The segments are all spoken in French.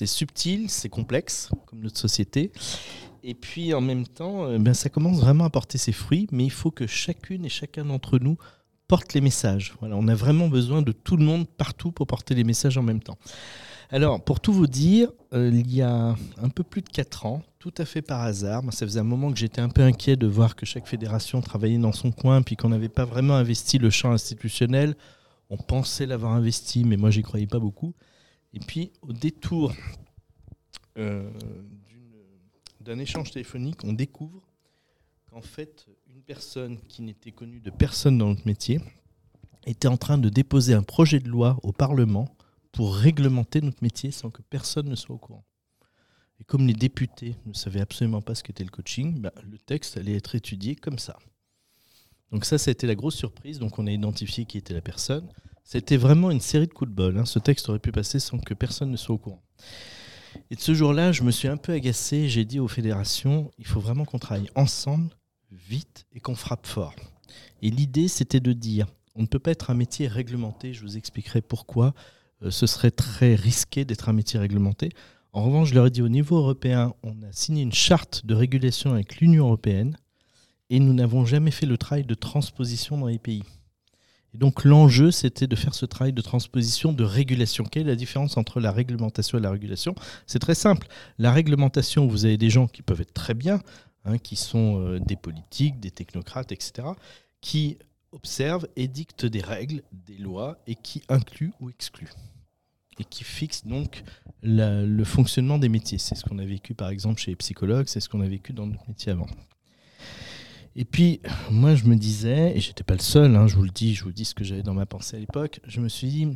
C'est subtil, c'est complexe, comme notre société. Et puis en même temps, euh, ben, ça commence vraiment à porter ses fruits, mais il faut que chacune et chacun d'entre nous porte les messages. On a vraiment besoin de tout le monde partout pour porter les messages en même temps. Alors, pour tout vous dire, euh, il y a un peu plus de 4 ans, tout à fait par hasard, moi, ça faisait un moment que j'étais un peu inquiet de voir que chaque fédération travaillait dans son coin, puis qu'on n'avait pas vraiment investi le champ institutionnel. On pensait l'avoir investi, mais moi, j'y croyais pas beaucoup. Et puis, au détour euh, d'un échange téléphonique, on découvre qu'en fait, une personne qui n'était connue de personne dans notre métier était en train de déposer un projet de loi au Parlement pour réglementer notre métier sans que personne ne soit au courant. Et comme les députés ne savaient absolument pas ce qu'était le coaching, bah, le texte allait être étudié comme ça. Donc ça, ça a été la grosse surprise. Donc on a identifié qui était la personne. C'était vraiment une série de coups de bol. Hein. Ce texte aurait pu passer sans que personne ne soit au courant. Et de ce jour-là, je me suis un peu agacé. J'ai dit aux fédérations, il faut vraiment qu'on travaille ensemble, vite, et qu'on frappe fort. Et l'idée, c'était de dire, on ne peut pas être un métier réglementé. Je vous expliquerai pourquoi. Euh, ce serait très risqué d'être un métier réglementé. En revanche, je leur ai dit au niveau européen, on a signé une charte de régulation avec l'Union européenne et nous n'avons jamais fait le travail de transposition dans les pays. Et donc l'enjeu, c'était de faire ce travail de transposition, de régulation. Quelle est la différence entre la réglementation et la régulation? C'est très simple. La réglementation, vous avez des gens qui peuvent être très bien, hein, qui sont euh, des politiques, des technocrates, etc., qui observent, édictent des règles, des lois et qui incluent ou excluent et qui fixent donc le fonctionnement des métiers. C'est ce qu'on a vécu par exemple chez les psychologues, c'est ce qu'on a vécu dans notre métier avant. Et puis, moi, je me disais, et j'étais pas le seul, hein, je vous le dis, je vous dis ce que j'avais dans ma pensée à l'époque, je me suis dit,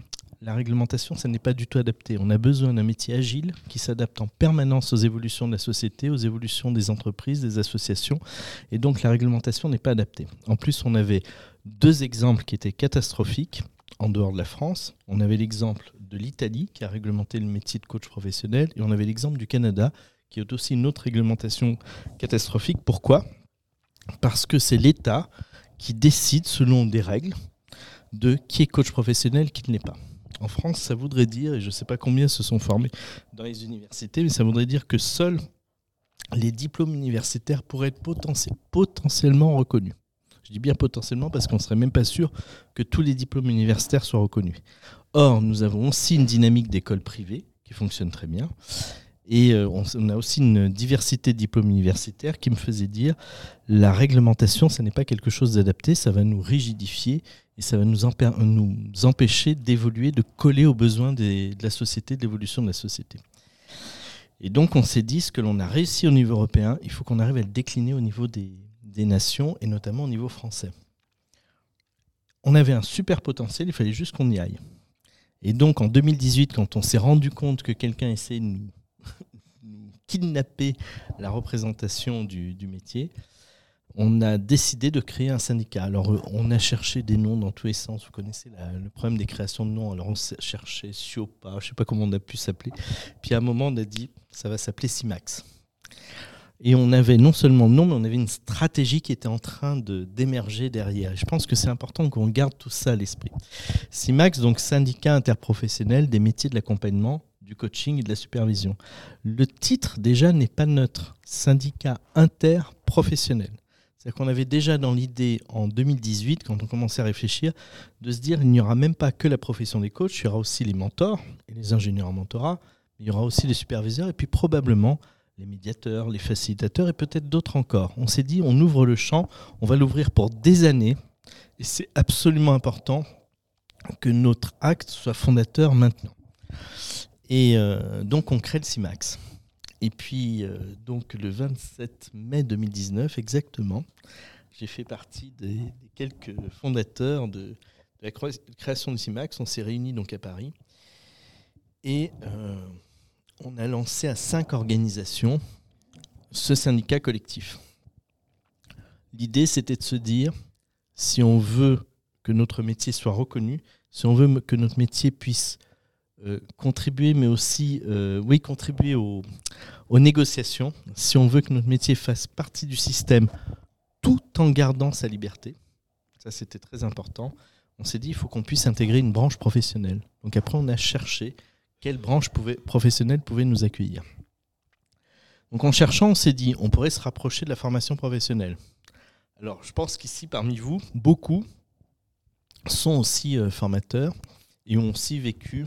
la réglementation, ça n'est pas du tout adapté. On a besoin d'un métier agile qui s'adapte en permanence aux évolutions de la société, aux évolutions des entreprises, des associations, et donc la réglementation n'est pas adaptée. En plus, on avait deux exemples qui étaient catastrophiques en dehors de la France. On avait l'exemple de l'Italie qui a réglementé le métier de coach professionnel, et on avait l'exemple du Canada qui est aussi une autre réglementation catastrophique. Pourquoi? Parce que c'est l'État qui décide selon des règles de qui est coach professionnel, qui ne l'est pas. En France, ça voudrait dire, et je ne sais pas combien se sont formés dans les universités, mais ça voudrait dire que seuls les diplômes universitaires pourraient être potentiellement reconnus. Je dis bien potentiellement parce qu'on ne serait même pas sûr que tous les diplômes universitaires soient reconnus. Or, nous avons aussi une dynamique d'école privée qui fonctionne très bien. Et euh, on, a aussi une diversité de diplômes universitaires qui me faisait dire la réglementation, ce n'est pas quelque chose d'adapté, ça va nous rigidifier et ça va nous, empêcher d'évoluer, de coller aux besoins de la société, de l'évolution de la société. Et donc on s'est dit ce que l'on a réussi au niveau européen, il faut qu'on arrive à le décliner au niveau des, des nations et notamment au niveau français. On avait un super potentiel, il fallait juste qu'on y aille. Et donc en 2018, quand on s'est rendu compte que quelqu'un essayait de nous kidnapper la représentation du, métier, on a décidé de créer un syndicat. Alors, on a cherché des noms dans tous les sens. Vous connaissez le problème des créations de noms. Alors, on cherchait Siopa, je ne sais pas comment on a pu s'appeler. Puis, à un moment, on a dit, ça va s'appeler Simax. Et on avait non seulement le nom, mais on avait une stratégie qui était en train de d'émerger derrière. Et je pense que c'est important qu'on garde tout ça à l'esprit. Simax, donc syndicat interprofessionnel des métiers de l'accompagnement du coaching et de la supervision. Le titre déjà n'est pas neutre, syndicat interprofessionnel. C'est-à-dire qu'on avait déjà dans l'idée en 2018, quand on commençait à réfléchir, de se dire il n'y aura même pas que la profession des coachs, il y aura aussi les mentors et les ingénieurs en mentorat, il y aura aussi les superviseurs et puis probablement les médiateurs, les facilitateurs et peut-être d'autres encore. On s'est dit on ouvre le champ, on va l'ouvrir pour des années et c'est absolument important que notre acte soit fondateur maintenant. Et euh, donc, on crée le CIMAX. Et puis, euh, donc, le 27 mai 2019, exactement, j'ai fait partie des, quelques fondateurs de, la création du CIMAX. On s'est réunis donc à Paris. Et euh, on a lancé à cinq organisations ce syndicat collectif. L'idée, c'était de se dire, si on veut que notre métier soit reconnu, si on veut que notre métier puisse euh, contribuer, mais aussi euh, oui, contribuer aux, négociations, si on veut que notre métier fasse partie du système tout en gardant sa liberté. Ça, c'était très important. On s'est dit, il faut qu'on puisse intégrer une branche professionnelle. Donc après, on a cherché quelle branche pouvait, professionnelle pouvait nous accueillir. Donc en cherchant, on s'est dit, on pourrait se rapprocher de la formation professionnelle. Alors je pense qu'ici, parmi vous, beaucoup sont aussi euh, formateurs et ont aussi vécu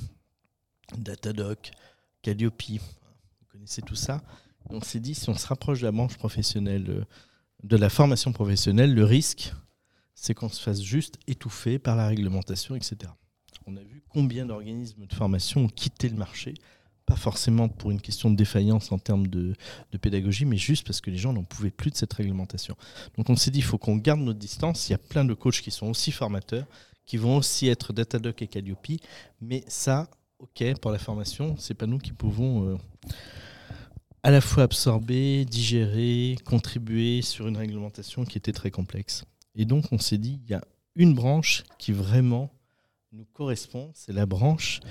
Datadoc, Calliope, vous connaissez tout ça. On s'est dit, si on se rapproche de la branche professionnelle, euh, de la formation professionnelle, le risque, c'est qu'on se fasse juste étouffer par la réglementation, etc. On a vu combien d'organismes de formation ont quitté le marché, pas forcément pour une question de défaillance en termes de, pédagogie, mais juste parce que les gens n'en pouvaient plus de cette réglementation. Donc on s'est dit, il faut qu'on garde notre distance. Il y a plein de coachs qui sont aussi formateurs, qui vont aussi être Datadoc et Calliope, mais ça, ok, pour la formation, c'est pas nous qui pouvons... Euh, à la fois absorber, digérer, contribuer sur une réglementation qui était très complexe. Et donc on s'est dit, il y a une branche qui vraiment nous correspond, c'est la branche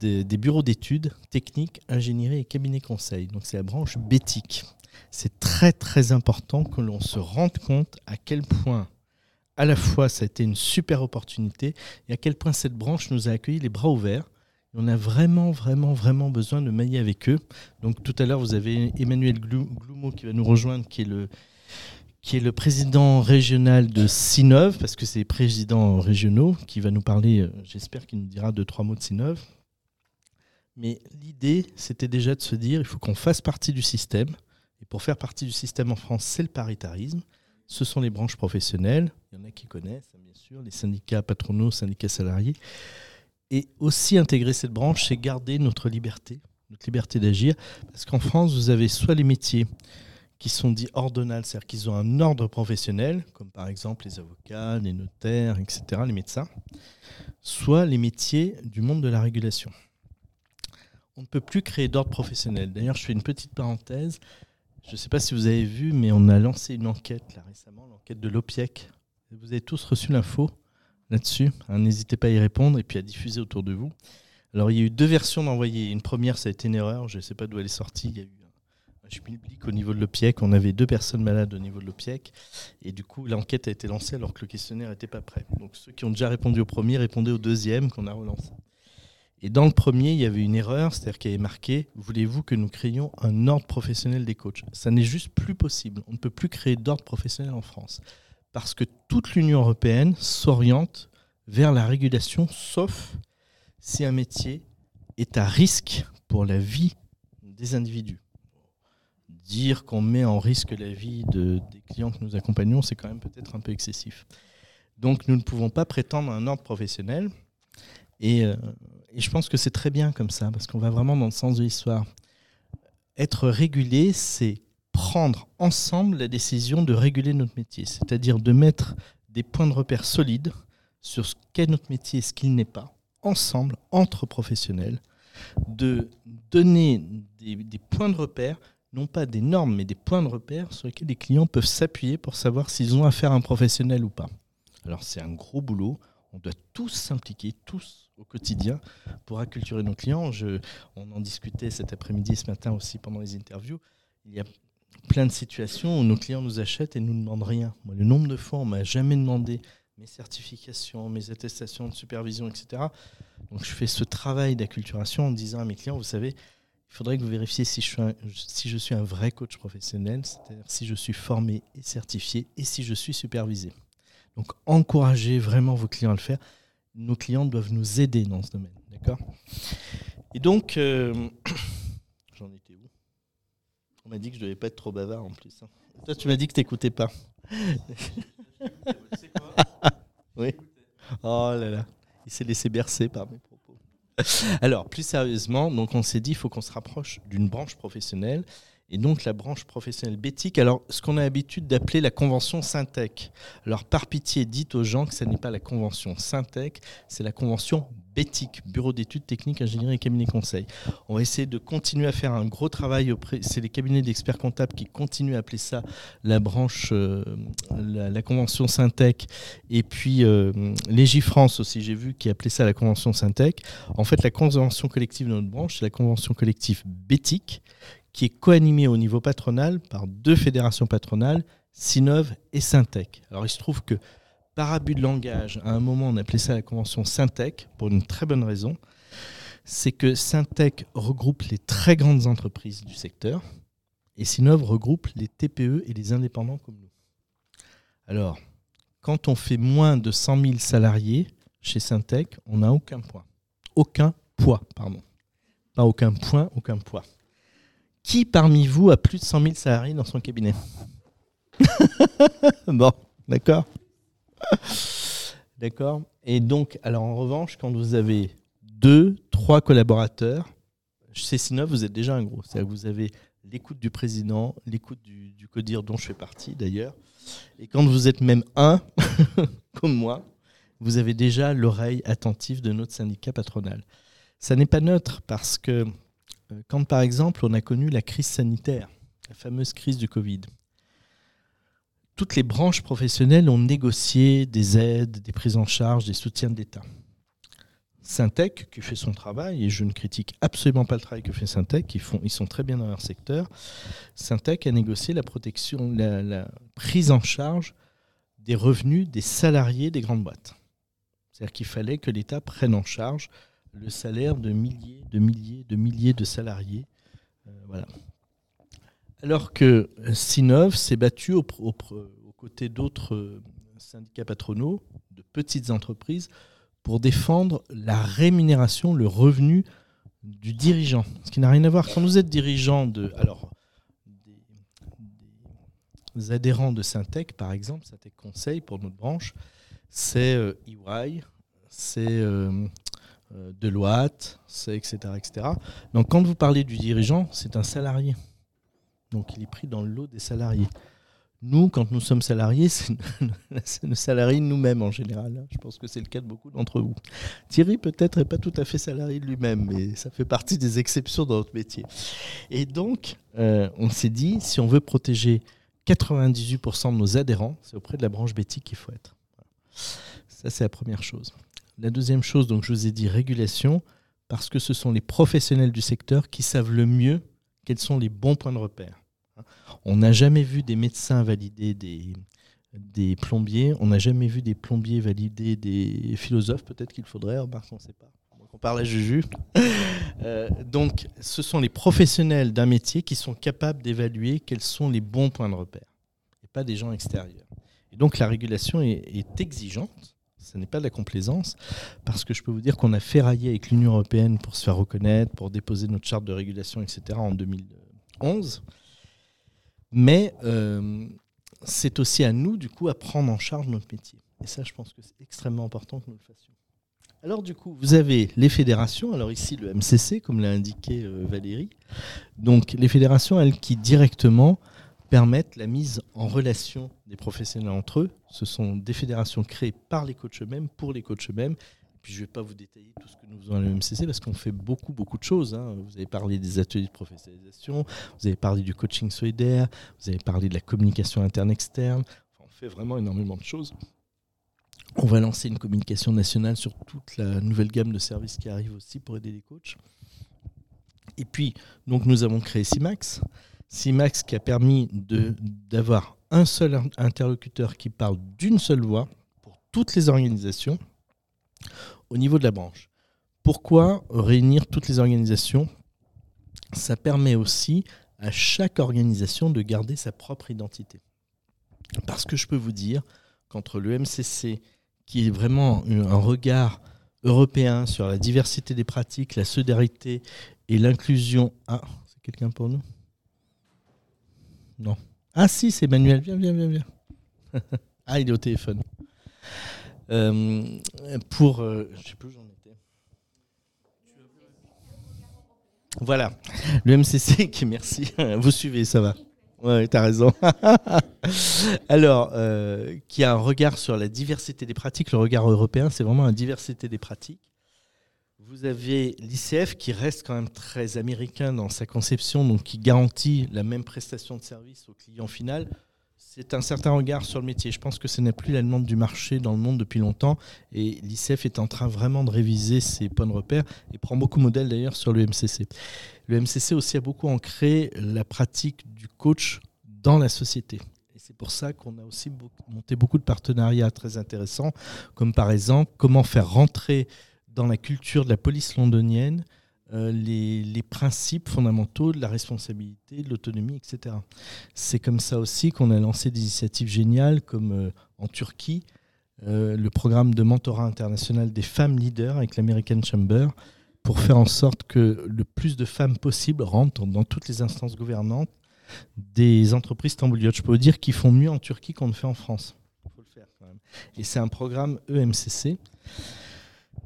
des, bureaux d'études, techniques, ingénierie et cabinet conseil. Donc c'est la branche bétique. C'est très très important que l'on se rende compte à quel point à la fois ça a été une super opportunité et à quel point cette branche nous a accueillis les bras ouverts on a vraiment, vraiment, vraiment besoin de mailler avec eux. Donc tout à l'heure, vous avez Emmanuel Gloumo qui va nous rejoindre, qui est le, président régional de Sinov, parce que c'est président régionaux, qui va nous parler, euh, j'espère qu'il nous dira deux, trois mots de Sinov. Mais l'idée, c'était déjà de se dire, il faut qu'on fasse partie du système. Et pour faire partie du système en France, c'est le paritarisme. Ce sont les branches professionnelles. Il y en a qui connaissent, bien sûr, les syndicats patronaux, syndicats salariés. Et aussi intégrer cette branche, c'est garder notre liberté, notre liberté d'agir. Parce qu'en France, vous avez soit les métiers qui sont dits ordonnales, c'est-à-dire qu'ils ont un ordre professionnel, comme par exemple les avocats, les notaires, etc., les médecins, soit les métiers du monde de la régulation. On ne peut plus créer d'ordre professionnel. D'ailleurs, je fais une petite parenthèse. Je ne sais pas si vous avez vu, mais on a lancé une enquête là récemment, l'enquête de l'OPIEC. Vous avez tous reçu l'info là-dessus. Hein, n'hésitez pas à y répondre et puis à diffuser autour de vous. Alors, il y a eu deux versions d'envoyer. Une première, ça a été une erreur. Je ne sais pas d'où elle est sortie. Il y a eu un public au niveau de l'OPIEC. On avait deux personnes malades au niveau de l'OPIEC. Et du coup, l'enquête a été lancée alors que le questionnaire n'était pas prêt. Donc, ceux qui ont déjà répondu au premier répondaient au deuxième qu'on a relancé. Et dans le premier, il y avait une erreur, c'est-à-dire qu'il y avait marqué Voulez-vous que nous créions un ordre professionnel des coachs? Ça n'est juste plus possible. On ne peut plus créer d'ordre professionnel en France parce que toute l'Union européenne s'oriente vers la régulation, sauf si un métier est à risque pour la vie des individus. Dire qu'on met en risque la vie de, des clients que nous accompagnons, c'est quand même peut-être un peu excessif. Donc nous ne pouvons pas prétendre un ordre professionnel. Euh, et je pense que c'est très bien comme ça, parce qu'on va vraiment dans le sens de l'histoire. Être régulé, c'est prendre ensemble la décision de réguler notre métier, c'est-à-dire de mettre des points de repère solides sur ce qu'est notre métier et ce qu'il n'est pas, ensemble, entre professionnels, de donner des, points de repère, non pas des normes, mais des points de repère sur lesquels les clients peuvent s'appuyer pour savoir s'ils ont affaire à un professionnel ou pas. Alors c'est un gros boulot, on doit tous s'impliquer, tous au quotidien, pour acculturer nos clients. Je, on en discutait cet après-midi et ce matin aussi pendant les interviews. Il y a plein de situations où nos clients nous achètent et nous demandent rien. Le nombre de fois, on m'a jamais demandé mes certifications, mes attestations de supervision, etc. Donc, je fais ce travail d'acculturation en disant à mes clients, vous savez, il faudrait que vous vérifiez si je suis un, vrai coach professionnel, c'est-à-dire si je suis formé et certifié et si je suis supervisé. Donc, encouragez vraiment vos clients à le faire. Nos clients doivent nous aider dans ce domaine. D'accord? Et donc, euh, on m'a dit que je devais pas être trop bavard en plus. Hein. Toi, tu m'as dit que tu n'écoutais pas. oui. Oh là là. Il s'est laissé bercer par mes propos. Alors, plus sérieusement, donc on s'est dit, il faut qu'on se rapproche d'une branche professionnelle et donc la branche professionnelle bétique. Alors, ce qu'on a l'habitude d'appeler la convention Syntec. Alors, par pitié, dites aux gens que ce n'est pas la convention Syntec, c'est la convention bétique, Bureau d'études techniques, ingénierie et cabinet conseil. On va essayer de continuer à faire un gros travail auprès. C'est les cabinets d'experts comptables qui continuent à appeler ça la branche, euh, la, convention Syntec. Et puis, euh, Légifrance aussi, j'ai vu, qui appelait ça la convention Syntec. En fait, la convention collective de notre branche, c'est la convention collective bétique qui est coanimé au niveau patronal par deux fédérations patronales, Sinov et Syntec. Alors il se trouve que par abus de langage, à un moment on appelait ça la convention Syntec pour une très bonne raison. c'est que Syntec regroupe les très grandes entreprises du secteur et Sinov regroupe les TPE et les indépendants comme nous. Alors, quand on fait moins de 100 000 salariés chez Syntec, on n'a aucun point. Aucun poids, pardon. Pas aucun point, aucun poids. Qui parmi vous a plus de 100 000 salariés dans son cabinet? Bon, d'accord? D'accord Et donc, alors en revanche, quand vous avez deux, trois collaborateurs, chez Sinov, vous êtes déjà un gros. C'est-à-dire que vous avez l'écoute du président, l'écoute du, du, CODIR dont je fais partie d'ailleurs. Et quand vous êtes même un, comme moi, vous avez déjà l'oreille attentive de notre syndicat patronal. Ça n'est pas neutre parce que euh, quand par exemple on a connu la crise sanitaire, la fameuse crise du Covid, toutes les branches professionnelles ont négocié des aides, des prises en charge, des soutiens de l'État. Syntec, qui fait son travail, et je ne critique absolument pas le travail que fait Syntec, ils, sont très bien dans leur secteur, Syntec a négocié la protection, la, la prise en charge des revenus des salariés des grandes boîtes. C'est-à-dire qu'il fallait que l'État prenne en charge le salaire de milliers, de milliers, de milliers de salariés. Euh, voilà. Alors que Sinov s'est battu aux côtés d'autres euh, syndicats patronaux, de petites entreprises, pour défendre la rémunération, le revenu du dirigeant. Ce qui n'a rien à voir. Quand vous êtes dirigeant de. Alors, des, adhérents de Syntec, par exemple, Syntec Conseil pour notre branche, c'est euh, EY, c'est euh, Deloitte, c'est etc., etc. Donc quand vous parlez du dirigeant, c'est un salarié. Donc il est pris dans le lot des salariés. Nous, quand nous sommes salariés, c'est nos salariés nous-mêmes en général. Je pense que c'est le cas de beaucoup d'entre vous. Thierry peut-être n'est pas tout à fait salarié de lui-même, mais ça fait partie des exceptions dans notre métier. Et donc, euh, on s'est dit, si on veut protéger 98% de nos adhérents, c'est auprès de la branche bétique qu'il faut être. Ça, c'est la première chose. La deuxième chose, donc je vous ai dit régulation, parce que ce sont les professionnels du secteur qui savent le mieux quels sont les bons points de repère. On n'a jamais vu des médecins valider des, plombiers, on n'a jamais vu des plombiers valider des philosophes, peut-être qu'il faudrait, on ne sait pas. on parle à Juju. Euh, donc, ce sont les professionnels d'un métier qui sont capables d'évaluer quels sont les bons points de repère, et pas des gens extérieurs. Et donc, la régulation est exigeante ce n'est pas de la complaisance, parce que je peux vous dire qu'on a ferraillé avec l'Union européenne pour se faire reconnaître, pour déposer notre charte de régulation, etc. en 2011. Mais euh, c'est aussi à nous, du coup, à prendre en charge notre métier. Et ça, je pense que c'est extrêmement important que nous le fassions. Alors du coup, vous avez les fédérations, alors ici le MCC, comme l'a indiqué euh, Valérie. Donc les fédérations, elles, qui directement permettent la mise en relation des professionnels entre eux. Ce sont des fédérations créées par les coachs eux-mêmes, pour les coachs eux-mêmes. Puis je ne vais pas vous détailler tout ce que nous faisons à l'EMCC parce qu'on fait beaucoup, beaucoup de choses. Hein. Vous avez parlé des ateliers de professionnalisation, vous avez parlé du coaching solidaire, vous avez parlé de la communication interne-externe. on fait vraiment énormément de choses. On va lancer une communication nationale sur toute la nouvelle gamme de services qui arrive aussi pour aider les coachs. Et puis, donc, nous avons créé CIMAX. CIMAX qui a permis d'avoir un seul interlocuteur qui parle d'une seule voix pour toutes les organisations au niveau de la branche. Pourquoi réunir toutes les organisations? Ça permet aussi à chaque organisation de garder sa propre identité. Parce que je peux vous dire qu'entre le MCC, qui est vraiment un regard européen sur la diversité des pratiques, la solidarité et l'inclusion. Ah, c'est quelqu'un pour nous? Non. Ah si, c'est Manuel. Viens, viens, viens, viens. ah, il est au téléphone. Euh, pour... Euh, je sais plus où j'en étais. Voilà. Le MCC, qui merci. Vous suivez, ça va. Ouais, t'as raison. Alors, euh, qui a un regard sur la diversité des pratiques. Le regard européen, c'est vraiment la diversité des pratiques. Vous avez l'ICF qui reste quand même très américain dans sa conception, donc qui garantit la même prestation de service au client final. C'est un certain regard sur le métier. Je pense que ce n'est plus la demande du marché dans le monde depuis longtemps et l'ICF est en train vraiment de réviser ses points de repère et prend beaucoup de modèles d'ailleurs sur le MCC. Le MCC aussi a beaucoup ancré la pratique du coach dans la société. Et c'est pour ça qu'on a aussi monté beaucoup de partenariats très intéressants, comme par exemple comment faire rentrer dans la culture de la police londonienne euh, les, principes fondamentaux de la responsabilité, de l'autonomie, etc. C'est comme ça aussi qu'on a lancé des initiatives géniales comme euh, en Turquie, euh, le programme de mentorat international des femmes leaders avec l'American Chamber pour faire en sorte que le plus de femmes possible rentrent dans toutes les instances gouvernantes des entreprises tambouliotes. Je peux vous dire qu'ils font mieux en Turquie qu'on ne fait en France. Faut le faire quand même. Et c'est un programme EMCC.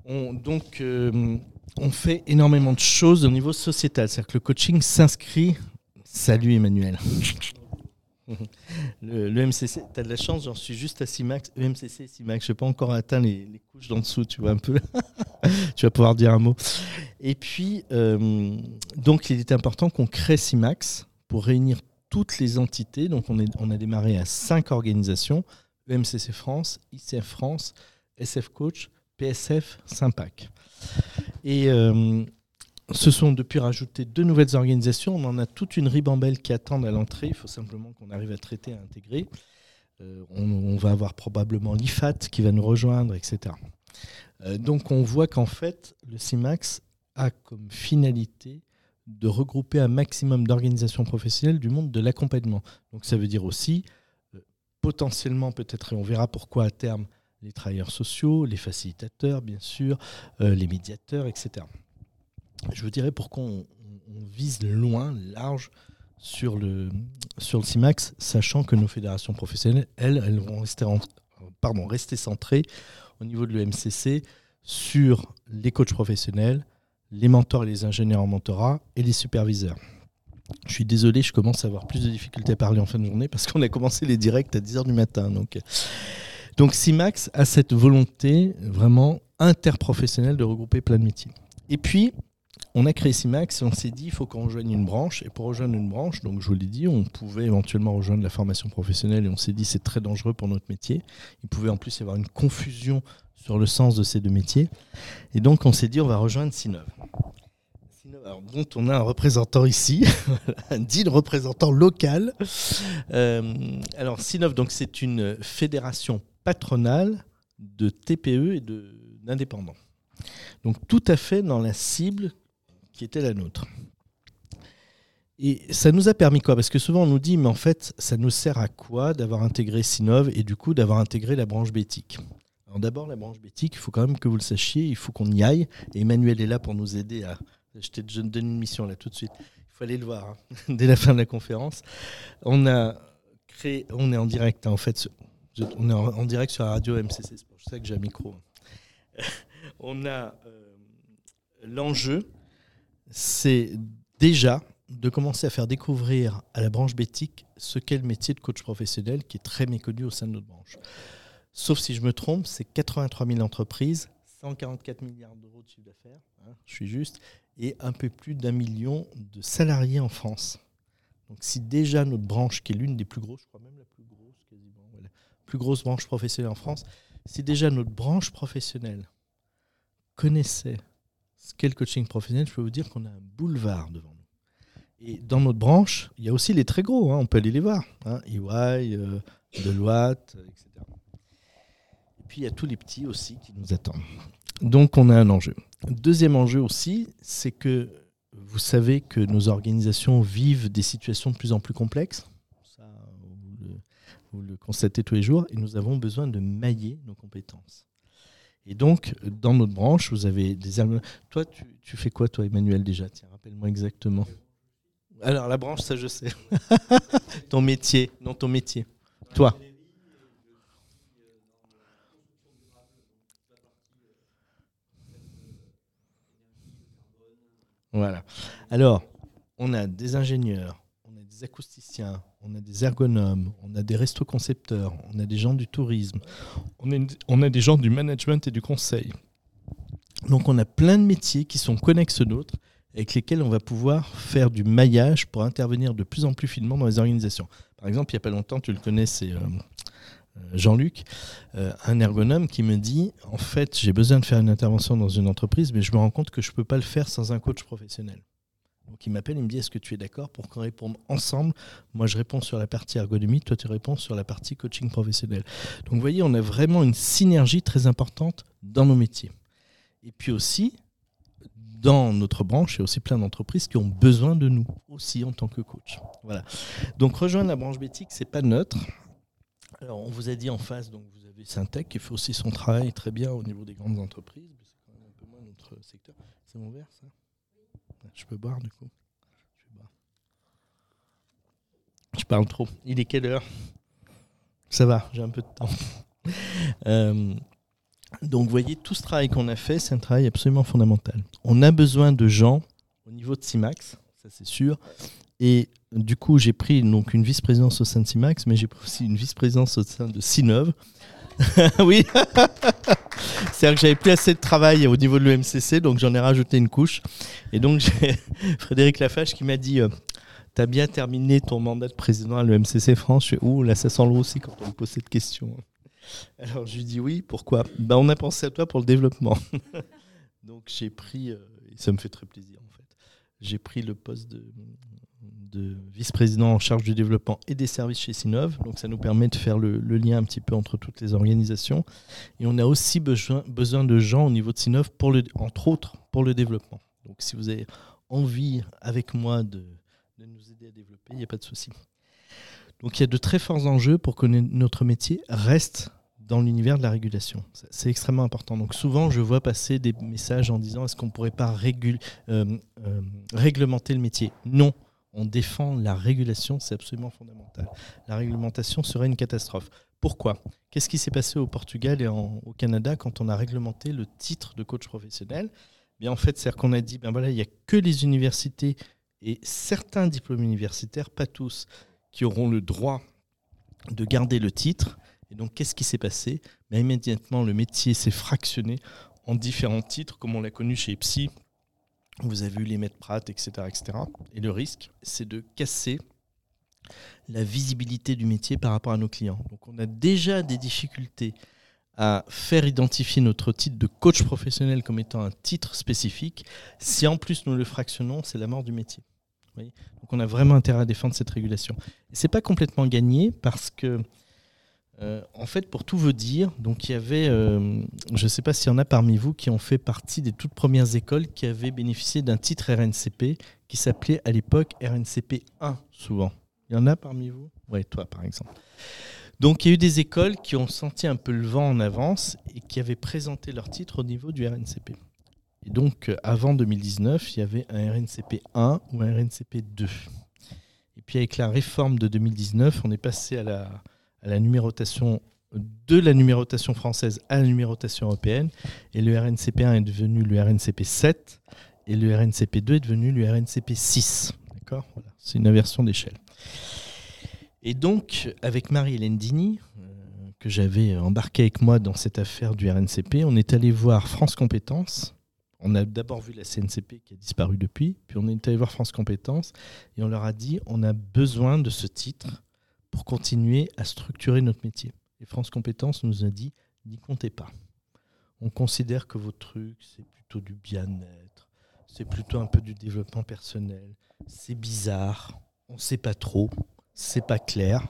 On, donc, on fait énormément de choses au niveau sociétal. C'est-à-dire que le coaching s'inscrit. Salut Emmanuel. Le, MCC, tu as de la chance, j'en suis juste à 6 max. EMCC, 6 max. Je n'ai pas encore atteint les, couches d'en dessous, tu vois un peu. tu vas pouvoir dire un mot. Et puis, euh, donc, il est important qu'on crée CIMAX pour réunir toutes les entités. Donc, on, on a démarré à 5 organisations EMCC France, ICF France, SF Coach, PSF, Sympac. Et euh, se sont depuis rajoutés deux nouvelles organisations. On en a toute une ribambelle qui attendent à l'entrée. Il faut simplement qu'on arrive à traiter, à intégrer. Euh, on, va avoir probablement l'IFAT qui va nous rejoindre, etc. Euh, donc on voit qu'en fait, le CIMAX a comme finalité de regrouper un maximum d'organisations professionnelles du monde de l'accompagnement. Donc ça veut dire aussi, potentiellement peut-être, et on verra pourquoi à terme, les travailleurs sociaux, les facilitateurs, bien sûr, euh, les médiateurs, etc. Je vous dirais pourquoi on, vise loin, large sur le, CIMAX, sachant que nos fédérations professionnelles, elles, elles vont rester, rester centrées au niveau de l'EMCC sur les coachs professionnels, les mentors et les ingénieurs en mentorat et les superviseurs. Je suis désolé, je commence à avoir plus de difficultés à parler en fin de journée parce qu'on a commencé les directs à 10h du matin. Donc, donc CIMAX a cette volonté vraiment interprofessionnelle de regrouper plein de métiers. Et puis, on a créé CIMAX et on s'est dit il faut qu'on rejoigne une branche. Et pour rejoindre une branche, donc je vous l'ai dit, on pouvait éventuellement rejoindre la formation professionnelle et on s'est dit c'est très dangereux pour notre métier. Il pouvait en plus y avoir une confusion sur le sens de ces deux métiers. Et donc on s'est dit on va rejoindre Sinov. Alors, dont on a un représentant ici, un digne représentant local. Euh, alors, Sinov, donc c'est une fédération patronale de TPE et d'indépendants. Donc tout à fait dans la cible qui était la nôtre. Et ça nous a permis quoi? Parce que souvent on nous dit, mais en fait, ça nous sert à quoi d'avoir intégré Sinov et du coup d'avoir intégré la branche bétique? Alors d'abord, la branche bétique, il faut quand même que vous le sachiez, il faut qu'on y aille. Et Emmanuel est là pour nous aider à. Je te donne une mission là tout de suite. Il faut aller le voir hein, dès la fin de la conférence. On a créé, on est en direct hein, en fait on est en, direct sur la radio MCC Sport. Je sais que j'ai un micro. on a euh, l'enjeu, c'est déjà de commencer à faire découvrir à la branche bétique ce qu'est le métier de coach professionnel qui est très méconnu au sein de notre branche. Sauf si je me trompe, c'est 83 000 entreprises, 144 milliards d'euros de chiffre d'affaires, hein, je suis juste, et un peu plus d'un million de salariés en France. Donc si déjà notre branche, qui est l'une des plus grosses, je crois même plus plus grosse branche professionnelle en France, si déjà notre branche professionnelle connaissait ce qu'est le coaching professionnel, je peux vous dire qu'on a un boulevard devant nous. Et dans notre branche, il y a aussi les très gros, hein, on peut aller les voir, hein, EY, euh, Deloitte, etc. Et puis il y a tous les petits aussi qui nous attendent. Donc on a un enjeu. Deuxième enjeu aussi, c'est que vous savez que nos organisations vivent des situations de plus en plus complexes vous le constatez tous les jours, et nous avons besoin de mailler nos compétences. Et donc, dans notre branche, vous avez des Toi, tu, fais quoi, toi, Emmanuel, déjà? Tiens, rappelle-moi exactement. Alors, la branche, ça, je sais. ton métier, non, ton métier. Toi. Voilà. Alors, on a des ingénieurs, des acousticiens, on a des ergonomes, on a des restos-concepteurs, on a des gens du tourisme, on a, des gens du management et du conseil. Donc on a plein de métiers qui sont connexes d'autres, avec lesquels on va pouvoir faire du maillage pour intervenir de plus en plus finement dans les organisations. Par exemple, il n'y a pas longtemps, tu le connais, c'est euh, euh, Jean-Luc, euh, un ergonome qui me dit, en fait, j'ai besoin de faire une intervention dans une entreprise, mais je me rends compte que je ne peux pas le faire sans un coach professionnel. Donc il m'appelle, il me dit est-ce que tu es d'accord pour qu'on réponde ensemble? Moi je réponds sur la partie ergonomie, toi tu réponds sur la partie coaching professionnel. Donc vous voyez, on a vraiment une synergie très importante dans nos métiers. Et puis aussi, dans notre branche, il y a aussi plein d'entreprises qui ont besoin de nous aussi en tant que coach. Voilà. Donc rejoindre la branche Bétique, c'est pas neutre. Alors on vous a dit en face, donc vous avez Syntec qui fait aussi son travail très bien au niveau des grandes entreprises. C'est quand même un peu moins notre secteur. C'est mon verre ça? Je peux boire du coup je, parle trop. Il est quelle heure? Ça va, j'ai un peu de temps. Euh, donc, vous voyez, tout ce travail qu'on a fait, c'est un travail absolument fondamental. On a besoin de gens au niveau de CIMAX, ça c'est sûr. Et du coup, j'ai pris donc une vice-présidence au sein de CIMAX, mais j'ai pris aussi une vice-présidence au sein de Sinov. oui, c'est-à-dire que j'avais plus assez de travail au niveau de l'EMCC, donc j'en ai rajouté une couche. Et donc, j'ai Frédéric Lafache qui m'a dit euh, Tu as bien terminé ton mandat de président à l'EMCC France. Je fais Ouh, là, ça sent le aussi quand on me pose cette question. Alors je lui dis oui, pourquoi? Ben, On a pensé à toi pour le développement. Donc j'ai pris, euh, et ça me fait très plaisir en fait, j'ai pris le poste de, vice-président en charge du développement et des services chez Sinov. Donc ça nous permet de faire le, lien un petit peu entre toutes les organisations. Et on a aussi besoin, besoin de gens au niveau de Sinov, pour le, entre autres pour le développement. Donc si vous avez envie avec moi de, de nous aider à développer, il n'y a pas de souci. Donc il y a de très forts enjeux pour que notre métier reste dans l'univers de la régulation. C'est extrêmement important. Donc souvent, je vois passer des messages en disant est-ce qu'on ne pourrait pas euh, euh, réglementer le métier? Non, on défend la régulation, c'est absolument fondamental. La réglementation serait une catastrophe. Pourquoi? Qu'est-ce qui s'est passé au Portugal et au Canada quand on a réglementé le titre de coach professionnel? Bien, en fait, c'est qu'on a dit ben voilà, il n'y a que les universités et certains diplômes universitaires, pas tous, qui auront le droit de garder le titre. Et donc, qu'est-ce qui s'est passé? Ben, Immédiatement, le métier s'est fractionné en différents titres, comme on l'a connu chez Epsi. Vous avez eu les maîtres Pratt, etc., etc. Et le risque, c'est de casser la visibilité du métier par rapport à nos clients. Donc, on a déjà des difficultés à faire identifier notre titre de coach professionnel comme étant un titre spécifique. Si en plus nous le fractionnons, c'est la mort du métier. Donc on a vraiment intérêt à défendre cette régulation. Et c'est pas complètement gagné parce que, euh, en fait, pour tout vous dire, donc il y avait, euh, je ne sais pas s'il y en a parmi vous qui ont fait partie des toutes premières écoles qui avaient bénéficié d'un titre RNCP qui s'appelait à l'époque RNCP 1, souvent. Il y en a parmi vous? Oui, toi par exemple. Donc il y a eu des écoles qui ont senti un peu le vent en avance et qui avaient présenté leur titre au niveau du RNCP. Et donc, euh, avant 2019, il y avait un RNCP 1 ou un RNCP 2. Et puis, avec la réforme de 2019, on est passé à la, la numérotation de la numérotation française à la numérotation européenne. Et le RNCP 1 est devenu le RNCP 7 et le RNCP 2 est devenu le RNCP 6. D'accord? Voilà. C'est une inversion d'échelle. Et donc, avec Marie-Hélène Dini, euh, que j'avais embarqué avec moi dans cette affaire du RNCP, on est allé voir France Compétences on a d'abord vu la CNCP qui a disparu depuis, puis on est allé voir France Compétences et on leur a dit on a besoin de ce titre pour continuer à structurer notre métier. Et France Compétences nous a dit n'y comptez pas. On considère que vos trucs, c'est plutôt du bien-être, c'est plutôt un peu du développement personnel, c'est bizarre, on ne sait pas trop, c'est pas clair.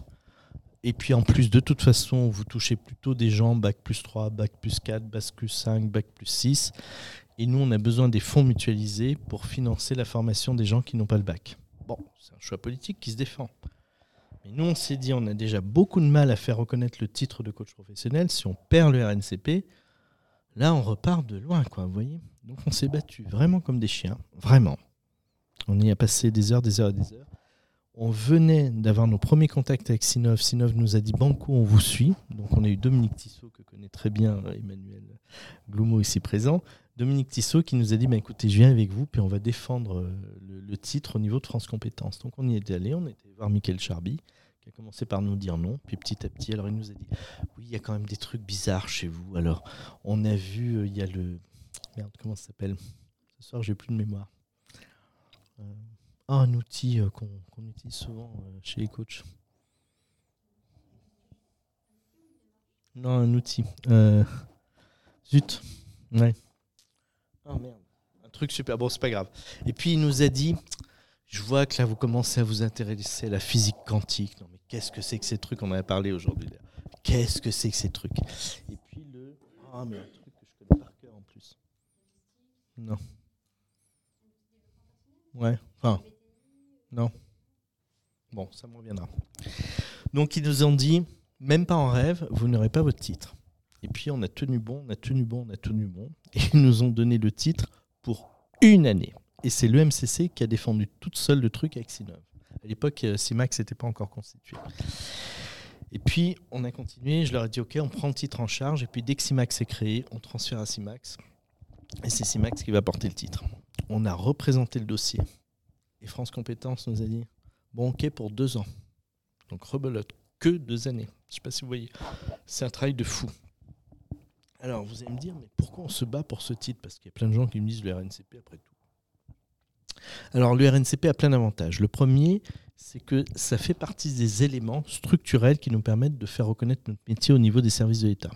Et puis en plus, de toute façon, vous touchez plutôt des gens bac plus 3, bac plus 4, bac plus 5, bac plus 6. Et nous, on a besoin des fonds mutualisés pour financer la formation des gens qui n'ont pas le bac. Bon, c'est un choix politique qui se défend. Mais nous, on s'est dit, on a déjà beaucoup de mal à faire reconnaître le titre de coach professionnel. Si on perd le RNCP, là, on repart de loin, quoi, vous voyez Donc, on s'est battu vraiment comme des chiens, vraiment. On y a passé des heures, des heures et des heures. On venait d'avoir nos premiers contacts avec Sinov. Sinov nous a dit Banco, on vous suit. Donc, on a eu Dominique Tissot, que connaît très bien Emmanuel Gloumo ici présent, Dominique Tissot qui nous a dit bah, écoutez, je viens avec vous, puis on va défendre euh, le, titre au niveau de France Compétences. Donc on y est allé, on était voir Michael Charby, qui a commencé par nous dire non, puis petit à petit, alors il nous a dit oui, il y a quand même des trucs bizarres chez vous. Alors on a vu, euh, il y a le. Merde, comment ça s'appelle? Ce soir, j'ai plus de mémoire. Euh, un outil qu'on utilise souvent chez les coachs. Non, un outil. zut. Ouais. Oh merde. Un truc super. Bon, c'est pas grave. Et puis il nous a dit Je vois que là, vous commencez à vous intéresser à la physique quantique. Non, mais qu'est-ce que c'est que ces trucs? On en a parlé aujourd'hui. Qu'est-ce que c'est que ces trucs? Et puis le. Ah, mais un truc que je connais par cœur en plus. Non. Ouais, enfin, non. Bon, ça me reviendra. Donc ils nous ont dit, même pas en rêve, vous n'aurez pas votre titre. Et puis on a tenu bon, on a tenu bon, on a tenu bon. Et ils nous ont donné le titre pour une année. Et c'est l'EMCC qui a défendu toute seule le truc avec Sinov. À l'époque, CIMAX n'était pas encore constitué. Et puis, on a continué. Je leur ai dit, OK, on prend le titre en charge. Et puis, dès que CIMAX est créé, on transfère à CIMAX. Et c'est CIMAX qui va porter le titre. On a représenté le dossier. Et France Compétences nous a dit, bon, OK, pour deux ans. Donc, rebelote, que deux années. Je ne sais pas si vous voyez. C'est un travail de fou. Alors, vous allez me dire, mais pourquoi on se bat pour ce titre? Parce qu'il y a plein de gens qui me disent le RNCP après tout. Alors, le RNCP a plein d'avantages. Le premier, c'est que ça fait partie des éléments structurels qui nous permettent de faire reconnaître notre métier au niveau des services de l'État.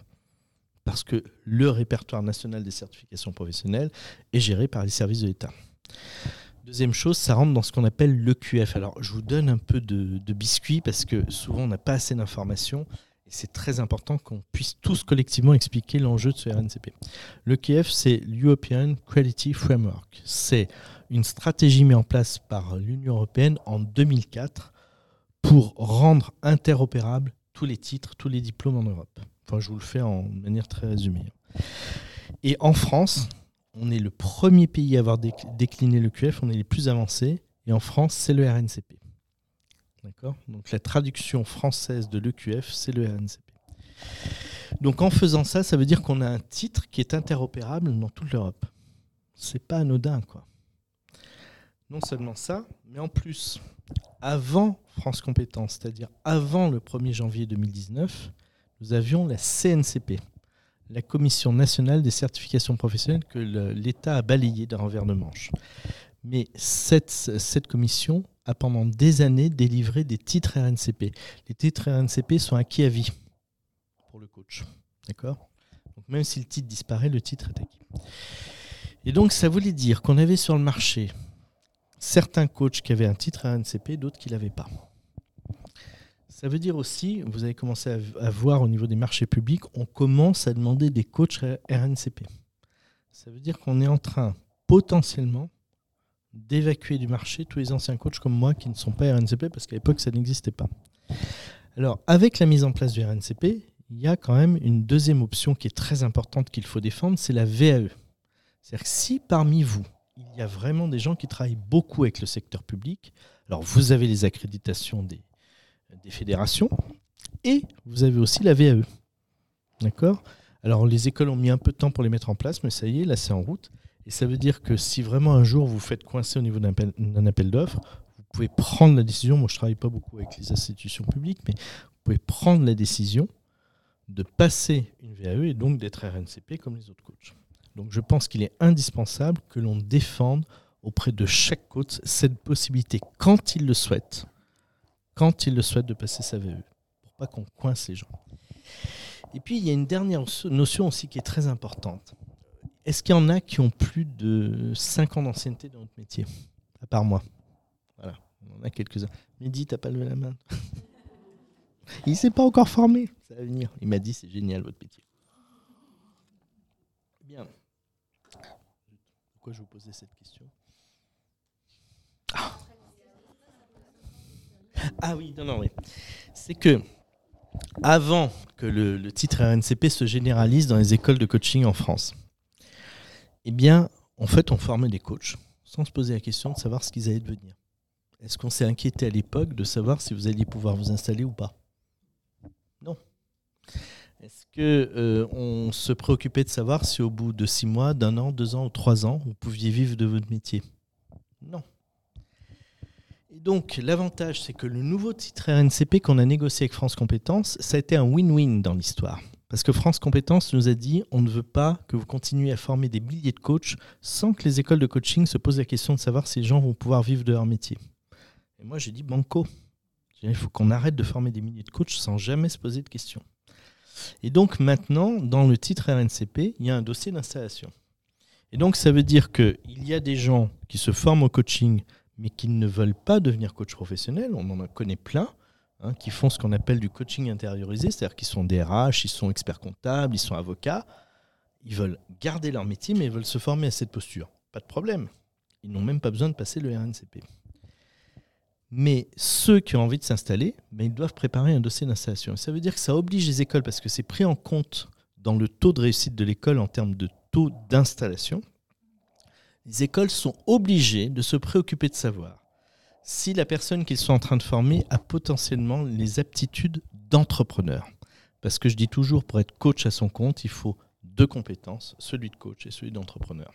Parce que le répertoire national des certifications professionnelles est géré par les services de l'État. Deuxième chose, ça rentre dans ce qu'on appelle l'EQF. Alors, je vous donne un peu de, de biscuit parce que souvent on n'a pas assez d'informations et c'est très important qu'on puisse tous collectivement expliquer l'enjeu de ce RNCP. L'EQF, c'est l'European Quality Framework. C'est une stratégie mise en place par l'Union européenne en 2004 pour rendre interopérables tous les titres, tous les diplômes en Europe. Enfin, je vous le fais en manière très résumée. Et en France, on est le premier pays à avoir décliné le QF, on est les plus avancés. Et en France, c'est le RNCP. D'accord Donc la traduction française de l'EQF, c'est le RNCP. Donc en faisant ça, ça veut dire qu'on a un titre qui est interopérable dans toute l'Europe. C'est pas anodin, quoi. Non seulement ça, mais en plus, avant France Compétences, c'est-à-dire avant le 1er janvier 2019, nous avions la CNCP, la Commission nationale des certifications professionnelles que l'État a balayée d'un revers de manche. Mais cette, cette commission a pendant des années délivré des titres RNCP. Les titres RNCP sont acquis à vie pour le coach. D'accord? Donc même si le titre disparaît, le titre est acquis. Et donc ça voulait dire qu'on avait sur le marché certains coachs qui avaient un titre RNCP, d'autres qui ne l'avaient pas. Ça veut dire aussi, vous avez commencé à, voir au niveau des marchés publics, on commence à demander des coachs RNCP. Ça veut dire qu'on est en train potentiellement d'évacuer du marché tous les anciens coachs comme moi qui ne sont pas RNCP parce qu'à l'époque ça n'existait pas. Alors avec la mise en place du RNCP, il y a quand même une deuxième option qui est très importante qu'il faut défendre, c'est la VAE. C'est-à-dire que si parmi vous, il y a vraiment des gens qui travaillent beaucoup avec le secteur public. Alors, vous avez les accréditations des, des fédérations et vous avez aussi la VAE. D'accord? Alors, les écoles ont mis un peu de temps pour les mettre en place, mais ça y est, là, c'est en route. Et ça veut dire que si vraiment un jour vous faites coincer au niveau d'un appel, d'offres, vous pouvez prendre la décision. Moi, je ne travaille pas beaucoup avec les institutions publiques, mais vous pouvez prendre la décision de passer une VAE et donc d'être RNCP comme les autres coachs. Donc je pense qu'il est indispensable que l'on défende auprès de chaque coach cette possibilité, quand il le souhaite, quand il le souhaite, de passer sa VE, pour pas qu'on coince les gens. Et puis il y a une dernière notion aussi qui est très importante. Est-ce qu'il y en a qui ont plus de 5 ans d'ancienneté dans notre métier, à part moi Voilà, on en a quelques-uns. Mehdi, t'as pas levé la main? Il s'est pas encore formé, ça va venir. Il m'a dit c'est génial votre métier. Bien je vous posais cette question? Ah. ah. oui, non, non, oui. C'est que avant que le, titre RNCP se généralise dans les écoles de coaching en France, eh bien, en fait, on formait des coachs sans se poser la question de savoir ce qu'ils allaient devenir. Est-ce qu'on s'est inquiété à l'époque de savoir si vous alliez pouvoir vous installer ou pas? Non. Est-ce que euh, on se préoccupait de savoir si au bout de six mois, d'un an, deux ans ou trois ans, vous pouviez vivre de votre métier? Non. Et donc, l'avantage, c'est que le nouveau titre RNCP qu'on a négocié avec France Compétences, ça a été un win-win dans l'histoire. Parce que France Compétences nous a dit on ne veut pas que vous continuiez à former des milliers de coachs sans que les écoles de coaching se posent la question de savoir si les gens vont pouvoir vivre de leur métier. Et moi, j'ai dit banco. Il faut qu'on arrête de former des milliers de coachs sans jamais se poser de questions. Et donc maintenant, dans le titre RNCP, il y a un dossier d'installation. Et donc ça veut dire qu'il y a des gens qui se forment au coaching, mais qui ne veulent pas devenir coach professionnel. On en connaît plein. Hein, qui font ce qu'on appelle du coaching intériorisé, c'est-à-dire qu'ils sont DRH, ils sont experts comptables, ils sont avocats. Ils veulent garder leur métier, mais ils veulent se former à cette posture. Pas de problème. ils n'ont même pas besoin de passer le RNCP. Mais ceux qui ont envie de s'installer, ben, ils doivent préparer un dossier d'installation. Ça veut dire que ça oblige les écoles, parce que c'est pris en compte dans le taux de réussite de l'école en termes de taux d'installation. Les écoles sont obligées de se préoccuper de savoir si la personne qu'ils sont en train de former a potentiellement les aptitudes d'entrepreneur. Parce que je dis toujours, pour être coach à son compte, il faut deux compétences, celui de coach et celui d'entrepreneur.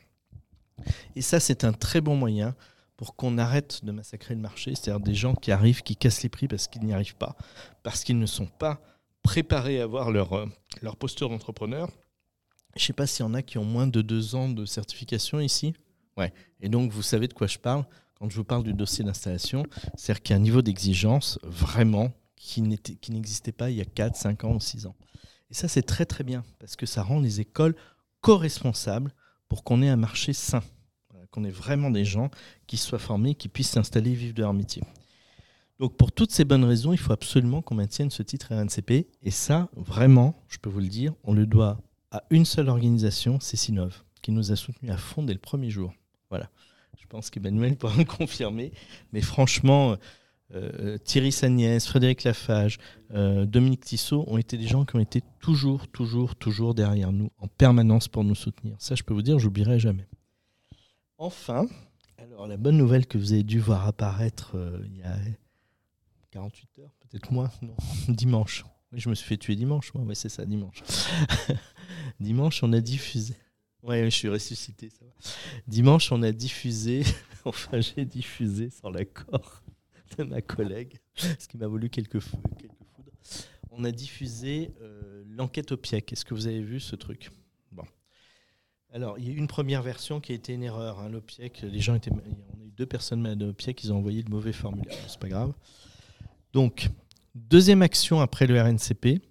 Et ça, c'est un très bon moyen pour qu'on arrête de massacrer le marché, c'est-à-dire des gens qui arrivent, qui cassent les prix parce qu'ils n'y arrivent pas, parce qu'ils ne sont pas préparés à avoir leur, euh, leur posture d'entrepreneur. Je ne sais pas s'il y en a qui ont moins de deux ans de certification ici. Ouais. Et donc, vous savez de quoi je parle quand je vous parle du dossier d'installation. C'est-à-dire qu'il y a un niveau d'exigence vraiment qui n'existait pas il y a 4, 5 ans ou 6 ans. Et ça, c'est très très bien parce que ça rend les écoles co-responsables pour qu'on ait un marché sain qu'on ait vraiment des gens qui soient formés, qui puissent s'installer et vivre de leur métier. Donc pour toutes ces bonnes raisons, il faut absolument qu'on maintienne ce titre RNCP. Et ça, vraiment, je peux vous le dire, on le doit à une seule organisation, c'est Sinov, qui nous a soutenus à fond dès le premier jour. Voilà. Je pense qu'Emmanuel pourra me confirmer. Mais franchement, euh, Thierry Sagnès, Frédéric Lafage, euh, Dominique Tissot ont été des gens qui ont été toujours, toujours, toujours derrière nous, en permanence pour nous soutenir. Ça, je peux vous dire, j'oublierai jamais. Enfin, alors la bonne nouvelle que vous avez dû voir apparaître euh, il y a 48 heures, peut-être moins, non, dimanche. Je me suis fait tuer dimanche, moi, c'est ça, dimanche. dimanche, on a diffusé. Oui, je suis ressuscité, ça va. Dimanche, on a diffusé, enfin, j'ai diffusé sans l'accord de ma collègue, ce qui m'a voulu quelques, foudres. On a diffusé euh, l'enquête au PIEC. Est-ce que vous avez vu ce truc? Alors, il y a eu une première version qui a été une erreur. Hein, l'OPIEC, les gens étaient, on a eu deux personnes malades l'OPIEC, ils ont envoyé le mauvais formulaire. C'est pas grave. Donc, deuxième action après le RNCP,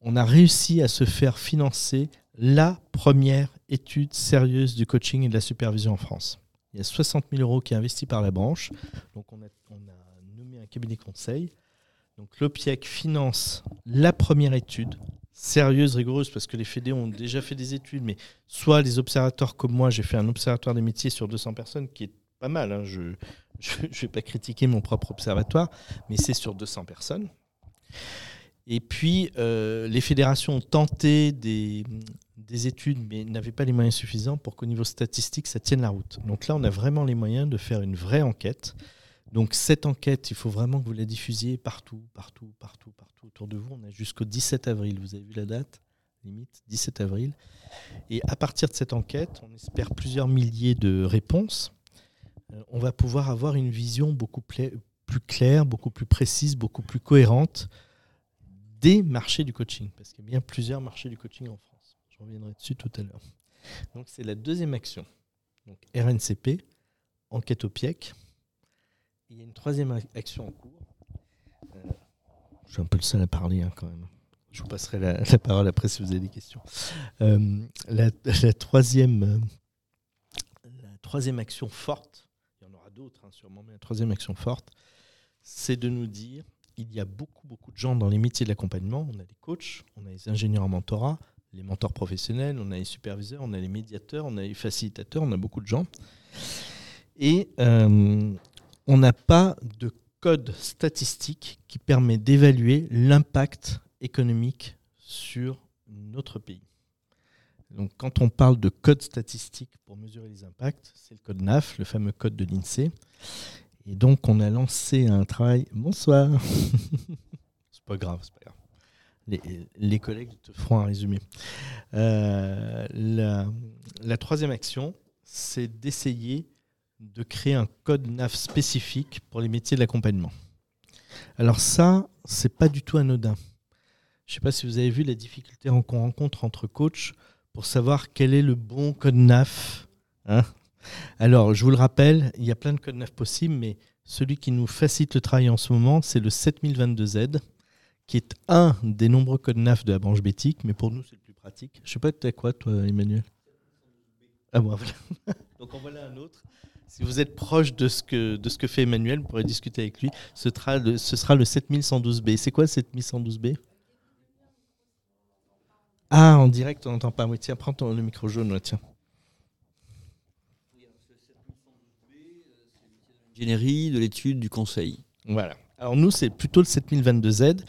on a réussi à se faire financer la première étude sérieuse du coaching et de la supervision en France. Il y a 60 000 euros qui est investi par la branche. Donc, on a, nommé un cabinet conseil. Donc, l'OPIEC finance la première étude sérieuse, rigoureuse, parce que les fédés ont déjà fait des études, mais soit les observateurs comme moi, j'ai fait un observatoire des métiers sur 200 personnes, qui est pas mal, hein, je ne vais pas critiquer mon propre observatoire, mais c'est sur 200 personnes. Et puis, euh, les fédérations ont tenté des, des études, mais n'avaient pas les moyens suffisants pour qu'au niveau statistique, ça tienne la route. Donc là, on a vraiment les moyens de faire une vraie enquête. Donc cette enquête, il faut vraiment que vous la diffusiez partout, partout, partout, partout autour de vous. On a jusqu'au 17 avril. Vous avez vu la date Limite, 17 avril. Et à partir de cette enquête, on espère plusieurs milliers de réponses. Euh, on va pouvoir avoir une vision beaucoup plus claire, beaucoup plus précise, beaucoup plus cohérente des marchés du coaching. Parce qu'il y a bien plusieurs marchés du coaching en France. Je reviendrai dessus tout à l'heure. Donc c'est la deuxième action. Donc RNCP, enquête au PIEC. Il y a une troisième action en cours. Euh, je suis un peu le seul à parler hein, quand même. Je vous passerai la, parole après si vous avez des questions. Euh, la, troisième, euh, la troisième action forte, il y en aura d'autres hein, sûrement, mais la troisième action forte, c'est de nous dire il y a beaucoup, beaucoup de gens dans les métiers de l'accompagnement. On a des coachs, on a les ingénieurs en mentorat, les mentors professionnels, on a les superviseurs, on a les médiateurs, on a les facilitateurs, on a beaucoup de gens. Et on n'a pas de code statistique qui permet d'évaluer l'impact économique sur notre pays. Donc, quand on parle de code statistique pour mesurer les impacts, c'est le code NAF, le fameux code de l'INSEE. Et donc, on a lancé un travail. Bonsoir. c'est pas grave, c'est pas grave. Les, collègues te feront un résumé. Euh, la troisième action, c'est d'essayer de créer un code NAF spécifique pour les métiers de l'accompagnement. Alors ça, c'est pas du tout anodin. Je ne sais pas si vous avez vu la difficulté qu'on rencontre entre coachs pour savoir quel est le bon code NAF. Hein. Alors, je vous le rappelle, il y a plein de codes NAF possibles, mais celui qui nous facilite le travail en ce moment, c'est le 7022Z, qui est un des nombreux codes NAF de la branche bétique, mais pour nous, c'est le plus pratique. Je ne sais pas, tu quoi, toi, Emmanuel? Ah bon, voilà. Donc, en voilà un autre. Si vous êtes proche de ce que, fait Emmanuel, vous pourrez discuter avec lui. Ce sera le, ce sera le 7112B. C'est quoi 7112B Ah, en direct, on n'entend pas. Oui, tiens, prends le micro jaune, tiens. L'ingénierie, de l'étude, du conseil. Voilà. Alors nous, c'est plutôt le 7022Z.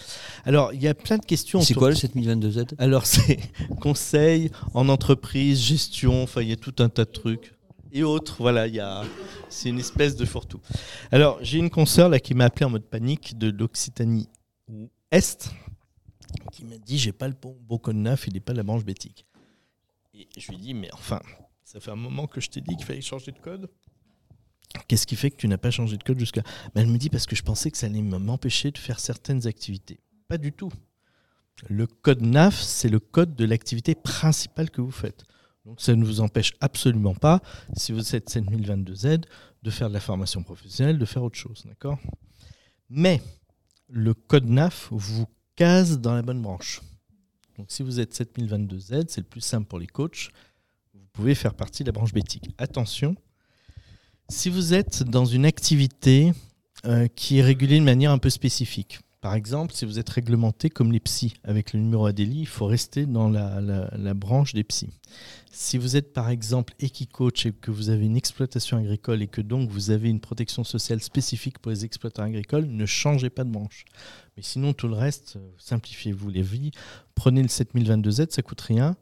Alors, il y a plein de questions. C'est quoi le 7022Z Alors, c'est conseil en entreprise, gestion, enfin, il y a tout un tas de trucs. Et autres, voilà, il y a... c'est une espèce de fourre-tout. Alors, j'ai une consoeur là qui m'a appelé en mode panique de l'Occitanie Est, qui m'a dit j'ai pas le bon, bon code neuf, il n'est pas la branche bétique. Et je lui dis mais enfin, ça fait un moment que je t'ai dit qu'il fallait changer de code. Qu'est-ce qui fait que tu n'as pas changé de code jusqu'à ben, Elle me dit parce que je pensais que ça allait m'empêcher de faire certaines activités. Pas du tout. Le code NAF, c'est le code de l'activité principale que vous faites. Donc ça ne vous empêche absolument pas, si vous êtes 7022Z, de faire de la formation professionnelle, de faire autre chose. D'accord? Mais le code NAF vous case dans la bonne branche. Donc si vous êtes 7022Z, c'est le plus simple pour les coachs, vous pouvez faire partie de la branche bétique. Attention, si vous êtes dans une activité euh, qui est régulée de manière un peu spécifique, par exemple, si vous êtes réglementé comme les psys avec le numéro ADELI, il faut rester dans la, branche des psys. Si vous êtes par exemple équicoach et que vous avez une exploitation agricole et que donc vous avez une protection sociale spécifique pour les exploitants agricoles, ne changez pas de branche. Mais sinon, tout le reste, euh, simplifiez-vous les vies. Prenez le 7022Z, ça coûte rien.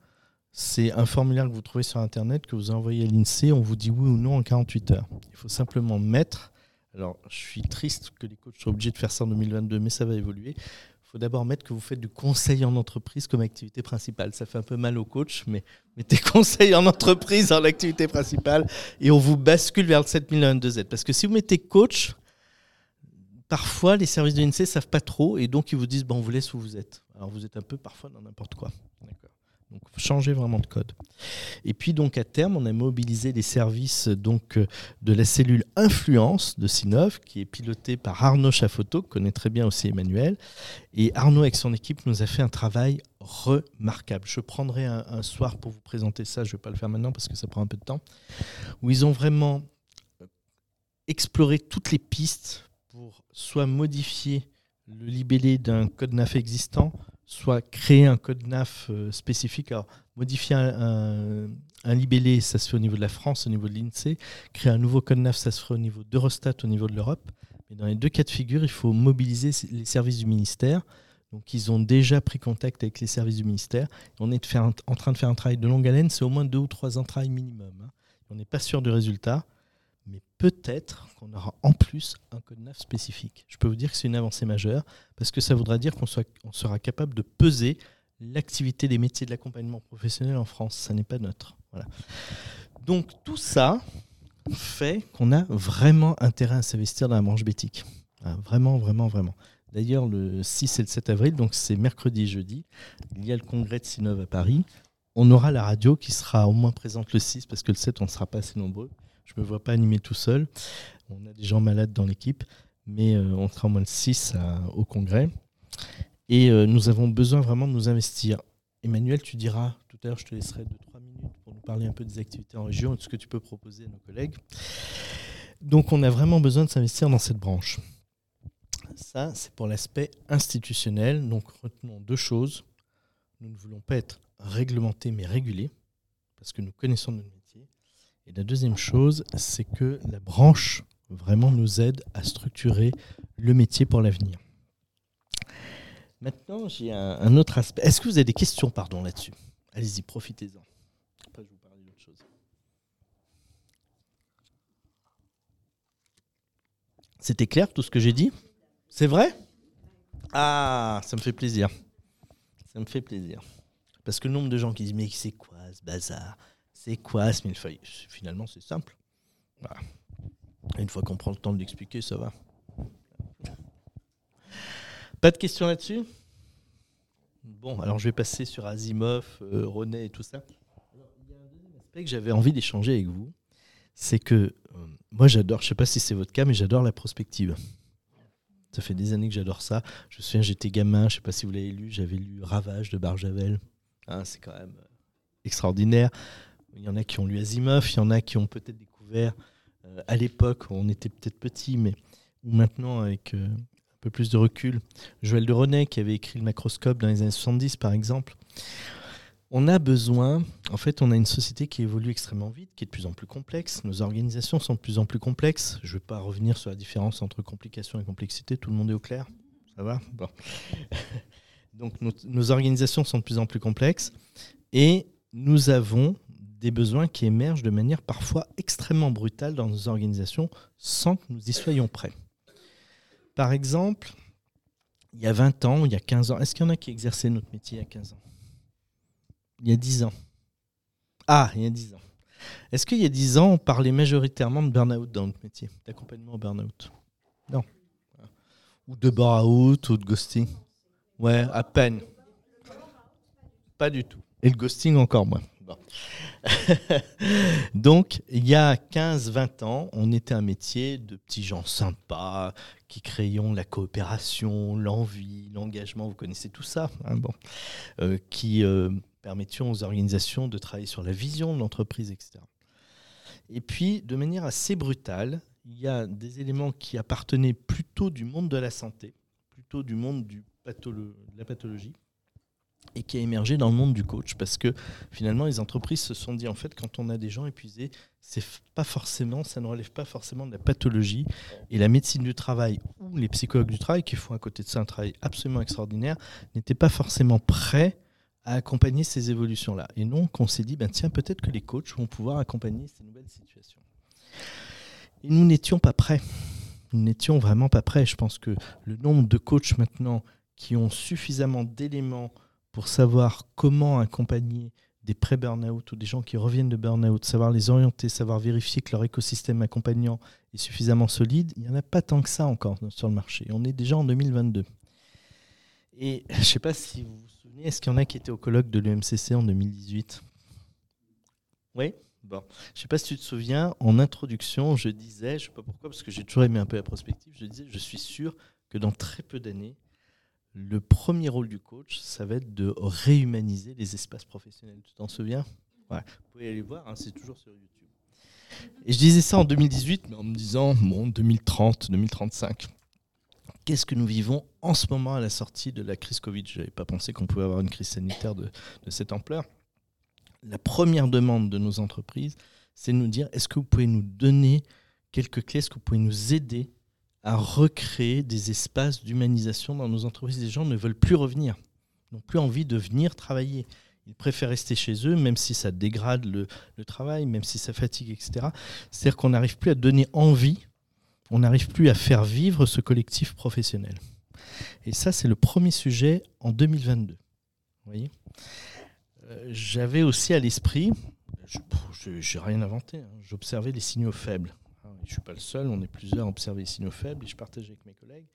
C'est un formulaire que vous trouvez sur Internet, que vous envoyez à l'INSEE, on vous dit oui ou non en 48 heures. Il faut simplement mettre, alors je suis triste que les coachs soient obligés de faire ça en 2022, mais ça va évoluer. Il faut d'abord mettre que vous faites du conseil en entreprise comme activité principale. Ça fait un peu mal aux coachs, mais mettez conseil en entreprise en activité principale et on vous bascule vers le 7022Z. Parce que si vous mettez coach, parfois les services de l'INSEE ne savent pas trop et donc ils vous disent bon, on vous laisse où vous êtes. Alors vous êtes un peu parfois dans n'importe quoi. D'accord. Donc changer vraiment de code. Et puis donc à terme, on a mobilisé les services donc euh, de la cellule influence de Sinov, qui est pilotée par Arnaud Chafoto, que connaît très bien aussi Emmanuel. Et Arnaud avec son équipe nous a fait un travail remarquable. Je prendrai un, soir pour vous présenter ça, je ne vais pas le faire maintenant parce que ça prend un peu de temps, où ils ont vraiment exploré toutes les pistes pour soit modifier le libellé d'un code NAF existant, soit créer un code NAF euh, spécifique. Alors, modifier un, libellé, ça se fait au niveau de la France, au niveau de l'INSEE. Créer un nouveau code NAF, ça se ferait au niveau d'Eurostat, au niveau de l'Europe. Mais dans les deux cas de figure, il faut mobiliser les services du ministère. Donc, ils ont déjà pris contact avec les services du ministère. On est en train de faire un travail de longue haleine. C'est au moins deux ou trois travail minimum. Hein. On n'est pas sûr du résultat peut-être qu'on aura en plus un code NAF spécifique. Je peux vous dire que c'est une avancée majeure, parce que ça voudra dire qu'on sera capable de peser l'activité des métiers de l'accompagnement professionnel en France. Ça n'est pas neutre. Donc tout ça fait qu'on a vraiment intérêt à s'investir dans la branche bétique. Ah, vraiment, vraiment, vraiment. D'ailleurs, le 6 et le 7 avril, donc c'est mercredi et jeudi, il y a le congrès de Sinov à Paris. On aura la radio qui sera au moins présente le 6 parce que le 7, on ne sera pas assez nombreux. Je ne me vois pas animer tout seul. On a des gens malades dans l'équipe, mais euh, on sera au moins le 6 au congrès. Et euh, nous avons besoin vraiment de nous investir. Emmanuel, tu diras, tout à l'heure, je te laisserai 2-3 minutes pour nous parler un peu des activités en région et de ce que tu peux proposer à nos collègues. Donc, on a vraiment besoin de s'investir dans cette branche. Ça, c'est pour l'aspect institutionnel. Donc, retenons deux choses. Nous ne voulons pas être réglementés, mais régulés, parce que nous connaissons notre et la deuxième chose, c'est que la branche vraiment nous aide à structurer le métier pour l'avenir. Maintenant, j'ai un, autre aspect. Est-ce que vous avez des questions pardon, là-dessus? Allez-y, profitez-en. C'était clair tout ce que j'ai dit? C'est vrai? Ah, ça me fait plaisir. Ça me fait plaisir. Parce que le nombre de gens qui disent Mais c'est quoi ce bazar? C'est quoi ce millefeuille Finalement, c'est simple. Une fois qu'on prend le temps de l'expliquer, ça va. Pas de questions là-dessus? Bon, alors je vais passer sur Asimov, euh, René et tout ça. il y a un aspect que j'avais envie d'échanger avec vous. C'est que euh, moi, j'adore, je ne sais pas si c'est votre cas, mais j'adore la prospective. Ça fait des années que j'adore ça. Je me souviens, j'étais gamin, je ne sais pas si vous l'avez lu, j'avais lu Ravage de Barjavel. Hein, c'est quand même euh, extraordinaire. Il y en a qui ont lu Asimov, il y en a qui ont peut-être découvert euh, à l'époque, on était peut-être petit, mais ou maintenant avec euh, un peu plus de recul, Joël de René qui avait écrit le macroscope dans les années 70 par exemple. On a besoin, en fait, on a une société qui évolue extrêmement vite, qui est de plus en plus complexe. Nos organisations sont de plus en plus complexes. Je ne vais pas revenir sur la différence entre complication et complexité. Tout le monde est au clair? Ça va? Donc, nos organisations sont de plus en plus complexes et nous avons des besoins qui émergent de manière parfois extrêmement brutale dans nos organisations sans que nous y soyons prêts. Par exemple, il y a 20 ans, il y a 15 ans, est-ce qu'il y en a qui exerçaient notre métier il y a 15 ans? Il y a 10 ans. Ah, il y a 10 ans. Est-ce qu'il y a 10 ans, on parlait majoritairement de burn-out dans notre métier, d'accompagnement au burn-out? Non. Ou de bore-out ou de ghosting Ouais, à peine. Pas du tout. Et le ghosting encore moins. Bon. Donc, il y a 15-20 ans, on était un métier de petits gens sympas qui créions la coopération, l'envie, l'engagement, vous connaissez tout ça, hein, bon, euh, qui euh, permettions aux organisations de travailler sur la vision de l'entreprise, etc. Et puis, de manière assez brutale, il y a des éléments qui appartenaient plutôt du monde de la santé, plutôt du monde de la pathologie, et qui a émergé dans le monde du coach parce que finalement les entreprises se sont dit en fait quand on a des gens épuisés c'est pas forcément ça ne relève pas forcément de la pathologie. Et la médecine du travail ou les psychologues du travail qui font à côté de ça un travail absolument extraordinaire n'étaient pas forcément prêts à accompagner ces évolutions là et donc on s'est dit ben tiens peut-être que les coachs vont pouvoir accompagner ces nouvelles situations. Et nous n'étions pas prêts. Nous n'étions vraiment pas prêts. Je pense que le nombre de coachs maintenant qui ont suffisamment d'éléments pour savoir comment accompagner des pré-burnout ou des gens qui reviennent de burnout, savoir les orienter, savoir vérifier que leur écosystème accompagnant est suffisamment solide, il n'y en a pas tant que ça encore sur le marché. On est déjà en 2022. Et je ne sais pas si vous vous souvenez, est-ce qu'il y en a qui étaient au colloque de l'UMCC en 2018 Oui? Bon, je ne sais pas si tu te souviens, en introduction, je disais, je ne sais pas pourquoi, parce que j'ai toujours aimé un peu la prospective, je disais, je suis sûr que dans très peu d'années, le premier rôle du coach, ça va être de réhumaniser les espaces professionnels. Tu t'en souviens? Vous pouvez aller voir, hein, c'est toujours sur YouTube. Et je disais ça en 2018, mais en me disant, bon, 2030, 2035. Qu'est-ce que nous vivons en ce moment à la sortie de la crise Covid? Je n'avais pas pensé qu'on pouvait avoir une crise sanitaire de cette ampleur. La première demande de nos entreprises, c'est de nous dire, est-ce que vous pouvez nous donner quelques clés, est-ce que vous pouvez nous aider à recréer des espaces d'humanisation dans nos entreprises. Les gens ne veulent plus revenir, n'ont plus envie de venir travailler. Ils préfèrent rester chez eux, même si ça dégrade le, travail, même si ça fatigue, etc. C'est-à-dire qu'on n'arrive plus à donner envie, on n'arrive plus à faire vivre ce collectif professionnel. Et ça, c'est le premier sujet en 2022. Vous voyez? Euh, J'avais aussi à l'esprit, je n'ai rien inventé, hein, j'observais les signaux faibles. Je ne suis pas le seul, on est plusieurs à observer les signaux faibles et je partage avec mes collègues.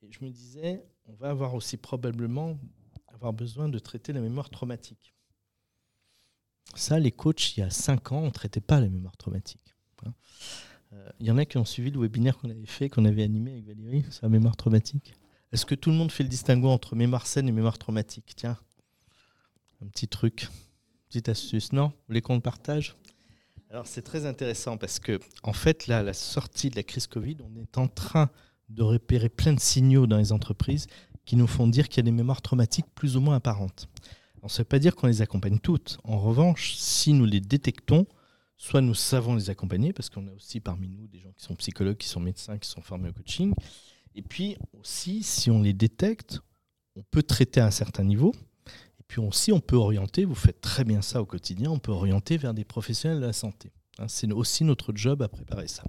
Et je me disais, on va avoir aussi probablement avoir besoin de traiter la mémoire traumatique. Ça, les coachs, il y a cinq ans, on ne traitait pas la mémoire traumatique. Hein. Euh, il y en a qui ont suivi le webinaire qu'on avait fait, qu'on avait animé avec Valérie sur la mémoire traumatique. Est-ce que tout le monde fait le distinguo entre mémoire saine et mémoire traumatique? Tiens, un petit truc, petite astuce. Non? Vous voulez qu'on le partage? Alors c'est très intéressant parce que en fait là, la sortie de la crise Covid, on est en train de repérer plein de signaux dans les entreprises qui nous font dire qu'il y a des mémoires traumatiques plus ou moins apparentes. On ne veut pas dire qu'on les accompagne toutes. En revanche, si nous les détectons, soit nous savons les accompagner, parce qu'on a aussi parmi nous des gens qui sont psychologues, qui sont médecins, qui sont formés au coaching. Et puis aussi, si on les détecte, on peut traiter à un certain niveau, puis aussi, on peut orienter, vous faites très bien ça au quotidien, on peut orienter vers des professionnels de la santé. Hein, c'est aussi notre job à préparer ça.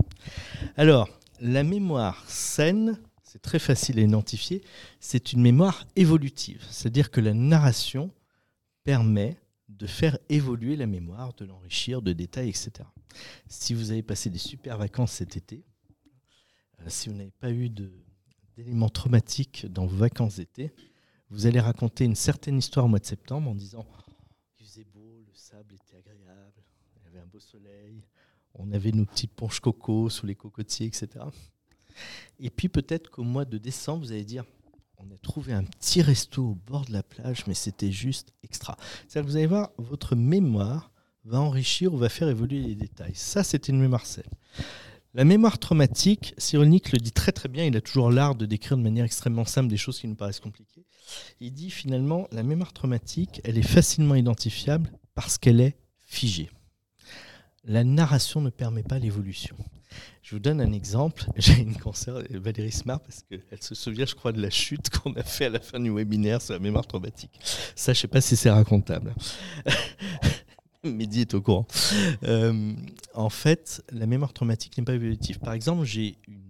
Alors, la mémoire saine, c'est très facile à identifier, c'est une mémoire évolutive. C'est-à-dire que la narration permet de faire évoluer la mémoire, de l'enrichir de détails, etc. Si vous avez passé des super vacances cet été, euh, si vous n'avez pas eu d'éléments traumatiques dans vos vacances d'été, vous allez raconter une certaine histoire au mois de septembre en disant il faisait beau, le sable était agréable, il y avait un beau soleil, on avait nos petites ponches coco sous les cocotiers, etc. Et puis peut-être qu'au mois de décembre, vous allez dire on a trouvé un petit resto au bord de la plage, mais c'était juste extra. C'est-à-dire que vous allez voir, votre mémoire va enrichir ou va faire évoluer les détails. Ça, c'était une mémoire. La mémoire traumatique, Cyrulnik le dit très très bien, il a toujours l'art de décrire de manière extrêmement simple des choses qui nous paraissent compliquées. Il dit finalement, la mémoire traumatique, elle est facilement identifiable parce qu'elle est figée. La narration ne permet pas l'évolution. Je vous donne un exemple. J'ai une concert, Valérie Smart, parce qu'elle se souvient, je crois, de la chute qu'on a fait à la fin du webinaire sur la mémoire traumatique. Ça, je ne sais pas si c'est racontable. Mehdi est au courant. Euh, en fait, la mémoire traumatique n'est pas évolutive. Par exemple, j'ai une,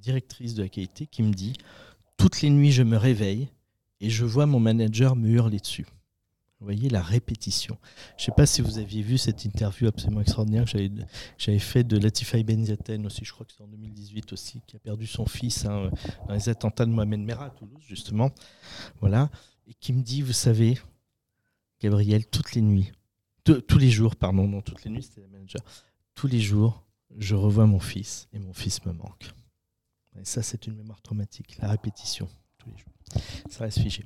directrice de la qualité qui me dit Toutes les nuits, je me réveille et je vois mon manager me hurler dessus. Vous voyez la répétition. Je ne sais pas si vous aviez vu cette interview absolument extraordinaire que j'avais fait de Latifa Benziaten aussi, je crois que c'est en 2018 aussi, qui a perdu son fils hein, dans les attentats de Mohamed Merah à Toulouse, justement. Voilà. Et qui me dit, vous savez, Gabriel, toutes les nuits, tous les jours, pardon, non, toutes les nuits, c'était la manager. Tous les jours, je revois mon fils et mon fils me manque. Et ça, c'est une mémoire traumatique, la répétition. Ça reste figé.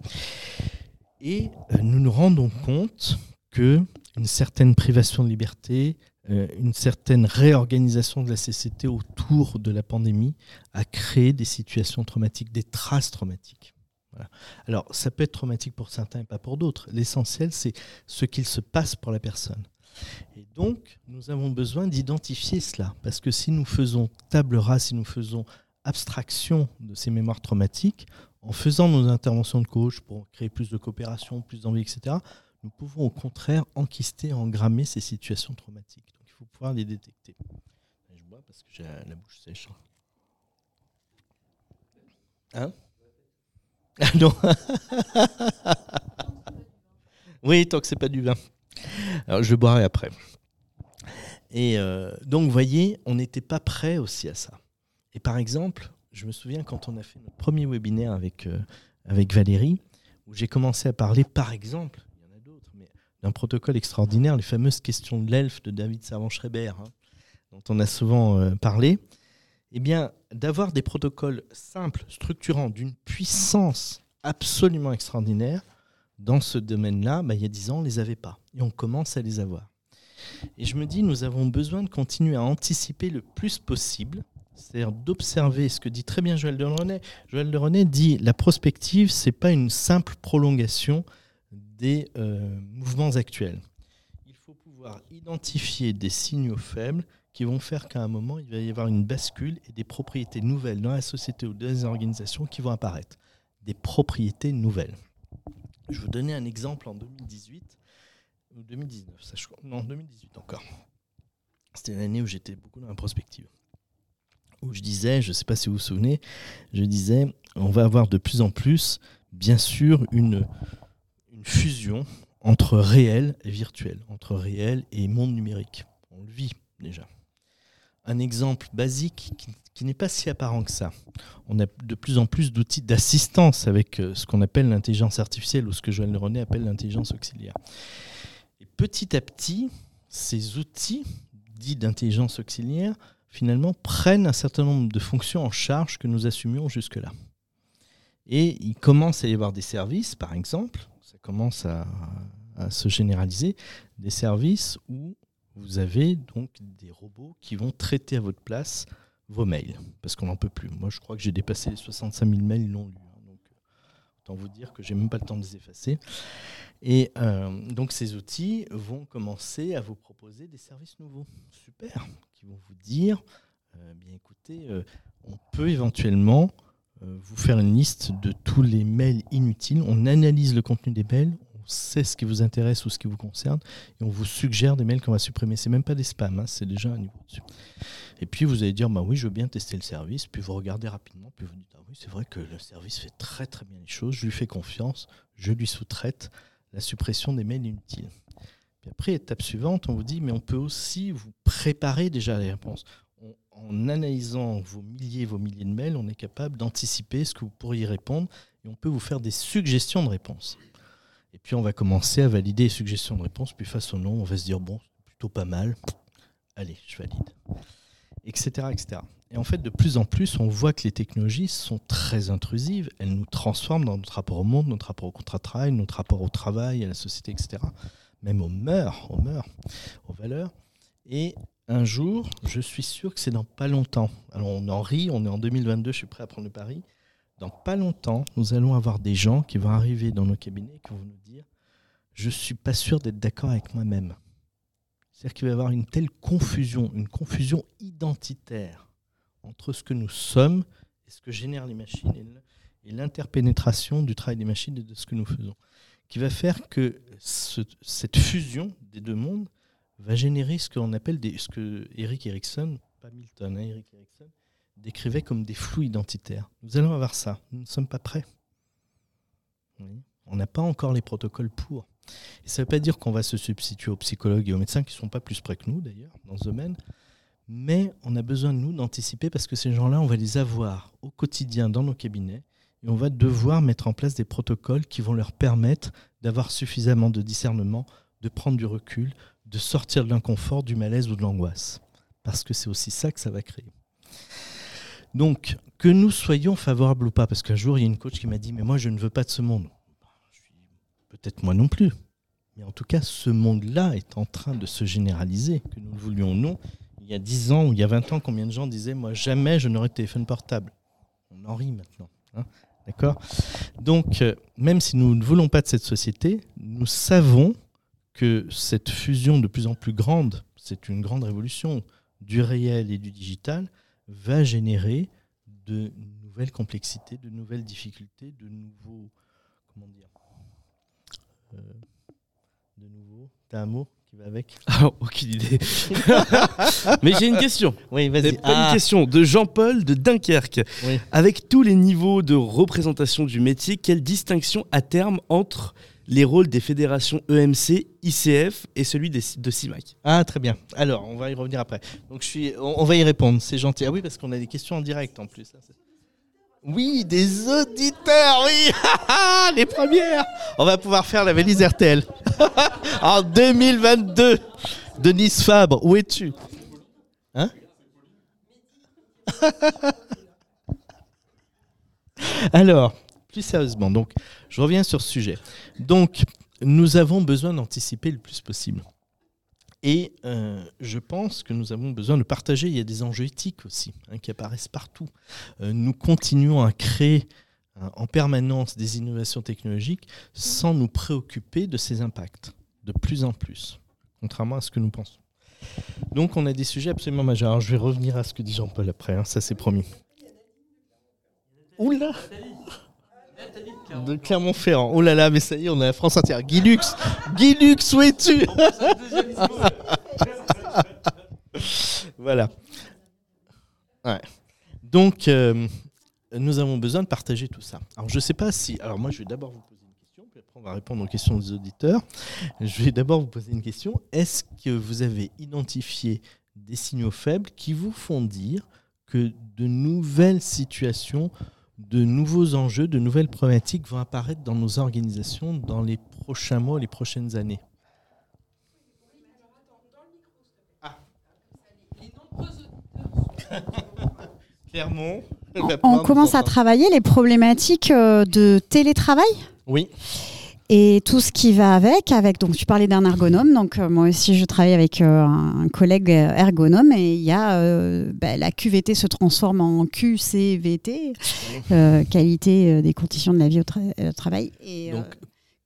Et euh, nous nous rendons compte que une certaine privation de liberté, euh, une certaine réorganisation de la CCT autour de la pandémie a créé des situations traumatiques, des traces traumatiques. Alors, ça peut être traumatique pour certains et pas pour d'autres. L'essentiel, c'est ce qu'il se passe pour la personne. Et donc, nous avons besoin d'identifier cela, parce que si nous faisons table rase, si nous faisons abstraction de ces mémoires traumatiques, en faisant nos interventions de coach pour créer plus de coopération, plus d'envie, etc., nous pouvons au contraire enquister, engrammer ces situations traumatiques. Donc, il faut pouvoir les détecter. Je bois parce que j'ai la bouche sèche. Hein? Ah non. oui, tant que c'est pas du vin. Alors je boirai après. Et euh, donc, vous voyez, on n'était pas prêt aussi à ça. Et par exemple, je me souviens quand on a fait notre premier webinaire avec, euh, avec Valérie, où j'ai commencé à parler, par exemple, il y en a d'autres, mais d'un protocole extraordinaire, les fameuses questions de l'elfe de David Servan-Schreiber, hein, dont on a souvent euh, parlé eh bien, d'avoir des protocoles simples, structurants, d'une puissance absolument extraordinaire, dans ce domaine-là, bah, il y a dix ans, on ne les avait pas. Et on commence à les avoir. Et je me dis, nous avons besoin de continuer à anticiper le plus possible, c'est-à-dire d'observer ce que dit très bien Joël de René. Joël de René dit, la prospective, ce n'est pas une simple prolongation des euh, mouvements actuels. Il faut pouvoir identifier des signaux faibles qui vont faire qu'à un moment, il va y avoir une bascule et des propriétés nouvelles dans la société ou dans les organisations qui vont apparaître. Des propriétés nouvelles. Je vais vous donner un exemple en 2018 ou 2019, ça je. Non, 2018 encore. C'était l'année où j'étais beaucoup dans la prospective. Où je disais, je ne sais pas si vous vous souvenez, je disais, on va avoir de plus en plus, bien sûr, une fusion entre réel et virtuel, entre réel et monde numérique. On le vit déjà un exemple basique qui, n'est pas si apparent que ça. On a de plus en plus d'outils d'assistance avec euh, ce qu'on appelle l'intelligence artificielle ou ce que Joël René appelle l'intelligence auxiliaire. Et petit à petit, ces outils dits d'intelligence auxiliaire, finalement, prennent un certain nombre de fonctions en charge que nous assumions jusque-là. Et il commence à y avoir des services, par exemple, ça commence à se généraliser, des services où vous avez donc des robots qui vont traiter à votre place vos mails, parce qu'on n'en peut plus. Moi, je crois que j'ai dépassé les 65 000 mails non lus. Hein, donc, autant vous dire que j'ai même pas le temps de les effacer. Et euh, donc, ces outils vont commencer à vous proposer des services nouveaux, super, qui vont vous dire, euh, bien écoutez, euh, on peut éventuellement vous faire une liste de tous les mails inutiles. On analyse le contenu des mails, sait ce qui vous intéresse ou ce qui vous concerne, et on vous suggère des mails qu'on va supprimer. C'est même pas des spams, hein, c'est déjà un niveau dessus. Et puis vous allez dire, bah oui, je veux bien tester le service, puis vous regardez rapidement, puis vous dites, ah oui, c'est vrai que le service fait très très bien les choses, je lui fais confiance, je lui sous-traite la suppression des mails inutiles. Puis après, étape suivante, on vous dit, mais on peut aussi vous préparer déjà les réponses. en analysant vos milliers, vos milliers de mails, on est capable d'anticiper ce que vous pourriez répondre et on peut vous faire des suggestions de réponses. Et puis on va commencer à valider les suggestions de réponse. Puis face au nom, on va se dire bon, plutôt pas mal. Allez, je valide. Etc., etc. Et en fait, de plus en plus, on voit que les technologies sont très intrusives. Elles nous transforment dans notre rapport au monde, notre rapport au contrat de travail, notre rapport au travail, à la société, etc. Même aux mœurs, aux mœurs, aux valeurs. Et un jour, je suis sûr que c'est dans pas longtemps. Alors on en rit, on est en 2022, je suis prêt à prendre le pari. Dans pas longtemps, nous allons avoir des gens qui vont arriver dans nos cabinets et qui vont nous dire Je ne suis pas sûr d'être d'accord avec moi-même. C'est-à-dire qu'il va y avoir une telle confusion, une confusion identitaire entre ce que nous sommes et ce que génèrent les machines et l'interpénétration du travail des machines et de ce que nous faisons, qui va faire que cette fusion des deux mondes va générer ce qu'on appelle des, ce que Eric Erickson, pas Milton, hein, Eric Erickson, décrivait comme des flous identitaires. Nous allons avoir ça. Nous ne sommes pas prêts. On n'a pas encore les protocoles pour. Et ça ne veut pas dire qu'on va se substituer aux psychologues et aux médecins qui ne sont pas plus près que nous, d'ailleurs, dans ce domaine. Mais on a besoin nous d'anticiper parce que ces gens-là, on va les avoir au quotidien dans nos cabinets et on va devoir mettre en place des protocoles qui vont leur permettre d'avoir suffisamment de discernement, de prendre du recul, de sortir de l'inconfort, du malaise ou de l'angoisse. Parce que c'est aussi ça que ça va créer. Donc, que nous soyons favorables ou pas, parce qu'un jour, il y a une coach qui m'a dit, mais moi, je ne veux pas de ce monde. Peut-être moi non plus. Mais en tout cas, ce monde-là est en train de se généraliser, que nous le voulions ou non. Il y a 10 ans ou il y a 20 ans, combien de gens disaient, moi, jamais je n'aurai de téléphone portable On en rit maintenant. Hein D'accord? Donc, euh, même si nous ne voulons pas de cette société, nous savons que cette fusion de plus en plus grande, c'est une grande révolution du réel et du digital, va générer de nouvelles complexités, de nouvelles difficultés, de nouveaux. Comment dire euh, De nouveaux. T'as un mot qui va avec? Ah, Aucune idée. Mais j'ai une question. Oui, vas-y. Une question de Jean-Paul de Dunkerque. Avec tous les niveaux de représentation du métier, quelle distinction à terme entre les rôles des fédérations EMC, ICF et celui de CIMAC. Ah, très bien. Alors, on va y revenir après. Donc, je suis, on, va y répondre, c'est gentil. Ah oui, parce qu'on a des questions en direct en plus. Oui, des auditeurs, oui Les premières On va pouvoir faire la valise RTL. en 2022 Denis Fabre, où es-tu? Hein? Alors, plus sérieusement, donc, je reviens sur ce sujet. Donc, nous avons besoin d'anticiper le plus possible. Et euh, je pense que nous avons besoin de partager. Il y a des enjeux éthiques aussi hein, qui apparaissent partout. Euh, nous continuons à créer hein, en permanence des innovations technologiques sans nous préoccuper de ces impacts, de plus en plus, contrairement à ce que nous pensons. Donc on a des sujets absolument majeurs. Alors, je vais revenir à ce que dit Jean-Paul après, hein, ça c'est promis. Oula de Clermont-Ferrand. Oh là là, mais ça y est, on a la France entière. Guy Lux où es-tu? Voilà. Donc, euh, nous avons besoin de partager tout ça. Alors, je ne sais pas si. Alors, moi, je vais d'abord vous poser une question, puis après, on va répondre aux questions des auditeurs. Je vais d'abord vous poser une question. Est-ce que vous avez identifié des signaux faibles qui vous font dire que de nouvelles situations de nouveaux enjeux, de nouvelles problématiques vont apparaître dans nos organisations dans les prochains mois, les prochaines années. Clermont. On commence à travailler les problématiques euh, de télétravail? Oui et tout ce qui va avec. Avec donc tu parlais d'un ergonome, donc euh, moi aussi je travaille avec euh, un collègue ergonome et il y a euh, bah, la QVT se transforme en QCVT, qualité des conditions de la vie au, travail. Et, donc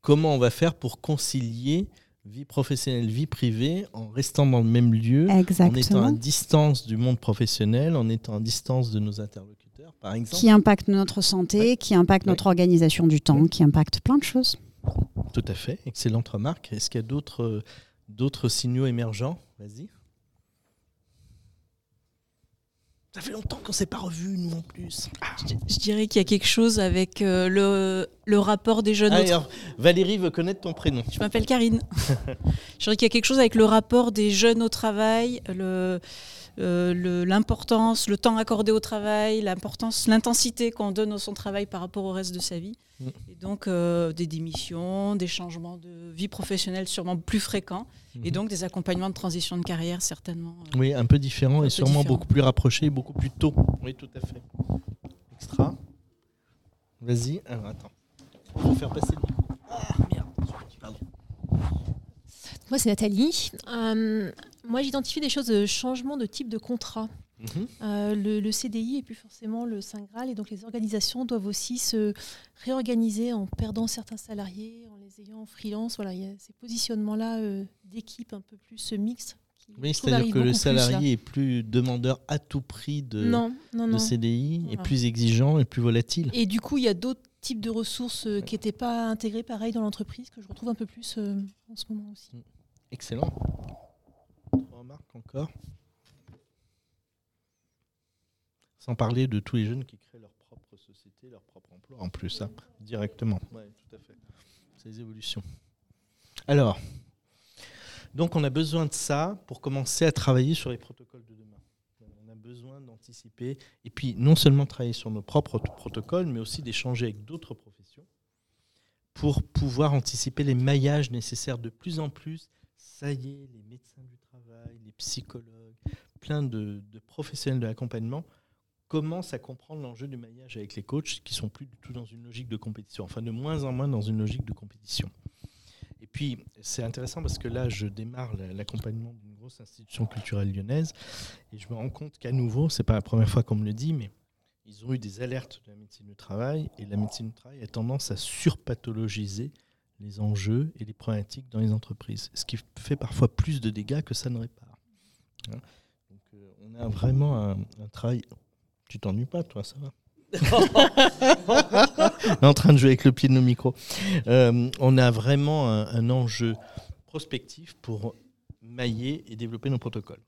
comment on va faire pour concilier vie professionnelle, vie privée, en restant dans le même lieu, en étant à distance du monde professionnel, en étant à distance de nos interlocuteurs, par exemple? Qui impacte notre santé, qui impacte notre organisation du temps, qui impacte plein de choses. Tout à fait, excellente remarque. Est-ce qu'il y a d'autres, d'autres signaux émergents? Vas-y. Ça fait longtemps qu'on ne s'est pas revu, nous en plus. Je, dirais qu'il y a quelque chose avec euh, le, le, rapport des jeunes. Ah, Valérie veut connaître ton prénom. Je m'appelle Karine. je dirais qu'il y a quelque chose avec le rapport des jeunes au travail, le, euh, l'importance, le, temps accordé au travail, l'importance, l'intensité qu'on donne à son travail par rapport au reste de sa vie. Mm. Et donc euh, des démissions, des changements de vie professionnelle sûrement plus fréquents, et mm-hmm. donc des accompagnements de transition de carrière certainement. Euh, oui, un peu différent et sûrement beaucoup plus rapprochés, beaucoup plus tôt. Oui, tout à fait. Extra. Vas-y. Alors attends. Je vais faire passer le. Ah merde. Moi, c'est Nathalie. Euh, Moi, j'identifie des choses de changement de type de contrat. Mhm. Euh, le, le CDI et plus forcément le Saint Graal. Et donc les organisations doivent aussi se réorganiser en perdant certains salariés, en les ayant en freelance. Voilà, il y a ces positionnements-là euh, d'équipe un peu plus euh, mixtes. Oui, c'est-à-dire que le beaucoup plus, salarié est plus demandeur à tout prix de, non, non, de non. CDI, est Voilà. plus exigeant et plus volatile. Et du coup, il y a d'autres types de ressources euh, qui n'étaient pas intégrées pareil dans l'entreprise que je retrouve un peu plus euh, en ce moment aussi. Excellent. Trois remarques encore. Sans parler de tous les jeunes qui créent leur propre société, leur propre emploi en plus, hein, directement. Oui, tout à fait. C'est les évolutions. Alors, donc on a besoin de ça pour commencer à travailler sur les protocoles de demain. On a besoin d'anticiper et puis non seulement travailler sur nos propres protocoles, mais aussi d'échanger avec d'autres professions pour pouvoir anticiper les maillages nécessaires de plus en plus ça y est, les médecins du travail, psychologues, plein de, professionnels de l'accompagnement commencent à comprendre l'enjeu du maillage avec les coachs qui sont plus du tout dans une logique de compétition, enfin de moins en moins dans une logique de compétition. Et puis, c'est intéressant parce que là, je démarre la- l'accompagnement d'une grosse institution culturelle lyonnaise et je me rends compte qu'à nouveau, c'est pas la première fois qu'on me le dit, mais ils ont eu des alertes de la médecine du travail et la médecine du travail a tendance à surpathologiser les enjeux et les problématiques dans les entreprises, ce qui fait parfois plus de dégâts que ça ne répare. Hein. Euh, on a vraiment un, un travail. Tu t'ennuies pas, toi, ça va On est en train de jouer avec le pied de nos micros. Euh, on a vraiment un, un enjeu prospectif pour mailler et développer nos protocoles.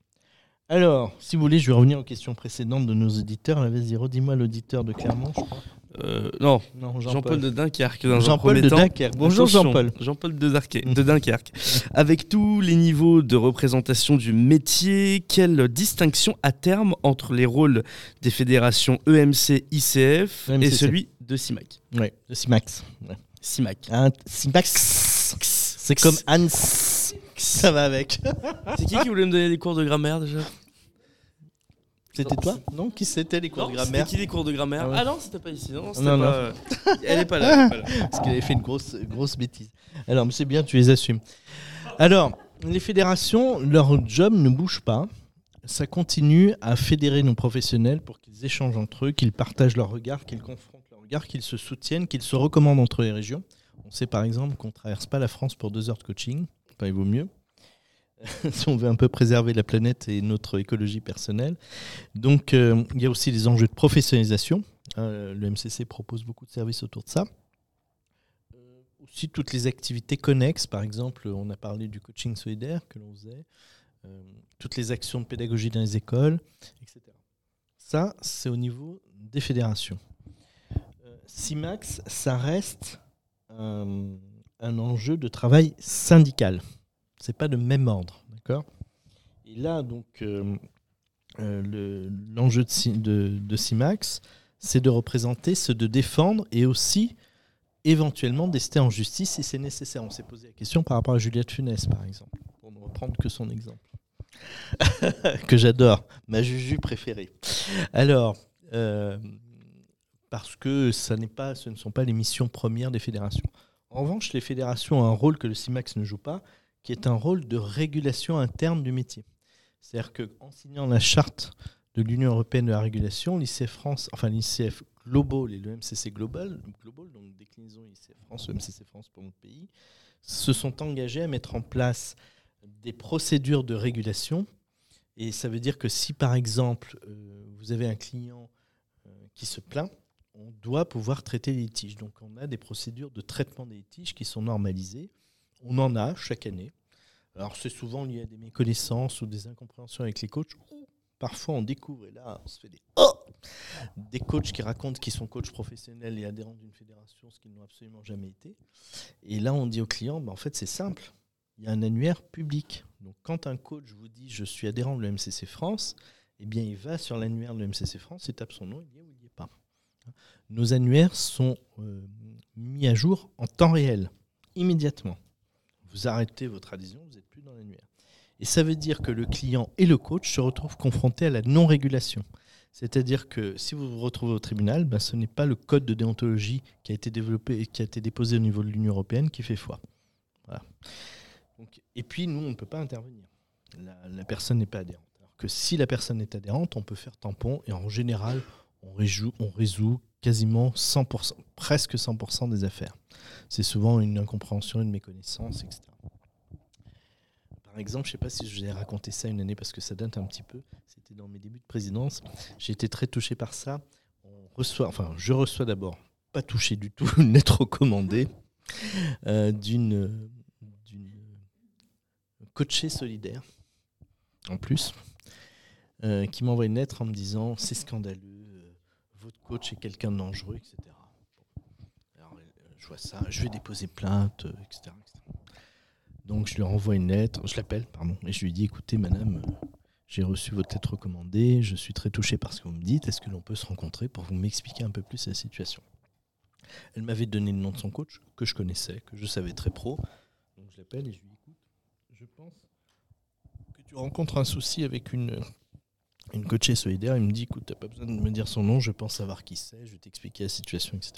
Alors, si vous voulez, je vais revenir aux questions précédentes de nos auditeurs. Vas-y, redis-moi l'auditeur de Clermont, je crois. Euh, non, Non, Jean-Paul de Dunkerque. Jean-Paul de. Dunkerque. Bonjour Jean-Paul. Jean-Paul de, de Dunkerque. Avec tous les niveaux de représentation du métier, quelle distinction à terme entre les rôles des fédérations E EMC, ICF et celui de CIMAC Ouais, le CIMAX. Ouais. CIMAC. Un. C'est comme Hans. Ça va avec. C'est qui qui voulait me donner des cours de grammaire déjà? C'était toi Non Qui c'était les cours Non, de c'était grammaire qui les cours de grammaire Ah ah, non, c'était pas ici. Non, c'était Non, non. pas, euh, Elle est pas là. elle est pas là. Parce qu'il avait fait une grosse, grosse bêtise. Alors, mais c'est bien, tu les assumes. Alors, les fédérations, leur job ne bouge pas. Ça continue à fédérer nos professionnels pour qu'ils échangent entre eux, qu'ils partagent leurs regards, qu'ils confrontent leurs regards, qu'ils se soutiennent, qu'ils se recommandent entre les régions. On sait par exemple qu'on ne traverse pas la France pour deux heures de coaching. Enfin, il vaut mieux. si on veut un peu préserver la planète et notre écologie personnelle. Donc, euh, il y a aussi les enjeux de professionnalisation. Euh, le MCC propose beaucoup de services autour de ça. Euh, aussi toutes les activités connexes, par exemple, on a parlé du coaching solidaire que l'on faisait, toutes les actions de pédagogie dans les écoles, etc. Ça, c'est au niveau des fédérations. CIMAX, ça reste un enjeu de travail syndical. C'est pas de même ordre, d'accord? Et là, donc, euh, euh, le- l'enjeu de, Ci- de, de CIMAX, c'est de représenter, c'est de défendre et aussi éventuellement d'ester en justice si c'est nécessaire. On s'est posé la question par rapport à Juliette Funès, par exemple, pour ne reprendre que son exemple, que j'adore, ma juju préférée. Alors, euh, parce que ça pas, ce ne sont pas les missions premières des fédérations. En revanche, les fédérations ont un rôle que le CIMAX ne joue pas, qui est un rôle de régulation interne du métier. C'est-à-dire qu'en signant la charte de l'Union européenne de la régulation, l'ICF France, enfin l'ICF Global et le MCC Global, Global donc déclinaison ICF France, MCC France pour notre pays, se sont engagés à mettre en place des procédures de régulation. Et ça veut dire que si par exemple euh, vous avez un client euh, qui se plaint, on doit pouvoir traiter les litiges. Donc on a des procédures de traitement des litiges qui sont normalisées. On en a chaque année. Alors c'est souvent lié à des méconnaissances ou des incompréhensions avec les coachs. Parfois on découvre, et là on se fait des oh des coachs qui racontent qu'ils sont coachs professionnels et adhérents d'une fédération, ce qu'ils n'ont absolument jamais été. Et là on dit au client, bah, en fait c'est simple, il y a un annuaire public. Donc quand un coach vous dit je suis adhérent de l'MCC France, eh bien il va sur l'annuaire de l'MCC France, il tape son nom, il y est ou il n'y est pas. Nos annuaires sont euh, mis à jour en temps réel, immédiatement. Vous arrêtez votre adhésion, vous n'êtes plus dans l'annuaire. Et ça veut dire que le client et le coach se retrouvent confrontés à la non-régulation. C'est-à-dire que si vous vous retrouvez au tribunal, ben, ce n'est pas le code de déontologie qui a été développé et qui a été déposé au niveau de l'Union européenne qui fait foi. Et puis, nous, on ne peut pas intervenir. la, personne n'est pas adhérente. Alors que si la personne est adhérente, on peut faire tampon et en général, on résout quasiment 100%, presque 100% des affaires. C'est souvent une incompréhension, une méconnaissance, etc. Par exemple, je ne sais pas si je vous ai raconté ça une année parce que ça date un petit peu. C'était dans mes débuts de présidence. J'ai été très touché par ça. On reçoit, enfin, je reçois d'abord, pas touché du tout, une lettre recommandée euh, d'une coachée solidaire, en plus, euh, qui m'envoie une lettre en me disant c'est scandaleux, votre coach est quelqu'un de dangereux, etc. Alors, je vois ça, je vais déposer plainte, etc. Donc je lui renvoie une lettre, je l'appelle, pardon, et je lui dis écoutez, madame, j'ai reçu votre lettre recommandée, je suis très touché par ce que vous me dites, est-ce que l'on peut se rencontrer pour vous m'expliquer un peu plus la situation? Elle m'avait donné le nom de son coach, que je connaissais, que je savais très pro. Donc je l'appelle et je lui dis écoute, je pense que tu rencontres un souci avec une, une coachée solidaire. Il me dit écoute, tu n'as pas besoin de me dire son nom, je pense savoir qui c'est, je vais t'expliquer la situation, etc.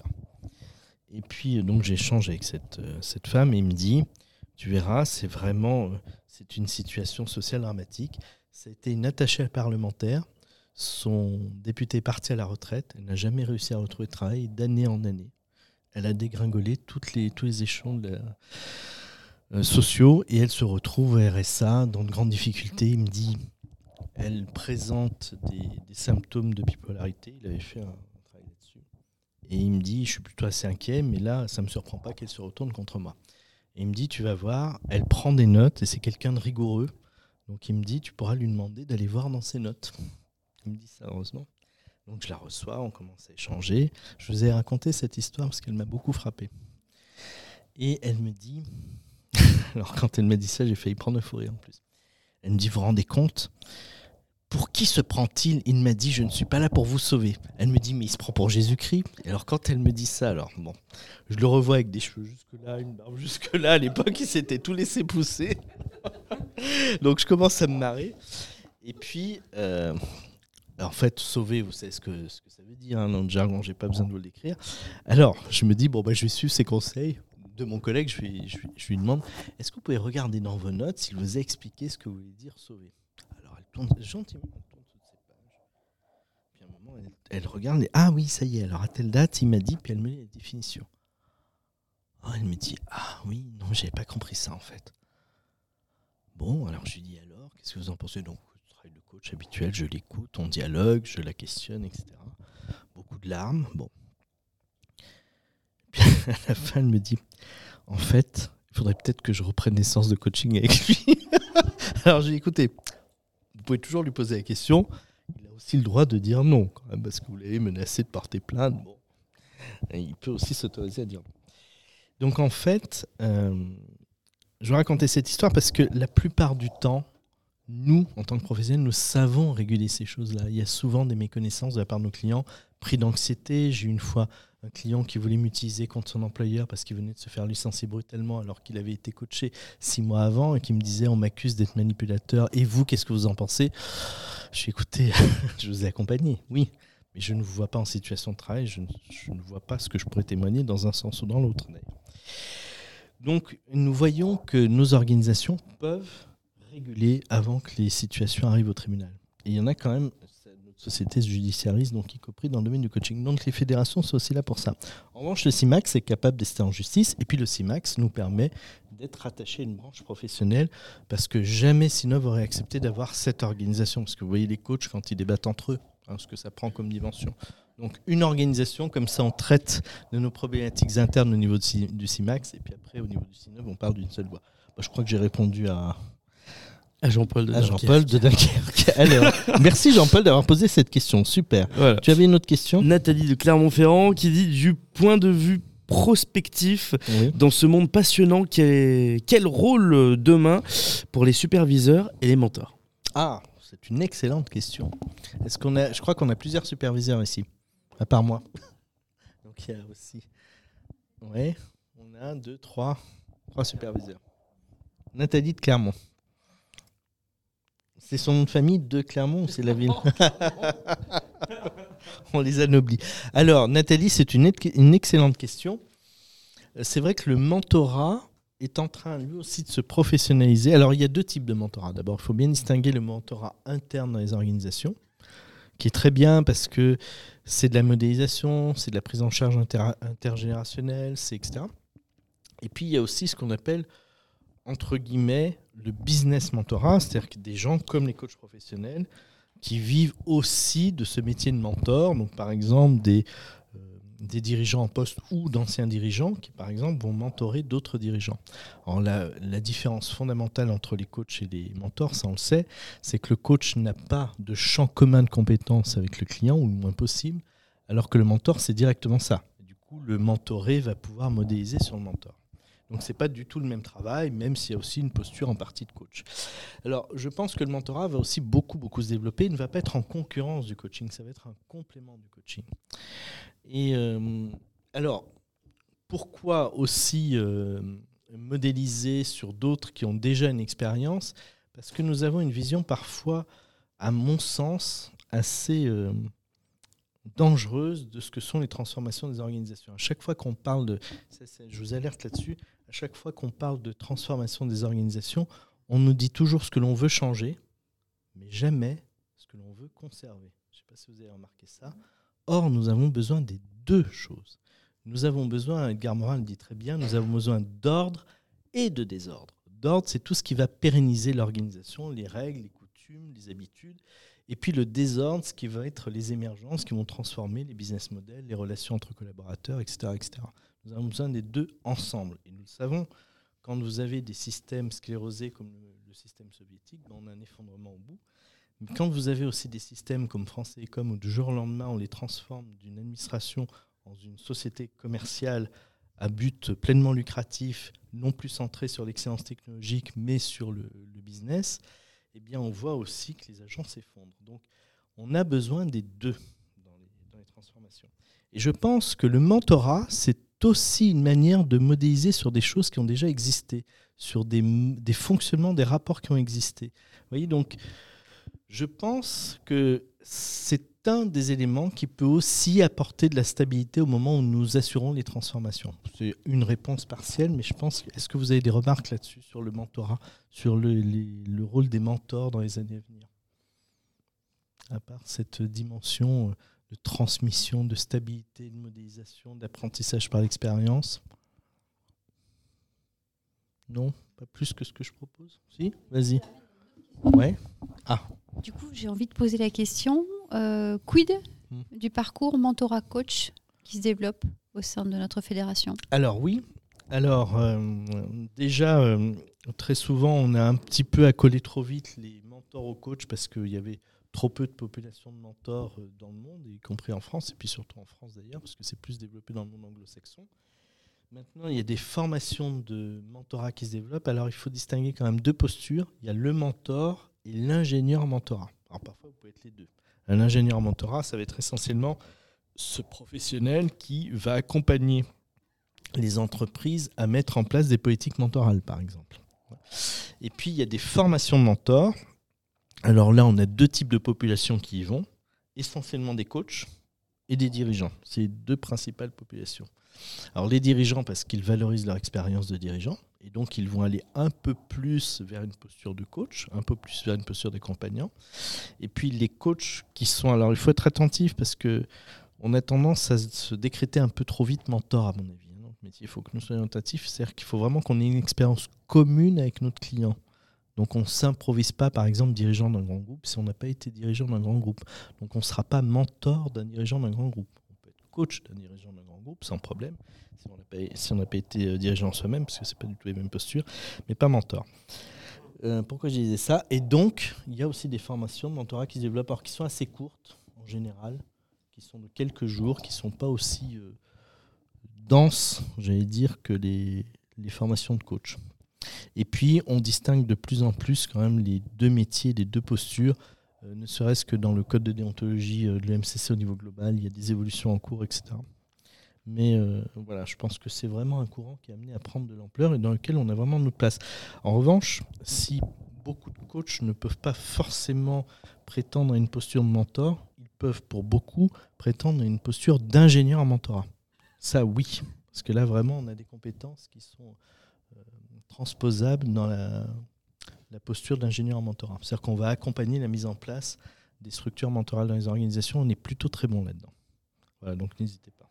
Et puis donc j'échange avec cette, euh, cette femme et il me dit tu verras, c'est vraiment euh, c'est une situation sociale dramatique. Été une attachée parlementaire. Son député est parti à la retraite. Elle n'a jamais réussi à retrouver de travail d'année en année. Elle a dégringolé toutes les, tous les échelons euh, sociaux et elle se retrouve au RSA dans de grandes difficultés. Il me dit elle présente des, symptômes de bipolarité. Il avait fait un travail là-dessus. Et il me dit je suis plutôt assez inquiet, mais là, ça ne me surprend pas qu'elle se retourne contre moi. Et il me dit, tu vas voir, elle prend des notes et c'est quelqu'un de rigoureux. Donc il me dit, tu pourras lui demander d'aller voir dans ses notes. Il me dit ça, heureusement. Donc je la reçois, on commence à échanger. Je vous ai raconté cette histoire parce qu'elle m'a beaucoup frappé. Et elle me dit, alors quand elle m'a dit ça, j'ai failli prendre un fou en plus. Elle me dit, vous vous rendez compte pour qui se prend-il Il m'a dit, je ne suis pas là pour vous sauver. Elle me dit, mais il se prend pour Jésus-Christ. Alors, quand elle me dit ça, alors, bon, je le revois avec des cheveux jusque-là, une barbe jusque-là. À l'époque, il s'était tout laissé pousser. Donc, je commence à me marrer. Et puis, euh, en fait, sauver, vous savez ce que, ça veut dire, hein, dans le jargon, j'ai pas besoin de vous le décrire. Alors, je me dis, bon, bah, je vais suivre ses conseils de mon collègue. Je lui, je, je lui demande, est-ce que vous pouvez regarder dans vos notes s'il vous a expliqué ce que vous voulez dire sauver? Tourne gentiment, tourne toutes ces pages. Puis à un moment, elle, regarde et ah oui, ça y est, alors à telle date, il m'a dit, puis elle me dit la définition. Oh, elle me dit ah oui, non, j'avais pas compris ça en fait. Bon, alors je lui dis alors, qu'est-ce que vous en pensez? Donc, travail de coach habituel, je l'écoute, on dialogue, je la questionne, etc. Beaucoup de larmes, bon. Puis à la fin, elle me dit en fait, il faudrait peut-être que je reprenne des séances de coaching avec lui. alors j'ai écouté, pouvez toujours lui poser la question. Il a aussi le droit de dire non, quand même, parce que vous l'avez menacé de porter plainte. Bon. il peut aussi s'autoriser à dire non. Donc en fait, euh, je vais raconter cette histoire parce que la plupart du temps, nous, en tant que professionnels, nous savons réguler ces choses-là. Il y a souvent des méconnaissances de la part de nos clients, pris d'anxiété. J'ai une fois un client qui voulait m'utiliser contre son employeur parce qu'il venait de se faire licencier brutalement alors qu'il avait été coaché six mois avant et qui me disait on m'accuse d'être manipulateur. Et vous, qu'est-ce que vous en pensez? Je suis écouté, je vous ai accompagné, oui. Mais je ne vous vois pas en situation de travail, je ne, vois pas ce que je pourrais témoigner dans un sens ou dans l'autre. Donc nous voyons que nos organisations peuvent réguler avant que les situations arrivent au tribunal. Et il y en a quand même société se judiciarise, donc y compris dans le domaine du coaching. Donc les fédérations sont aussi là pour ça. En revanche, le CIMAX est capable d'ester en justice, et puis le CIMAX nous permet d'être attaché à une branche professionnelle, parce que jamais Sinov aurait accepté d'avoir cette organisation, parce que vous voyez les coachs quand ils débattent entre eux, hein, ce que ça prend comme dimension. Donc une organisation, comme ça on traite de nos problématiques internes au niveau du CIMAX, et puis après au niveau du Sinov, on parle d'une seule voix. je crois que j'ai répondu à, à Jean-Paul de, Jean de merci Jean-Paul d'avoir posé cette question. Super. Tu avais une autre question? Nathalie de Clermont-Ferrand qui dit du point de vue prospectif dans ce monde passionnant, quel, quel rôle demain pour les superviseurs et les mentors? Ah, c'est une excellente question. Est-ce qu'on a Je crois qu'on a plusieurs superviseurs ici, à part moi. Donc il y a aussi. Oui, on a deux, trois, trois superviseurs. Nathalie de Clermont. C'est son nom de famille de Clermont c'est la ville On les anoblit. Alors, Nathalie, c'est une, une excellente question. Euh, c'est vrai que le mentorat est en train lui aussi de se professionnaliser. Alors il y a deux types de mentorat. D'abord, il faut bien distinguer le mentorat interne dans les organisations, qui est très bien parce que c'est de la modélisation, c'est de la prise en charge intergénérationnelle, c'est etc. Et puis il y a aussi ce qu'on appelle entre guillemets le business mentorat, c'est-à-dire que des gens comme les coachs professionnels qui vivent aussi de ce métier de mentor. Donc par exemple des des dirigeants en poste ou d'anciens dirigeants qui, par exemple, vont mentorer d'autres dirigeants. Alors, la, différence fondamentale entre les coachs et les mentors, ça on le sait, c'est que le coach n'a pas de champ commun de compétences avec le client, ou le moins possible, alors que le mentor, c'est directement ça. du coup, le mentoré va pouvoir modéliser sur le mentor. Donc c'est pas du tout le même travail, même s'il y a aussi une posture en partie de coach. Alors je pense que le mentorat va aussi beaucoup beaucoup se développer. Il ne va pas être en concurrence du coaching, ça va être un complément du coaching. Et euh, alors, pourquoi aussi euh, modéliser sur d'autres qui ont déjà une expérience? Parce que nous avons une vision parfois, à mon sens, assez euh, dangereuse de ce que sont les transformations des organisations. À chaque fois qu'on parle de, je vous alerte là-dessus, à chaque fois qu'on parle de transformation des organisations, on nous dit toujours ce que l'on veut changer, mais jamais ce que l'on veut conserver. Je ne sais pas si vous avez remarqué ça. Or, nous avons besoin des deux choses. Nous avons besoin, Edgar Morin le dit très bien, nous avons besoin d'ordre et de désordre. D'ordre, c'est tout ce qui va pérenniser l'organisation, les règles, les coutumes, les habitudes. Et puis le désordre, ce qui va être les émergences qui vont transformer les business models, les relations entre collaborateurs, etc. etc. Nous avons besoin des deux ensemble. Et nous le savons, quand vous avez des systèmes sclérosés comme le, système soviétique, ben, on a un effondrement au bout. Quand vous avez aussi des systèmes comme France Télécom où du jour au lendemain on les transforme d'une administration en une société commerciale à but pleinement lucratif, non plus centré sur l'excellence technologique mais sur le, business, eh bien on voit aussi que les agents s'effondrent. Donc on a besoin des deux dans les, transformations. Et je pense que le mentorat, c'est aussi une manière de modéliser sur des choses qui ont déjà existé, sur des, fonctionnements, des rapports qui ont existé. Vous voyez, donc je pense que c'est un des éléments qui peut aussi apporter de la stabilité au moment où nous assurons les transformations. C'est une réponse partielle, mais je pense. Est-ce que vous avez des remarques là-dessus, sur le mentorat, sur le, le, rôle des mentors dans les années à venir? À part cette dimension euh, de transmission, de stabilité, de modélisation, d'apprentissage par l'expérience Non Pas plus que ce que je propose Si Vas-y. Ouais. Ah. Du coup, j'ai envie de poser la question euh, quid hmm. du parcours mentorat coach qui se développe au sein de notre fédération? Alors oui. Alors euh, déjà, euh, très souvent, on a un petit peu accolé trop vite les mentors aux coachs parce qu'il y avait trop peu de population de mentors dans le monde, y compris en France, et puis surtout en France d'ailleurs, parce que c'est plus développé dans le monde anglo-saxon. Maintenant, il y a des formations de mentorat qui se développent. Alors, il faut distinguer quand même deux postures. Il y a le mentor et l'ingénieur mentorat. Alors parfois, vous pouvez être les deux. Un ingénieur mentorat, ça va être essentiellement ce professionnel qui va accompagner les entreprises à mettre en place des politiques mentorales, par exemple. Et puis, il y a des formations de mentors. Alors là, on a deux types de populations qui y vont, essentiellement des coachs et des dirigeants. C'est les deux principales populations. Alors les dirigeants, parce qu'ils valorisent leur expérience de dirigeant, et donc, ils vont aller un peu plus vers une posture de coach, un peu plus vers une posture d'accompagnant. Et puis, les coachs qui sont. Alors, il faut être attentif parce que on a tendance à se décréter un peu trop vite mentor, à mon avis. Mais il faut que nous soyons attentifs. C'est-à-dire qu'il faut vraiment qu'on ait une expérience commune avec notre client. Donc, on ne s'improvise pas, par exemple, dirigeant d'un grand groupe si on n'a pas été dirigeant d'un grand groupe. Donc, on ne sera pas mentor d'un dirigeant d'un grand groupe. On peut être coach d'un dirigeant d'un grand groupe sans problème si on n'a pas, été euh, dirigeant soi-même, parce que ce n'est pas du tout les mêmes postures, mais pas mentor. Euh, pourquoi je disais ça? Et donc, il y a aussi des formations de mentorat qui se développent, qui sont assez courtes en général, qui sont de quelques jours, qui ne sont pas aussi euh, denses, j'allais dire, que les, formations de coach. Et puis, on distingue de plus en plus quand même les deux métiers, les deux postures, ne serait-ce que dans le code de déontologie de l'EMCC au niveau global, il y a des évolutions en cours, etc. Mais euh, voilà, je pense que c'est vraiment un courant qui est amené à prendre de l'ampleur et dans lequel on a vraiment notre place. En revanche, si beaucoup de coachs ne peuvent pas forcément prétendre à une posture de mentor, ils peuvent pour beaucoup prétendre à une posture d'ingénieur en mentorat. Ça, oui. Parce que là, vraiment, on a des compétences qui sont, euh, transposable dans la, posture d'ingénieur en mentorat. C'est-à-dire qu'on va accompagner la mise en place des structures mentorales dans les organisations. On est plutôt très bon là-dedans. Voilà, donc n'hésitez pas.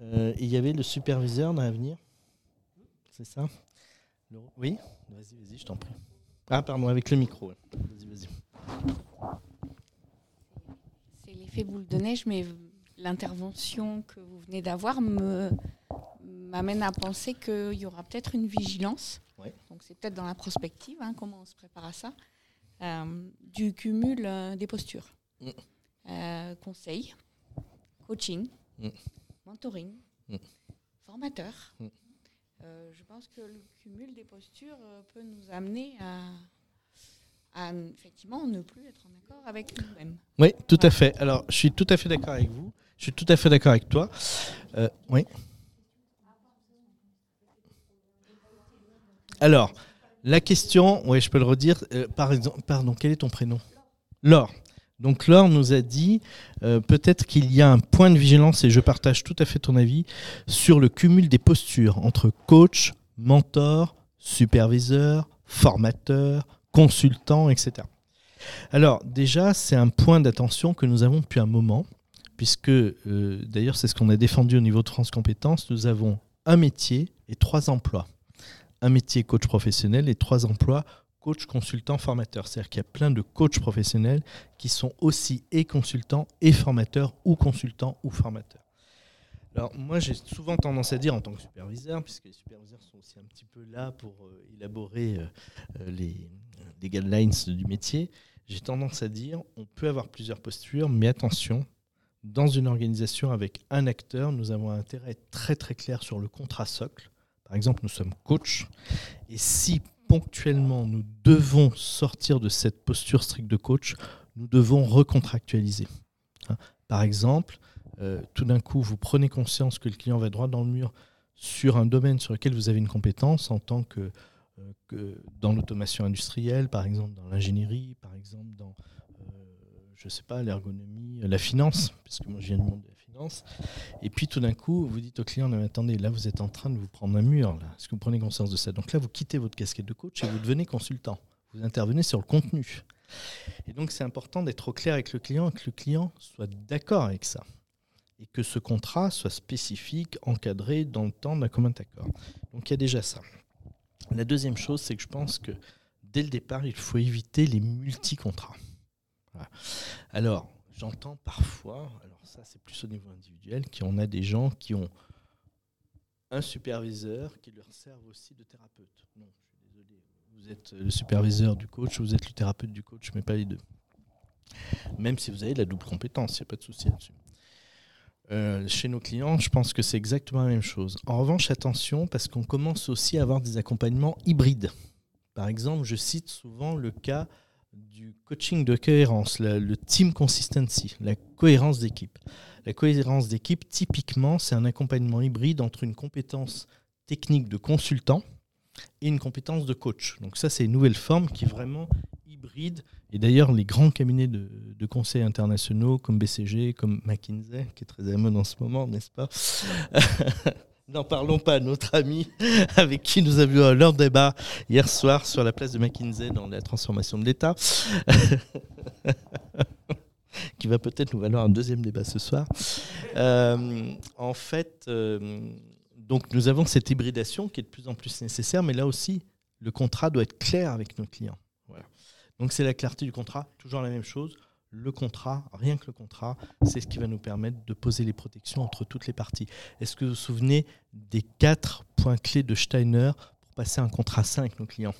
Euh, il y avait le superviseur dans l'avenir? C'est ça? Oui? Vas-y, vas-y, je t'en prie. Ah, pardon, avec le micro. Vas-y, vas-y. C'est l'effet boule de neige, mais l'intervention que vous venez d'avoir me m'amène à penser qu'il y aura peut-être une vigilance. Donc c'est peut-être dans la prospective, hein, comment on se prépare à ça, euh, du cumul euh, des postures. Mm. Euh, conseil, coaching, mm. mentoring, mm. formateur. je pense que le cumul des postures peut nous amener à, à effectivement ne plus être en accord avec nous-mêmes. Oui, tout à fait. Alors, je suis tout à fait d'accord avec vous. Je suis tout à fait d'accord avec toi. oui. Alors, la question, oui, je peux le redire. Euh, par exemple, pardon, quel est ton prénom? Laure. Donc Laure nous a dit euh, peut-être qu'il y a un point de vigilance, et je partage tout à fait ton avis, sur le cumul des postures entre coach, mentor, superviseur, formateur, consultant, etc. Alors déjà, c'est un point d'attention que nous avons depuis un moment, puisque euh, d'ailleurs c'est ce qu'on a défendu au niveau de France Compétences, nous avons un métier et trois emplois un métier coach professionnel et trois emplois coach, consultant, formateur. C'est-à-dire qu'il y a plein de coachs professionnels qui sont aussi et consultants et formateurs ou consultants ou formateurs. Alors moi j'ai souvent tendance à dire en tant que superviseur, puisque les superviseurs sont aussi un petit peu là pour euh, élaborer euh, euh, les, guidelines du métier, j'ai tendance à dire on peut avoir plusieurs postures, mais attention, dans une organisation avec un acteur, nous avons intérêt à être très très clair sur le contrat socle par exemple, nous sommes coach, et si ponctuellement nous devons sortir de cette posture stricte de coach, nous devons recontractualiser. Hein. Par exemple, euh, tout d'un coup, vous prenez conscience que le client va droit dans le mur sur un domaine sur lequel vous avez une compétence en tant que, euh, dans l'automation industrielle, par exemple dans l'ingénierie, par exemple dans, euh, je sais pas, l'ergonomie, la finance, puisque moi je viens du monde et puis tout d'un coup, vous dites au client, non, attendez, là vous êtes en train de vous prendre un mur. Est-ce que vous prenez conscience de ça? Donc là, vous quittez votre casquette de coach et vous devenez consultant. Vous intervenez sur le contenu. Et donc c'est important d'être au clair avec le client que le client soit d'accord avec ça. Et que ce contrat soit spécifique, encadré dans le temps d'un commun accord. Donc il y a déjà ça. La deuxième chose, c'est que je pense que dès le départ, il faut éviter les multi-contrats. Alors, j'entends parfois, ça c'est plus au niveau individuel, qu'on a des gens qui ont un superviseur qui leur servent aussi de thérapeute. Non, je suis désolé, vous êtes le superviseur du coach, vous êtes le thérapeute du coach, mais pas les deux. Même si vous avez la double compétence, il n'y a pas de souci là-dessus. Euh, chez nos clients, je pense que c'est exactement la même chose. En revanche, attention, parce qu'on commence aussi à avoir des accompagnements hybrides. Par exemple, je cite souvent le cas du coaching de cohérence, le, team consistency, la cohérence d'équipe. La cohérence d'équipe, typiquement, c'est un accompagnement hybride entre une compétence technique de consultant et une compétence de coach. Donc ça, c'est une nouvelle forme qui est vraiment hybride. Et d'ailleurs, les grands cabinets de, conseils internationaux comme BCG, comme McKinsey, qui est très mode en ce moment, n'est-ce pas? N'en parlons pas, notre ami avec qui nous avions leur débat hier soir sur la place de McKinsey dans la transformation de l'État, qui va peut-être nous valoir un deuxième débat ce soir. Euh, en fait, euh, donc nous avons cette hybridation qui est de plus en plus nécessaire, mais là aussi, le contrat doit être clair avec nos clients. Donc c'est la clarté du contrat, toujours la même chose le contrat, rien que le contrat, c'est ce qui va nous permettre de poser les protections entre toutes les parties. Est-ce que vous vous souvenez des quatre points clés de Steiner pour passer un contrat sain avec nos clients?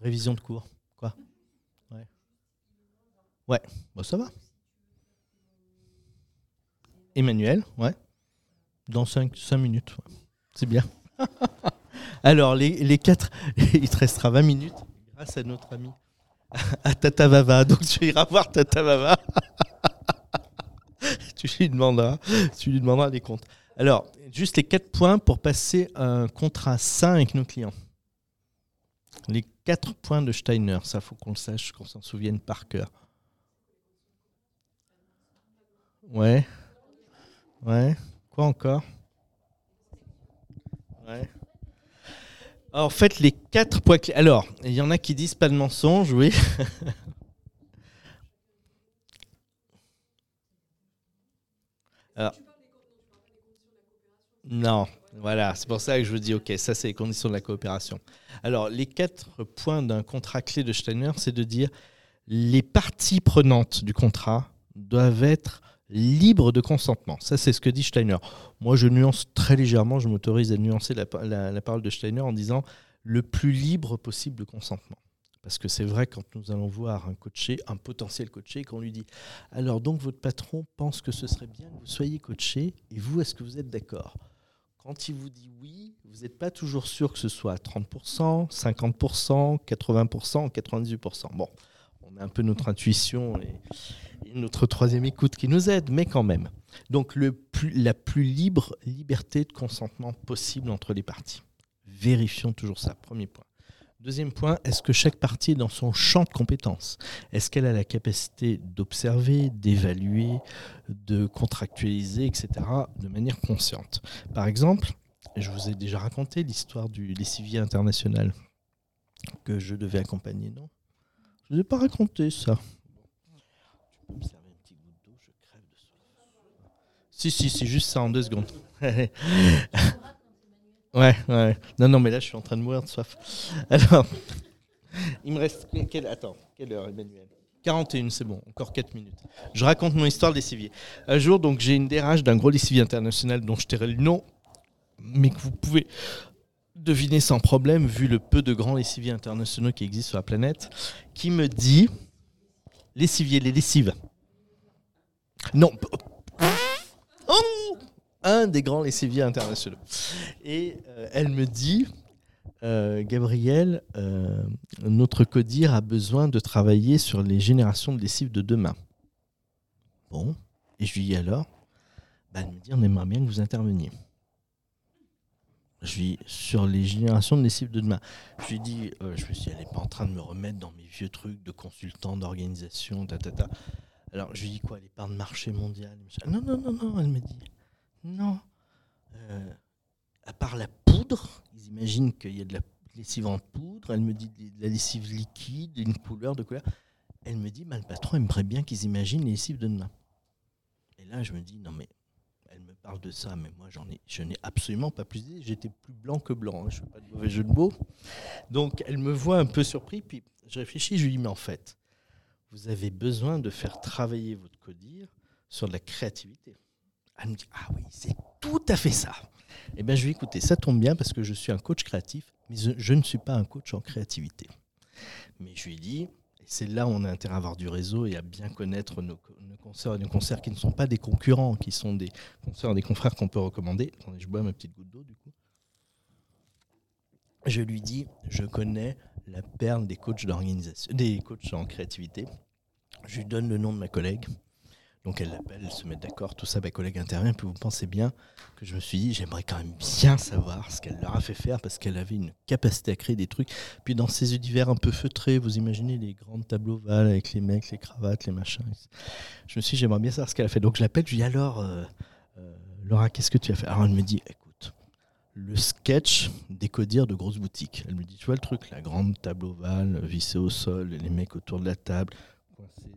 Révision de cours. Quoi? Ouais. Bon, ça va. Emmanuel, ouais. Dans 5 minutes. C'est bien. Alors, les, les quatre, il te restera 20 minutes grâce à notre ami à Tata Vava. Donc tu iras voir Tata Vava. tu lui demanderas, tu lui demanderas des comptes. Alors, juste les quatre points pour passer un contrat sain avec nos clients. Les quatre points de Steiner, ça faut qu'on le sache, qu'on s'en souvienne par cœur. Ouais. Ouais. Quoi encore? Ouais. En fait, les quatre points clés. Alors, il y en a qui disent pas de mensonge, oui. Non, voilà, c'est pour ça que je vous dis, ok, ça c'est les conditions de la coopération. Alors, les quatre points d'un contrat clé de Steiner, c'est de dire les parties prenantes du contrat doivent être libres de consentement. Ça, c'est ce que dit Steiner. Moi, je nuance très légèrement, je m'autorise à nuancer la, parole de Steiner en disant le plus libre possible de consentement. Parce que c'est vrai, quand nous allons voir un coaché, un potentiel coaché, qu'on lui dit Alors, donc, votre patron pense que ce serait bien que vous soyez coaché, et vous, est-ce que vous êtes d'accord? Quand il vous dit oui, vous n'êtes pas toujours sûr que ce soit 30%, 50%, 80%, 98%. Bon, on a un peu notre intuition notre troisième écoute qui nous aide, mais quand même. Donc la plus libre liberté de consentement possible entre les parties. Vérifions toujours ça, premier point. Deuxième point, est-ce que chaque partie est dans son champ de compétences? Est-ce qu'elle a la capacité d'observer, d'évaluer, de contractualiser, etc., de manière consciente? Par exemple, je vous ai déjà raconté l'histoire du lessivier international que je devais accompagner, non? Je ne vous ai pas raconté ça. Peux. Si, si, c'est juste ça en deux secondes. Ouais, ouais. Non, non, mais là, je suis en train de mourir de soif. Alors, il me reste. Quelle... Attends, quelle heure, Emmanuel? 41, c'est bon, encore 4 minutes. Je raconte mon histoire de lessivier. Un jour, donc, j'ai une DRH d'un gros lessivier international dont je tairai le nom, mais que vous pouvez deviner sans problème, vu le peu de grands lessiviers internationaux qui existent sur la planète, qui me dit lessivier, les lessives. Non. Oh un des grands lessiviers internationaux. Et euh, elle me dit, euh, Gabriel, euh, notre codir a besoin de travailler sur les générations de lessives de demain. Bon, et je lui dis alors, bah, elle me dit, on aimerait bien que vous interveniez. Je lui dis, sur les générations de lessives de demain. Je lui dis, je me suis dit, elle n'est pas en train de me remettre dans mes vieux trucs de consultant, d'organisation, ta. Alors, je lui dis quoi, les parts de marché mondial Non, non, non, non, elle me dit, non. Euh, à part la poudre, ils imaginent qu'il y a de la lessive en poudre. Elle me dit de la lessive liquide, une couleur, de couleur. Elle me dit, bah, le patron aimerait bien qu'ils imaginent les lessives de demain. Et là, je me dis, non mais, parle de ça, mais moi, j'en ai, je n'ai absolument pas plus d'idées. J'étais plus blanc que blanc. Hein. Je ne pas de mauvais jeu de mots. Donc, elle me voit un peu surpris. Puis, je réfléchis, je lui dis, mais en fait, vous avez besoin de faire travailler votre codir sur de la créativité. Elle me dit Ah oui, c'est tout à fait ça. Eh bien, je vais écouter. Ça tombe bien parce que je suis un coach créatif, mais je, ne suis pas un coach en créativité. Mais je lui ai dit c'est là où on a intérêt à avoir du réseau et à bien connaître nos, concerts et nos concerts qui ne sont pas des concurrents, qui sont des concerts des confrères qu'on peut recommander. Attendez, je bois ma petite goutte d'eau du coup. Je lui dis je connais la perle des coachs d'organisation, des coachs en créativité. Je lui donne le nom de ma collègue. Donc elle l'appelle, elle se met d'accord, tout ça, ma collègue intervient, puis vous pensez bien que je me suis dit, j'aimerais quand même bien savoir ce qu'elle leur a fait faire, parce qu'elle avait une capacité à créer des trucs. Puis dans ces univers un peu feutrés, vous imaginez les grandes tableaux ovales avec les mecs, les cravates, les machins. Je me suis dit, j'aimerais bien savoir ce qu'elle a fait. Donc je l'appelle, je lui dis, alors, euh, euh, Laura, qu'est-ce que tu as fait? Alors elle me dit, écoute, le sketch des codières de grosses boutiques. Elle me dit, tu vois le truc, la grande table ovale, vissée au sol, les mecs autour de la table, coincés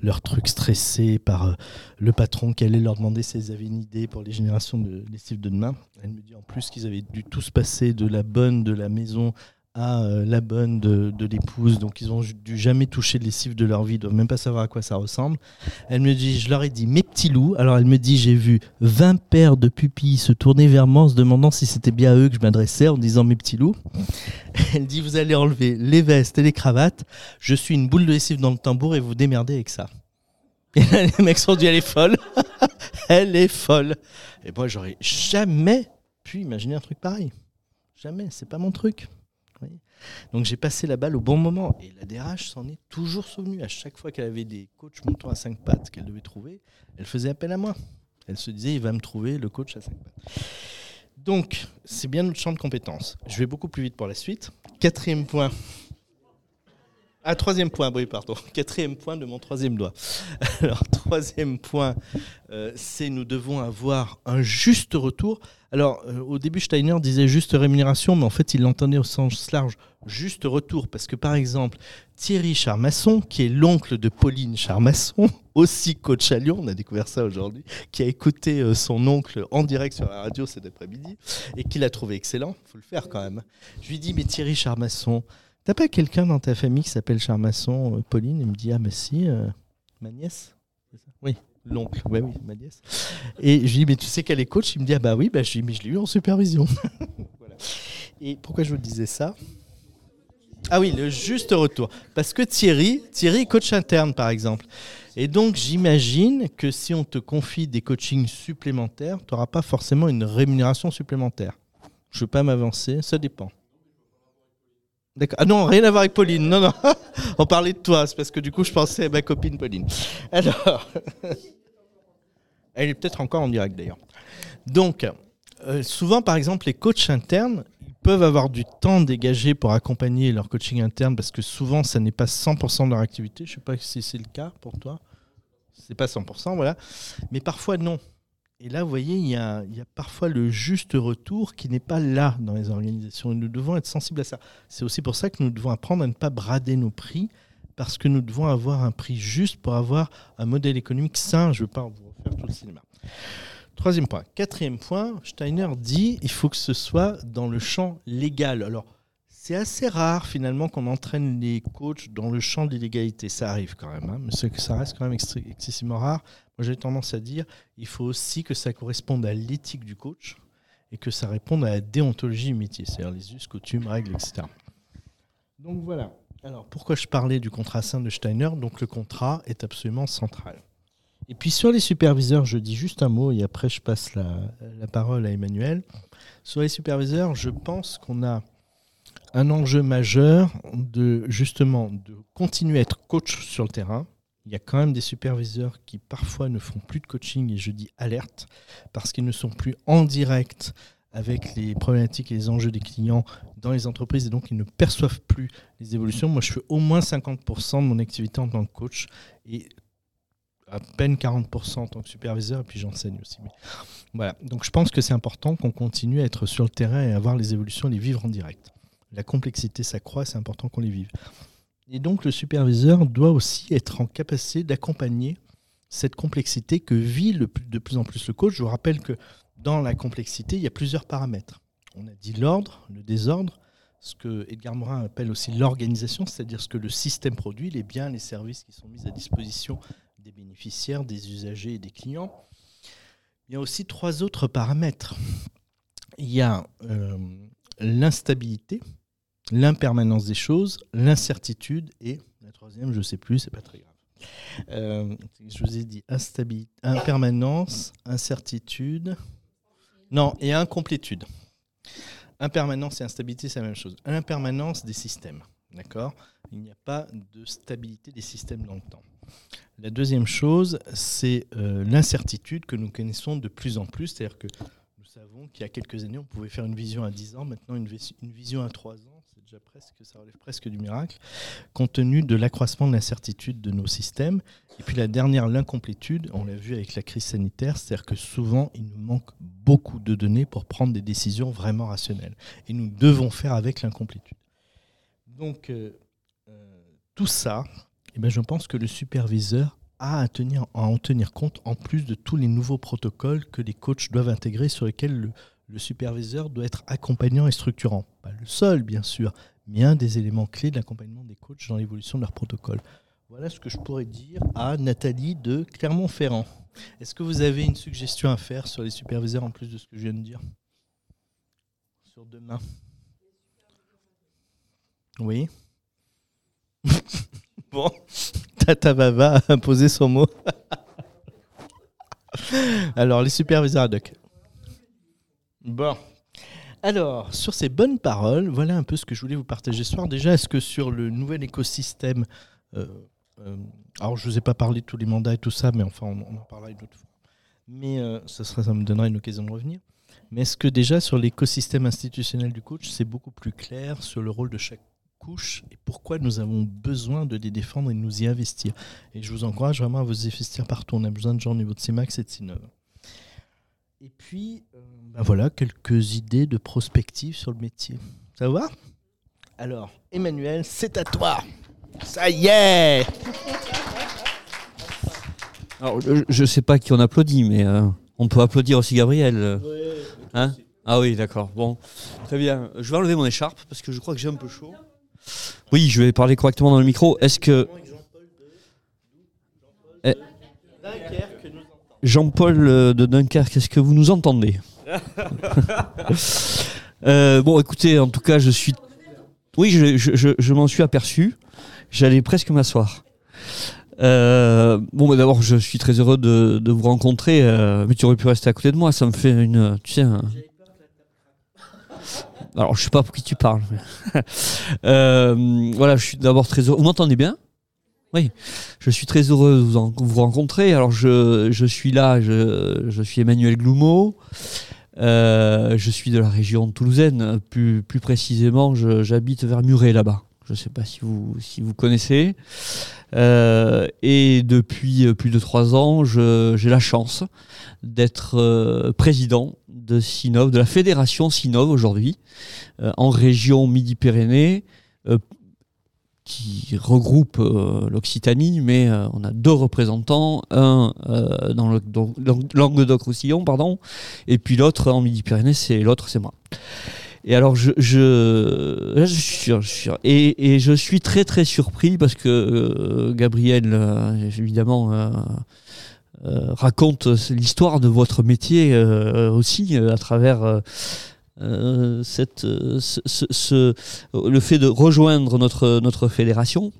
leur truc stressé par euh, le patron qui allait leur demander s'ils avaient une idée pour les générations de lessive de demain. Elle me dit en plus qu'ils avaient dû tous passer de la bonne de la maison euh, la bonne de, l'épouse. Donc ils ont dû jamais toucher de lessive de leur vie, ils doivent même pas savoir à quoi ça ressemble. Elle me dit, je leur ai dit mes petits loups. Alors elle me dit, j'ai vu 20 paires de pupilles se tourner vers moi en se demandant si c'était bien à eux que je m'adressais en disant mes petits loups. Elle dit, vous allez enlever les vestes et les cravates. Je suis une boule de lessive dans le tambour et vous démerdez avec ça. Les mecs sont dit, elle est folle. elle est folle. Et moi, j'aurais jamais pu imaginer un truc pareil. Jamais, c'est pas mon truc. Donc j'ai passé la balle au bon moment. Et la DRH s'en est toujours souvenue. À chaque fois qu'elle avait des coachs moutons à cinq pattes qu'elle devait trouver, elle faisait appel à moi. Elle se disait, il va me trouver le coach à cinq pattes. Donc, c'est bien notre champ de compétences. Je vais beaucoup plus vite pour la suite. Quatrième point. Ah, troisième point, oui, pardon. Quatrième point de mon troisième doigt. Troisième point, euh, c'est nous devons avoir un juste retour. Alors, euh, au début, Steiner disait juste rémunération, mais en fait, il l'entendait au sens large, juste retour. Parce que, par exemple, Thierry Charmasson, qui est l'oncle de Pauline Charmasson, aussi coach à Lyon, on a découvert ça aujourd'hui, qui a écouté euh, son oncle en direct sur la radio cet après-midi, et qui l'a trouvé excellent, faut le faire quand même. Je lui dis, mais Thierry Charmasson, T'as pas quelqu'un dans ta famille qui s'appelle Charmasson, Pauline? Il me dit Ah, mais si, ma nièce Oui, l'oncle, ouais, oui, ma nièce. Et je lui dis Mais tu sais qu'elle est coach? Il me dit Ah, bah oui, bah, je, mais je l'ai eu en supervision. Et pourquoi je vous disais ça? Ah oui, le juste retour. Parce que Thierry, Thierry est coach interne, par exemple. Et donc, j'imagine que si on te confie des coachings supplémentaires, tu n'auras pas forcément une rémunération supplémentaire. Je ne veux pas m'avancer, ça dépend. Ah non, rien à voir avec Pauline. Non, non. On parlait de toi, c'est parce que du coup, je pensais à ma copine Pauline. Alors, elle est peut-être encore en direct d'ailleurs. Donc, euh, souvent, par exemple, les coachs internes, ils peuvent avoir du temps dégagé pour accompagner leur coaching interne parce que souvent, ça n'est pas 100% de leur activité. Je ne sais pas si c'est le cas pour toi. C'est pas 100%, voilà. Mais parfois, non. Et là, vous voyez, il y, a, parfois le juste retour qui n'est pas là dans les organisations. Et nous devons être sensibles à ça. C'est aussi pour ça que nous devons apprendre à ne pas brader nos prix, parce que nous devons avoir un prix juste pour avoir un modèle économique sain. Je ne veux pas vous refaire tout le cinéma. Troisième point. Quatrième point, Steiner dit il faut que ce soit dans le champ légal. Alors, c'est assez rare finalement qu'on entraîne les coachs dans le champ de l'illégalité. Ça arrive quand même, hein, mais ça reste quand même excessivement rare. Moi, j'ai tendance à dire, il faut aussi que ça corresponde à l'éthique du coach et que ça réponde à la déontologie du métier, c'est-à-dire les us, coutumes, règles, etc. Donc voilà. Alors pourquoi je parlais du contrat sain de Steiner? Donc le contrat est absolument central. Et puis sur les superviseurs, je dis juste un mot et après je passe la, la parole à Emmanuel. Sur les superviseurs, je pense qu'on a un enjeu majeur de justement de continuer à être coach sur le terrain, il y a quand même des superviseurs qui parfois ne font plus de coaching, et je dis alerte, parce qu'ils ne sont plus en direct avec les problématiques et les enjeux des clients dans les entreprises, et donc ils ne perçoivent plus les évolutions. Moi, je fais au moins 50% de mon activité en tant que coach, et à peine 40% en tant que superviseur, et puis j'enseigne aussi. Voilà, donc je pense que c'est important qu'on continue à être sur le terrain et à voir les évolutions, les vivre en direct. La complexité s'accroît, c'est important qu'on les vive. Et donc le superviseur doit aussi être en capacité d'accompagner cette complexité que vit de plus en plus le coach. Je vous rappelle que dans la complexité, il y a plusieurs paramètres. On a dit l'ordre, le désordre, ce que Edgar Morin appelle aussi l'organisation, c'est-à-dire ce que le système produit, les biens, les services qui sont mis à disposition des bénéficiaires, des usagers et des clients. Il y a aussi trois autres paramètres. Il y a euh, l'instabilité, l'impermanence des choses, l'incertitude et la troisième, je ne sais plus, c'est pas très grave. Euh, je vous ai dit instabilité, impermanence, incertitude, non, et incomplétude. Impermanence et instabilité, c'est la même chose. Impermanence des systèmes, d'accord? Il n'y a pas de stabilité des systèmes dans le temps. La deuxième chose, c'est euh, l'incertitude que nous connaissons de plus en plus, c'est-à-dire que nous savons qu'il y a quelques années, on pouvait faire une vision à 10 ans, maintenant une, une vision à 3 ans, presque, ça relève presque du miracle, compte tenu de l'accroissement de l'incertitude de nos systèmes. Et puis la dernière, l'incomplétude, on l'a vu avec la crise sanitaire, c'est-à-dire que souvent, il nous manque beaucoup de données pour prendre des décisions vraiment rationnelles. Et nous devons faire avec l'incomplétude. Donc, euh, euh, tout ça, eh ben, je pense que le superviseur a à, tenir, à en tenir compte en plus de tous les nouveaux protocoles que les coachs doivent intégrer sur lesquels le, le superviseur doit être accompagnant et structurant. Pas le seul, bien sûr, mais un des éléments clés de l'accompagnement des coachs dans l'évolution de leur protocole. Voilà ce que je pourrais dire à Nathalie de Clermont-Ferrand. Est-ce que vous avez une suggestion à faire sur les superviseurs en plus de ce que je viens de dire? Sur demain Oui Bon, Tata Baba a imposé son mot. Alors, les superviseurs ad hoc. Bon. Alors, sur ces bonnes paroles, voilà un peu ce que je voulais vous partager ce soir. Déjà, est-ce que sur le nouvel écosystème, euh, euh, alors je ne vous ai pas parlé de tous les mandats et tout ça, mais enfin, on, en parlera une autre fois. Mais euh, ça, sera, ça me donnera une occasion de revenir. Mais est-ce que déjà sur l'écosystème institutionnel du coach, c'est beaucoup plus clair sur le rôle de chaque couches et pourquoi nous avons besoin de les défendre et de nous y investir? Et je vous encourage vraiment à vous investir partout. On a besoin de gens au niveau de CEMAX et de CINOV. Et puis, euh, ben voilà, quelques idées de prospective sur le métier. Ça va? Alors, Emmanuel, c'est à toi. Ça y est Alors, je ne sais pas qui on applaudit, mais euh, on peut applaudir aussi Gabriel. Hein? Ah oui, d'accord. Bon, très bien. Je vais enlever mon écharpe parce que je crois que j'ai un peu chaud. Oui, je vais parler correctement dans le micro. Est-ce que. Eh, Jean-Paul euh, de Dunkerque, est-ce que vous nous entendez euh, Bon, écoutez, en tout cas, je suis. Oui, je, m'en suis aperçu. J'allais presque m'asseoir. Euh, bon, bah, d'abord, je suis très heureux de, vous rencontrer. mais tu aurais pu rester à côté de moi. Ça me fait une. Tu sais, alors, je sais pas pour qui tu parles. voilà, je suis d'abord très heureux. Vous m'entendez bien? Oui, je suis très heureux de vous, rencontrer. Alors, je, je suis là, je, je, suis Emmanuel Gloumeau. Euh, je suis de la région toulousaine. Plus, plus précisément, j'habite vers Muret, là-bas. Je ne sais pas si vous, si vous connaissez. Euh, et depuis plus de trois ans, j'ai la chance d'être euh, président de Sinov, de la fédération Sinov aujourd'hui, en région Midi-Pyrénées, qui regroupe euh, l'Occitanie, mais euh, on a deux représentants, un euh, dans le Languedoc-Roussillon, pardon, et puis l'autre en Midi-Pyrénées, c'est l'autre, c'est moi. Et alors, je, je, je suis sûr, et, et, je suis très très surpris parce que Gabriel, évidemment, raconte l'histoire de votre métier aussi à travers euh, euh, ce, le fait de rejoindre notre, notre fédération.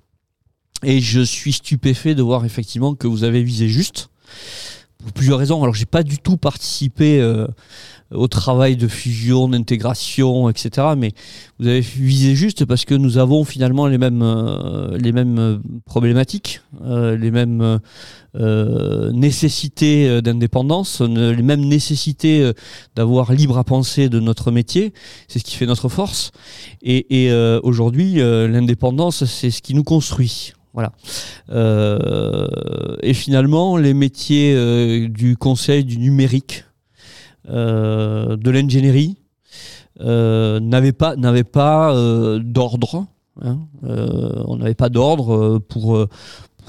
Et je suis stupéfait de voir effectivement que vous avez visé juste. Pour plusieurs raisons. Alors, j'ai pas du tout participé euh, au travail de fusion, d'intégration, etc. Mais vous avez visé juste parce que nous avons finalement les mêmes, les mêmes problématiques, les mêmes euh, nécessité euh, d'indépendance, les mêmes nécessités euh, d'avoir libre à penser de notre métier. C'est ce qui fait notre force. Et aujourd'hui, l'indépendance, c'est ce qui nous construit. Voilà. et finalement, les métiers du conseil, du numérique, de l'ingénierie, n'avaient pas, pas d'ordre. Hein. on n'avait pas d'ordre pour,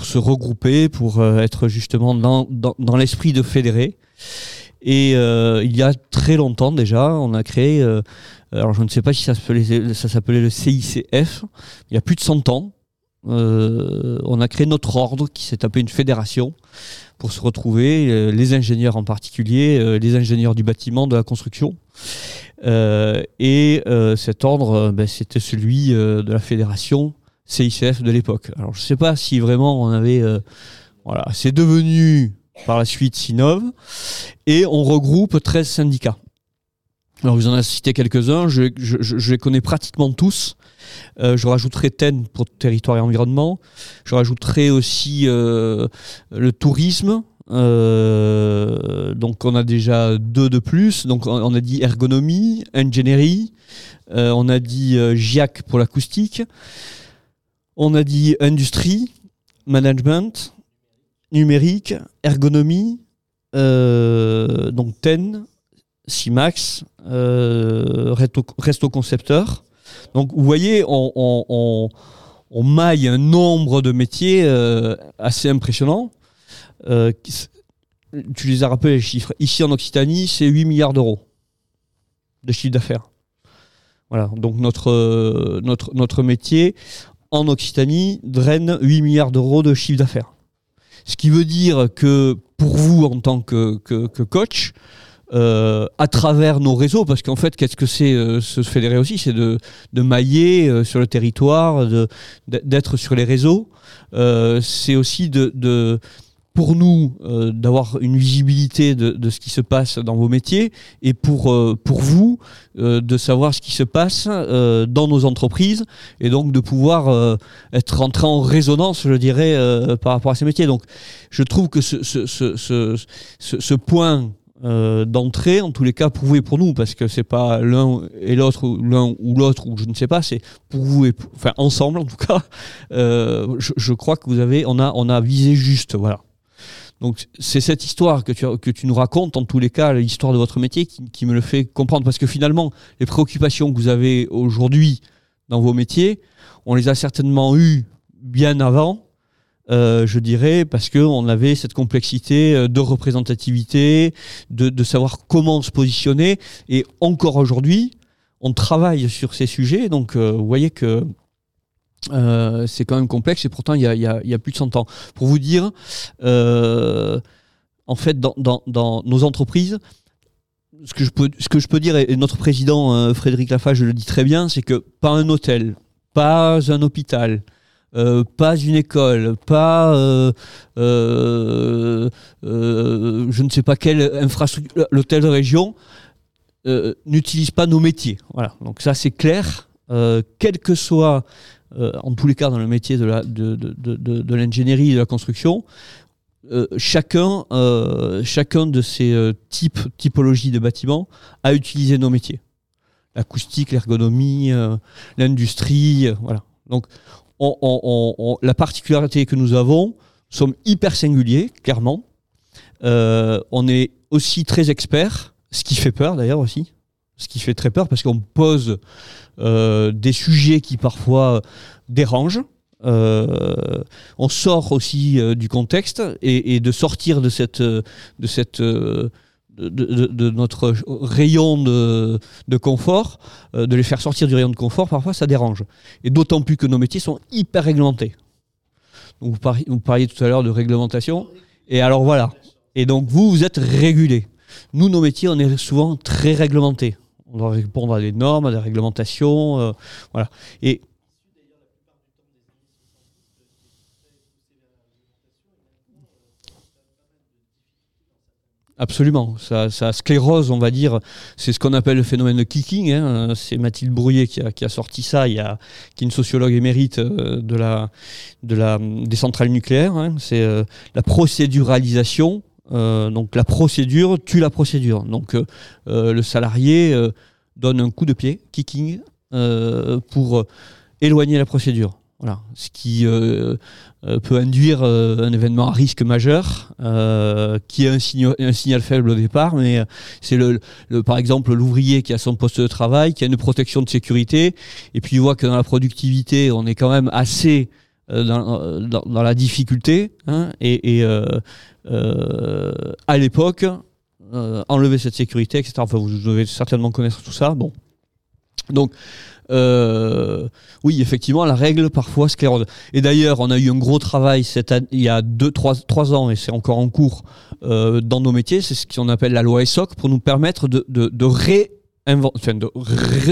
se regrouper, pour euh, être justement dans, dans, l'esprit de fédérer. Et euh, il y a très longtemps déjà, on a créé, euh, alors je ne sais pas si ça s'appelait, ça s'appelait le CICF, il y a plus de 100 ans, on a créé notre ordre qui s'est appelé une fédération pour se retrouver, les ingénieurs en particulier, les ingénieurs du bâtiment, de la construction. et cet ordre, ben, c'était celui de la fédération CICF de l'époque. Alors je ne sais pas si vraiment on avait... Euh, voilà, c'est devenu par la suite Sinov, et on regroupe 13 syndicats. Alors vous en avez cité quelques-uns, je, les connais pratiquement tous. Euh, je rajouterai TEN pour territoire et environnement. Je rajouterai aussi euh, le tourisme. donc on a déjà deux de plus. Donc on a dit ergonomie, ingénierie. on a dit GIAC pour l'acoustique. On a dit industrie, management, numérique, ergonomie, euh, donc TEN, CIMAX, euh, resto, concepteur. Donc vous voyez, on, maille un nombre de métiers euh, assez impressionnant. tu les as rappelés les chiffres. Ici en Occitanie, c'est 8 milliards d'euros de chiffre d'affaires. Voilà, donc notre métier, en Occitanie, draine 8 milliards d'euros de chiffre d'affaires. Ce qui veut dire que pour vous, en tant que, coach, euh, à travers nos réseaux, parce qu'en fait, qu'est-ce que c'est euh, se fédérer aussi? C'est de, mailler euh, sur le territoire, d'être sur les réseaux. c'est aussi de, pour nous euh, d'avoir une visibilité de, ce qui se passe dans vos métiers et pour, euh, pour vous euh, de savoir ce qui se passe dans nos entreprises et donc de pouvoir être rentré en résonance, je dirais, par rapport à ces métiers. Donc je trouve que ce, ce, ce, ce point euh, d'entrée, en tous les cas et pour nous, parce que c'est pas l'un et l'autre, l'un ou l'autre, ou je ne sais pas, c'est pour vous et enfin ensemble en tout cas. Euh, je, crois que vous avez, on a, on a visé juste, voilà. Donc c'est cette histoire que tu, que tu nous racontes, en tous les cas, l'histoire de votre métier qui, qui, me le fait comprendre, parce que finalement, les préoccupations que vous avez aujourd'hui dans vos métiers, on les a certainement eues bien avant euh, je dirais, parce qu'on avait cette complexité euh, de représentativité, de, savoir comment se positionner. Et encore aujourd'hui, on travaille sur ces sujets. Donc, euh, vous voyez que c'est quand même complexe et pourtant, il y a, plus de 100 ans. Pour vous dire, en fait, dans, nos entreprises, ce que je peux, ce que je peux dire, et notre président Frédéric Lafage le dit très bien, c'est que pas un hôtel, pas un hôpital, euh, pas une école, pas euh, euh, je ne sais pas quelle infrastructure, l'hôtel de région n'utilise pas nos métiers. Voilà. Donc ça c'est clair, quel que soit, en tous les cas dans le métier de, la, de, l'ingénierie et de la construction, chacun, chacun de ces types, typologies de bâtiments a utilisé nos métiers. L'acoustique, l'ergonomie, l'industrie, voilà. Donc la particularité que nous avons, sommes hyper singuliers, clairement. Euh, on est aussi très experts, ce qui fait peur d'ailleurs aussi, ce qui fait très peur parce qu'on pose euh, des sujets qui parfois dérangent. Euh, on sort aussi du contexte et, de sortir de cette, de cette de, notre rayon de, confort, euh, de les faire sortir du rayon de confort, parfois ça dérange. Et d'autant plus que nos métiers sont hyper réglementés. vous, parliez, tout à l'heure de réglementation. Et alors voilà. Et donc vous, vous êtes régulé. Nous, nos métiers, on est souvent très réglementés. On doit répondre à des normes, à des réglementations. Euh, voilà. Et Absolument. Ça, ça, sclérose, on va dire. C'est ce qu'on appelle le phénomène de kicking. Hein. C'est Mathilde Brouillet qui a, sorti ça, il y a, qui est une sociologue émérite euh, de la, de la, des centrales nucléaires. Hein. C'est euh, la procéduralisation. Euh, donc la procédure tue la procédure. Donc le salarié donne un coup de pied, kicking, pour éloigner la procédure. Voilà, ce qui euh, euh, peut induire euh, un événement à risque majeur, qui est un, un, signal faible au départ, mais c'est le, par exemple l'ouvrier qui a son poste de travail, qui a une protection de sécurité, et puis il voit que dans la productivité, on est quand même assez dans, la difficulté, hein, et, et à l'époque, enlever cette sécurité, etc. Enfin, vous devez certainement connaître tout ça. Bon, donc oui, effectivement, la règle parfois sclérose. Et d'ailleurs, on a eu un gros travail il y a 2-3 ans, et c'est encore en cours euh, dans nos métiers, c'est ce qu'on appelle la loi ESSOC, pour nous permettre de, de, de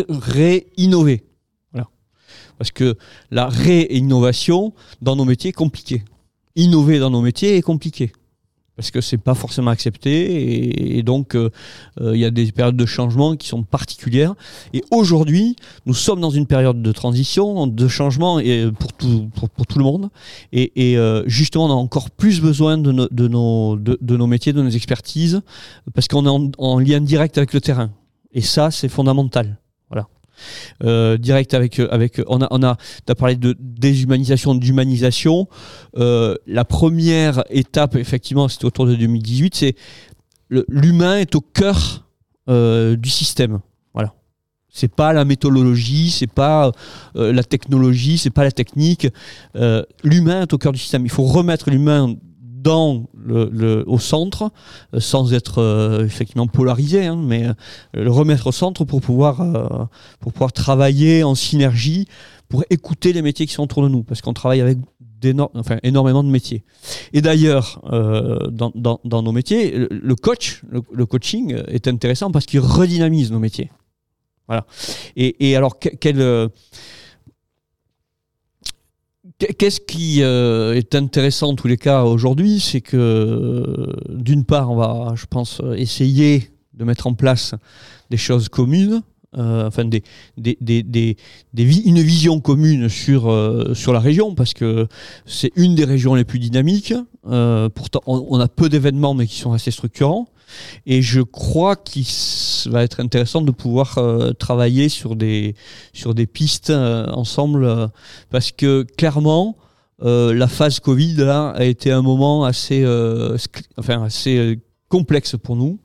réinnover. Voilà. Parce que la réinnovation dans nos métiers est compliquée. Innover dans nos métiers est compliqué parce que c'est pas forcément accepté et, donc euh, euh, il y a des périodes de changement qui sont particulières. Et aujourd'hui nous sommes dans une période de transition de changement et pour tout pour, tout le monde. Et, et euh, justement on a encore plus besoin de, de nos de, nos métiers de nos expertises parce qu'on est en lien direct avec le terrain. Et ça c'est fondamental euh, direct avec euh, avec on a on a as parlé de déshumanisation d'humanisation. Euh, la première étape effectivement c'était autour de 2018 c'est l'humain est au cœur du système. Voilà. C'est pas la méthodologie c'est pas la technologie c'est pas la technique. L'humain est au cœur du système. Il faut remettre l'humain dans le, au centre, euh, sans être euh, effectivement polarisé, hein, mais euh, le remettre au centre pour pouvoir, pour pouvoir travailler en synergie, pour écouter les métiers qui sont autour de nous, parce qu'on travaille avec enfin, énormément de métiers. Et d'ailleurs, dans, dans, nos métiers, le, coach, le, coaching est intéressant parce qu'il redynamise nos métiers. Voilà. Et, et alors, quel Qu'est-ce qui euh, est intéressant en tous les cas aujourd'hui, c'est que euh, d'une part, on va, je pense, essayer de mettre en place des choses communes enfin des, des, des, des, une vision commune sur, sur la région, parce que c'est une des régions les plus dynamiques. pourtant, on, a peu d'événements, mais qui sont assez structurants. Et je crois qu'il va être intéressant de pouvoir travailler sur des, sur des pistes ensemble, parce que clairement, la phase Covid là, a été un moment assez, enfin, assez complexe pour nous.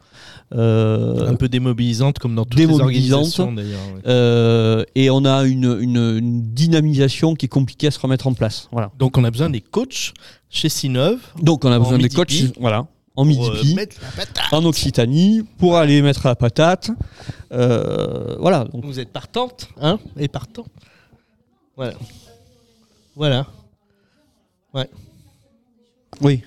Euh, un peu démobilisante comme dans toutes les organisations d'ailleurs. Euh, et on a une, une, dynamisation qui est compliquée à se remettre en place. Voilà. Donc on a besoin des coachs chez Sinov. Donc on a besoin des coachs voilà, en midi euh, en Occitanie, pour aller mettre la patate. voilà. Donc. Vous êtes partante hein et partant. Voilà. Voilà. Ouais. Oui.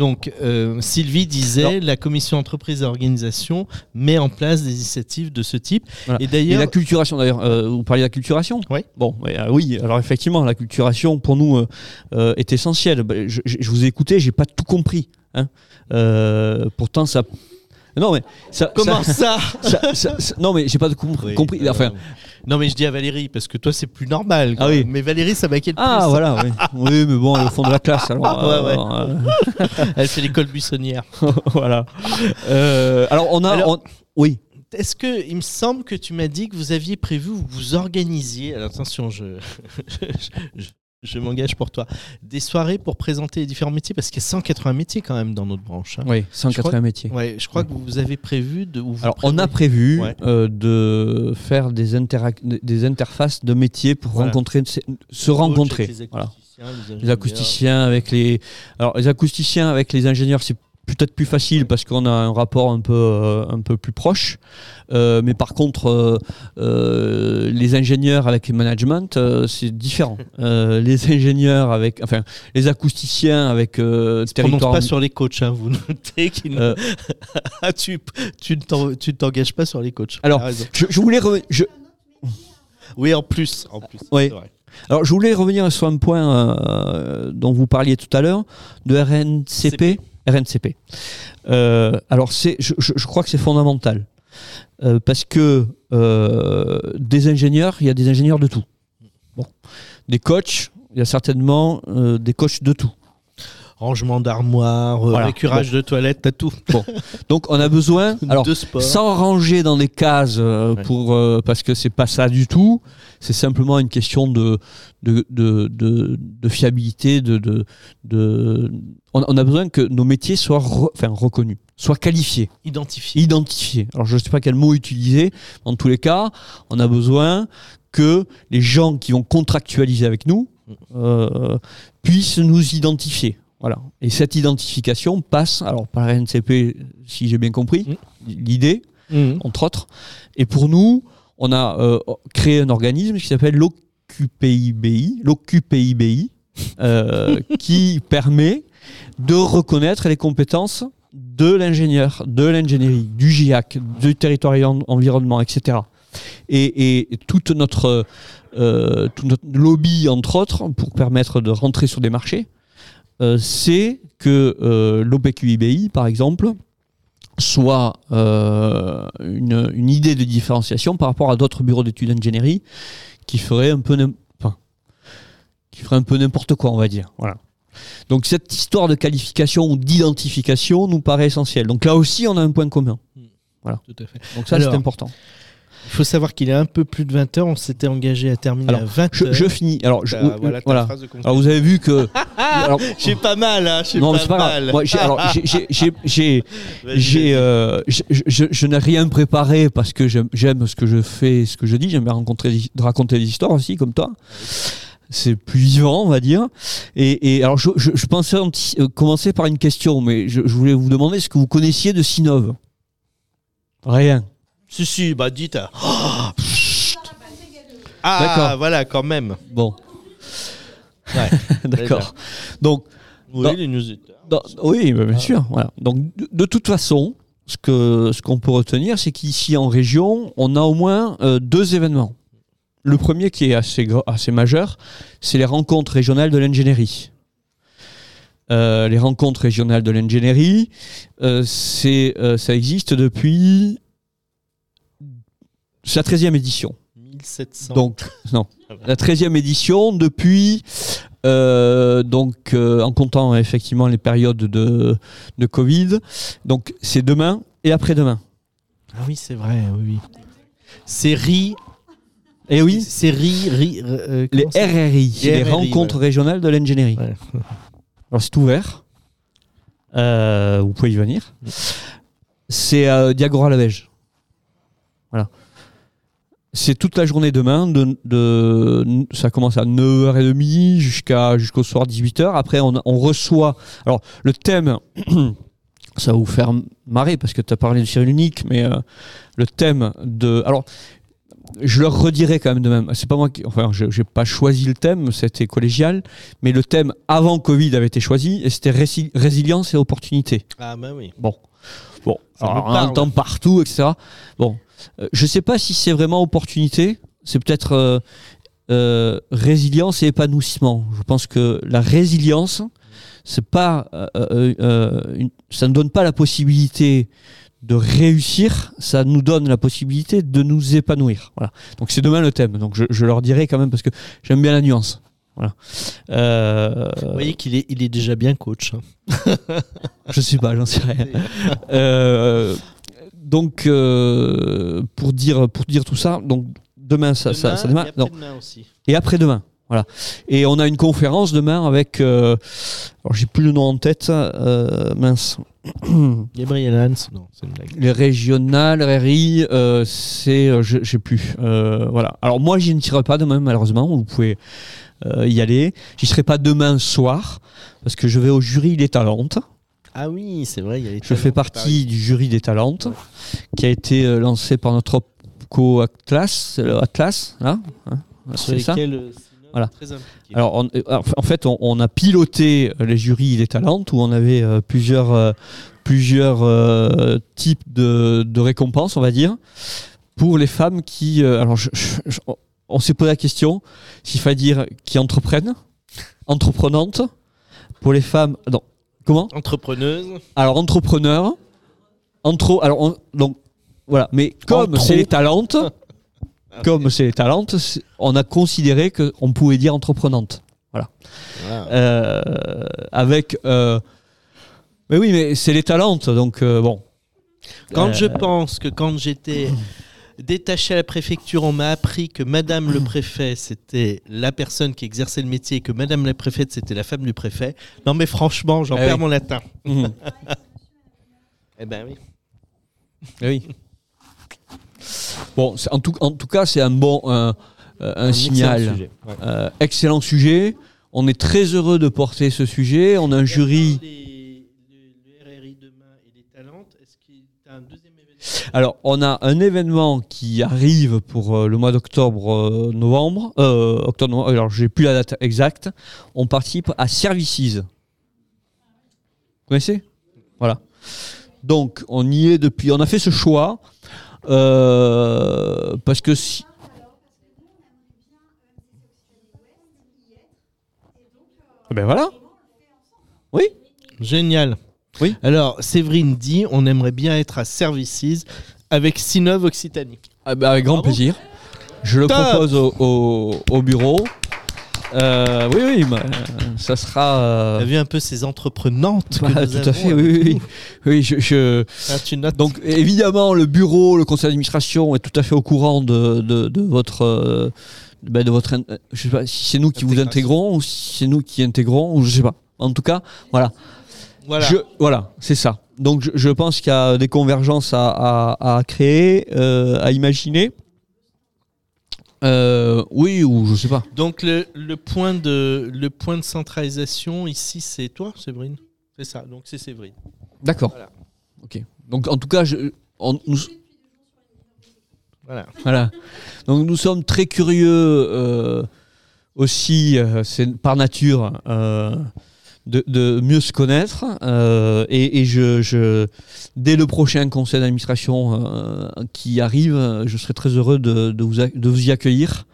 Donc, euh, Sylvie disait, la commission entreprise et organisation met en place des initiatives de ce type. Et d'ailleurs, la culturation. D'ailleurs, euh, vous parliez de la culturation. Oui. Bon, euh, oui. Alors effectivement, la culturation pour nous est essentielle. Bah, je, vous ai écouté, j'ai pas tout compris. Hein. pourtant, ça non mais ça, comment ça, Non mais j'ai pas compris. compris enfin, non, mais je dis à Valérie, parce que toi, c'est plus normal. Ah oui. Mais Valérie, ça m'inquiète ah, plus. Ah, voilà, oui. oui. mais bon, au fond de la classe. Alors, ouais, euh, Elle fait l'école buissonnière. voilà. Euh, alors, on a. Oui. Est-ce que il me semble que tu m'as dit que vous aviez prévu vous vous organisiez alors attention je, je, je m'engage pour toi. Des soirées pour présenter les différents métiers, parce qu'il y a 180 métiers quand même dans notre branche. Hein. Oui, 180 métiers. Ouais, je crois que vous avez prévu de. Alors, on a prévu euh, de faire des, des interfaces de métiers pour rencontrer, se rencontrer. Les voilà. les, acousticiens avec les. Alors, les acousticiens avec les ingénieurs, c'est peut-être plus facile parce qu'on a un rapport un peu, euh, un peu plus proche. Euh, mais par contre, euh, les ingénieurs avec le management, c'est différent. les ingénieurs avec, enfin, les acousticiens avec euh, territoire. pas sur les coachs, hein, vous notez qu'ils ah, tu, tu ne t'engages pas sur les coachs. Alors, je, voulais je... Oui, en plus, en plus. Oui. Alors, je voulais revenir sur un point dont vous parliez tout à l'heure de RNCP. RNCP. Euh, alors, je, je, crois que c'est fondamental. Euh, parce que euh, des ingénieurs, il y a des ingénieurs de tout. Bon. Des coachs, il y a certainement des coachs de tout. Rangement d'armoire, récurage de toilette, t'as tout. Bon. Donc on a besoin, alors, sans ranger dans des cases pour, parce que c'est pas ça du tout, c'est simplement une question de, de, de, de, fiabilité. De, de, on, a besoin que nos métiers soient enfin, reconnus, soient qualifiés. Identifiés. Identifiés. Alors je ne sais pas quel mot utiliser. En tous les cas, on a besoin que les gens qui vont contractualiser avec nous euh, puissent nous identifier. Voilà. Et cette identification passe, alors par la NCP, si j'ai bien compris, mmh. l'idée, mmh. entre autres. Et pour nous, on a euh, créé un organisme qui s'appelle l'OQPIBI, l'OQPIBI, euh, qui permet de reconnaître les compétences de l'ingénieur, de l'ingénierie, du GIAC, du territoire et environnement, etc. Et, toute notre, euh, tout notre lobby, entre autres, pour permettre de rentrer sur des marchés, c'est que l'OPQIBI, par exemple, soit euh, une, idée de différenciation par rapport à d'autres bureaux d'études d'ingénierie qui feraient un peu qui ferait un peu n'importe quoi, on va dire. Voilà. Donc cette histoire de qualification ou d'identification nous paraît essentielle. Donc là aussi, on a un point commun. Hmm. Voilà. Tout à fait. Donc ça, c'est important. Il faut savoir qu'il est un peu plus de 20 h On s'était engagé à terminer à 20 je, je, finis. Alors, je, bah, voilà. alors, vous avez vu que. j'ai pas mal. Hein, non, mais c'est pas. Moi, alors, j'ai, euh, je, n'ai rien préparé parce que j'aime ce que je fais, ce que je dis. J'aime raconter des histoires aussi, comme toi c'est plus vivant, on va dire. Et, et alors, je, je, pensais euh, commencer par une question, mais je, voulais vous demander ce que vous connaissiez de Sinov? Rien. Si, si, bah dites. ah, voilà, quand même. Bon. D'accord. Donc. Oui, les news oui, bah, bien sûr. Voilà. Donc, de, toute façon, ce qu'on ce qu'on peut retenir, c'est qu'ici en région, on a au moins euh, deux événements. Le premier qui est assez, assez majeur, c'est les rencontres régionales de l'ingénierie. Euh, les rencontres régionales de l'ingénierie, euh, c'est, ça existe depuis c'est la 13e édition. 1700. Donc, non. La 13e édition depuis, euh, donc, euh, en comptant effectivement les périodes de, de Covid. Donc, c'est demain et après-demain. Ah oui, c'est vrai, oui. oui. C'est RI. Et oui, C'est RI. RI euh, les RRI, les RRI, rencontres régionales de l'ingénierie. Ouais. Alors, c'est ouvert. Vous pouvez y venir. C'est à Diagora-la-Beige. Voilà. C'est toute la journée demain. De, de- ça commence à 9h30 jusqu'à, jusqu'au soir 18h. Après, on, on reçoit. Alors, le thème, ça va vous faire marrer parce que tu as parlé de Cyril Unique, mais euh, le thème de. Alors, je leur redirai quand même de même. C'est pas moi qui. Enfin, je n'ai pas choisi le thème, c'était collégial. Mais le thème avant Covid avait été choisi et c'était rési- résilience et opportunité. Ah, bah oui. Bon. Bon, Ça me alors, on entend partout, etc. Bon, Euh, je sais pas si c'est vraiment opportunité. C'est peut-être euh, euh, résilience et épanouissement. Je pense que la résilience, c'est pas, une- ça ne donne pas la possibilité de réussir, ça nous donne la possibilité de nous épanouir. Voilà. Donc c'est demain le thème. Donc je, je leur dirai quand même parce que j'aime bien la nuance. Voilà. Euh, Vous voyez qu'il est, il est déjà bien coach. hein. je sais pas, j'en sais rien. Euh, donc, euh, pour, dire, pour dire tout ça, donc demain, ça, ça, ça démarre. et Non, après-demain aussi. et après-demain. Voilà. Et on a une conférence demain avec. euh, alors, j'ai plus le nom en tête. euh, mince. Gabriel Hans, non, c'est une blague. Les régionales, RRI, euh, c'est. je j'ai plus. Voilà. Alors, moi, j'y ne serai pas demain, malheureusement. Vous pouvez y aller. J'y serai pas demain soir, parce que je vais au jury des Talentes. Ah oui, c'est vrai, il y a les Je talents fais partie du jury des Talentes, qui a été euh, lancé par notre opco Atlas, Atlas, là, hein, Sur lesquels, euh, Voilà. très. Alors, on- euh, en fait, on, on a piloté les jurys des Talentes où on avait euh, plusieurs, plusieurs types de, de récompenses, on va dire, pour les femmes qui. alors, je- je- je- on s'est posé la question s'il fallait dire qui entreprennent, entreprenantes, pour les femmes. Non, comment Entrepreneuse. alors entrepreneur, entre, alors on- donc voilà, mais comme c'est les talentes, comme c'est les talentes, on a considéré que on pouvait dire entreprenante, Voilà. Euh, avec. euh, mais oui, mais c'est les talentes, donc euh, bon. Quand je pense que quand j'étais détaché à la préfecture, on m'a appris que Madame le préfet, c'était la personne qui exerçait le métier et que Madame la préfète, c'était la femme du préfet. Non mais franchement, j'en Eh perds oui. mon latin. Mhm. Eh ben oui. Eh oui. Bon, en tout, en tout cas, c'est un bon un, euh, un signal. excellent sujet. Ouais. Euh, excellent sujet. On est très heureux de porter ce sujet. On a un jury. Les- le, le RRI demain et les talentes, est-ce qu'il y a un deuxième événement Alors, on a un événement qui arrive pour euh, le mois d'octobre-novembre. Euh, octobre, novembre. Alors, j'ai plus la date exacte. On participe à Services. Vous connaissez? Voilà. Donc, on y est depuis. On a fait ce choix euh, parce que si. Ah Ben voilà. Oui. Génial. Oui. Alors, Séverine dit, on aimerait bien être à Services avec Sinov Occitanie. Ah bah, avec grand Bravo. plaisir. Je le Top. propose au, au- au bureau. Euh, oui, oui, bah, ça sera. euh, T'as vu un peu ces entreprenantes que bah, nous tout à fait, oui, oui, oui. Oui, je, je- Ah, tu notes. Donc, évidemment, le bureau, le conseil d'administration est tout à fait au courant de, de, de votre. euh, bah, de votre je sais pas si c'est nous qui vous intégrons ou si c'est nous qui intégrons, ou je sais pas. En tout cas, voilà. Voilà. Je- voilà, c'est ça. Donc je, je pense qu'il y a des convergences à, à- à créer, euh, à imaginer. Euh, oui, ou je sais pas. Donc le, le point de le point de centralisation ici, c'est toi, Séverine? C'est ça. Donc c'est Séverine. D'accord. Voilà. Ok. Donc en tout cas, je, on- nous, Voilà. voilà. Donc nous sommes très curieux euh, aussi, c'est par nature, de, de mieux se connaître. euh, et et je, je- dès le prochain conseil d'administration euh, qui arrive, je serai très heureux de, de vous, de vous y accueillir.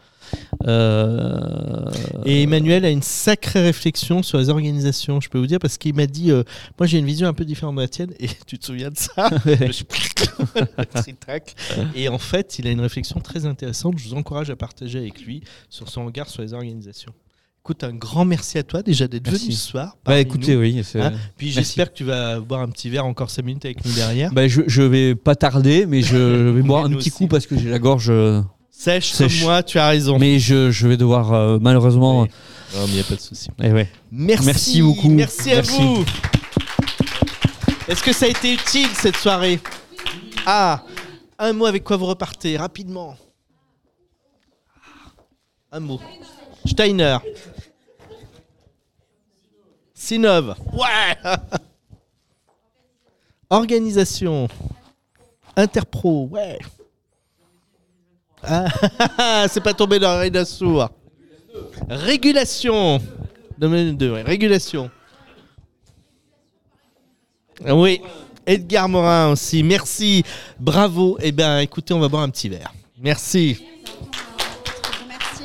Euh, Et Emmanuel a une sacrée réflexion sur les organisations, je peux vous dire, parce qu'il m'a dit, euh, moi j'ai une vision un peu différente de la tienne, et tu te souviens de ça. Et en fait, il a une réflexion très intéressante, je vous encourage à partager avec lui sur son regard sur les organisations. Écoute, un grand merci à toi déjà d'être venu ce soir. Bah écoutez, nous. oui. Hein Puis Merci. j'espère que tu vas boire un petit verre encore 5 minutes avec nous derrière. Bah, je, je vais pas tarder, mais je vais boire un petit aussi. coup parce que j'ai la gorge. euh, Sèche, Sèche. comme moi, tu as raison. Mais je, je vais devoir euh, malheureusement. Non, mais il n'y a pas de souci. Eh ouais. Merci, Merci beaucoup. Merci à Merci. vous. Est-ce que ça a été utile cette soirée? Ah, un mot avec quoi vous repartez rapidement? Un mot. Steiner. Sinov. Ouais. Organisation. Interpro. Ouais. Ah, c'est pas tombé dans l'oreille d'un sourd. Régulation. Domaine 2, ouais. Régulation. Ah Oui. Edgar Morin aussi. Merci. Bravo. Eh bien, écoutez, on va boire un petit verre. Merci.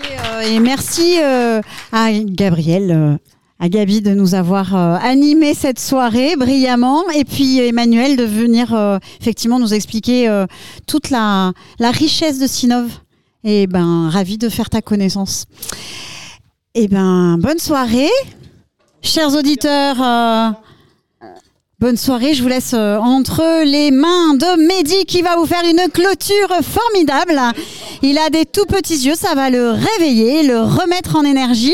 Euh, et merci euh, à Gabriel, euh, à Gabi de nous avoir euh, animé cette soirée brillamment. Et puis Emmanuel de venir euh, effectivement nous expliquer euh, toute la, la richesse de Sinov. Et ben, ravi de faire ta connaissance. Et ben, bonne soirée, chers auditeurs. Bonne soirée, je vous laisse entre les mains de Mehdi qui va vous faire une clôture formidable. Il a des tout petits yeux, ça va le réveiller, le remettre en énergie.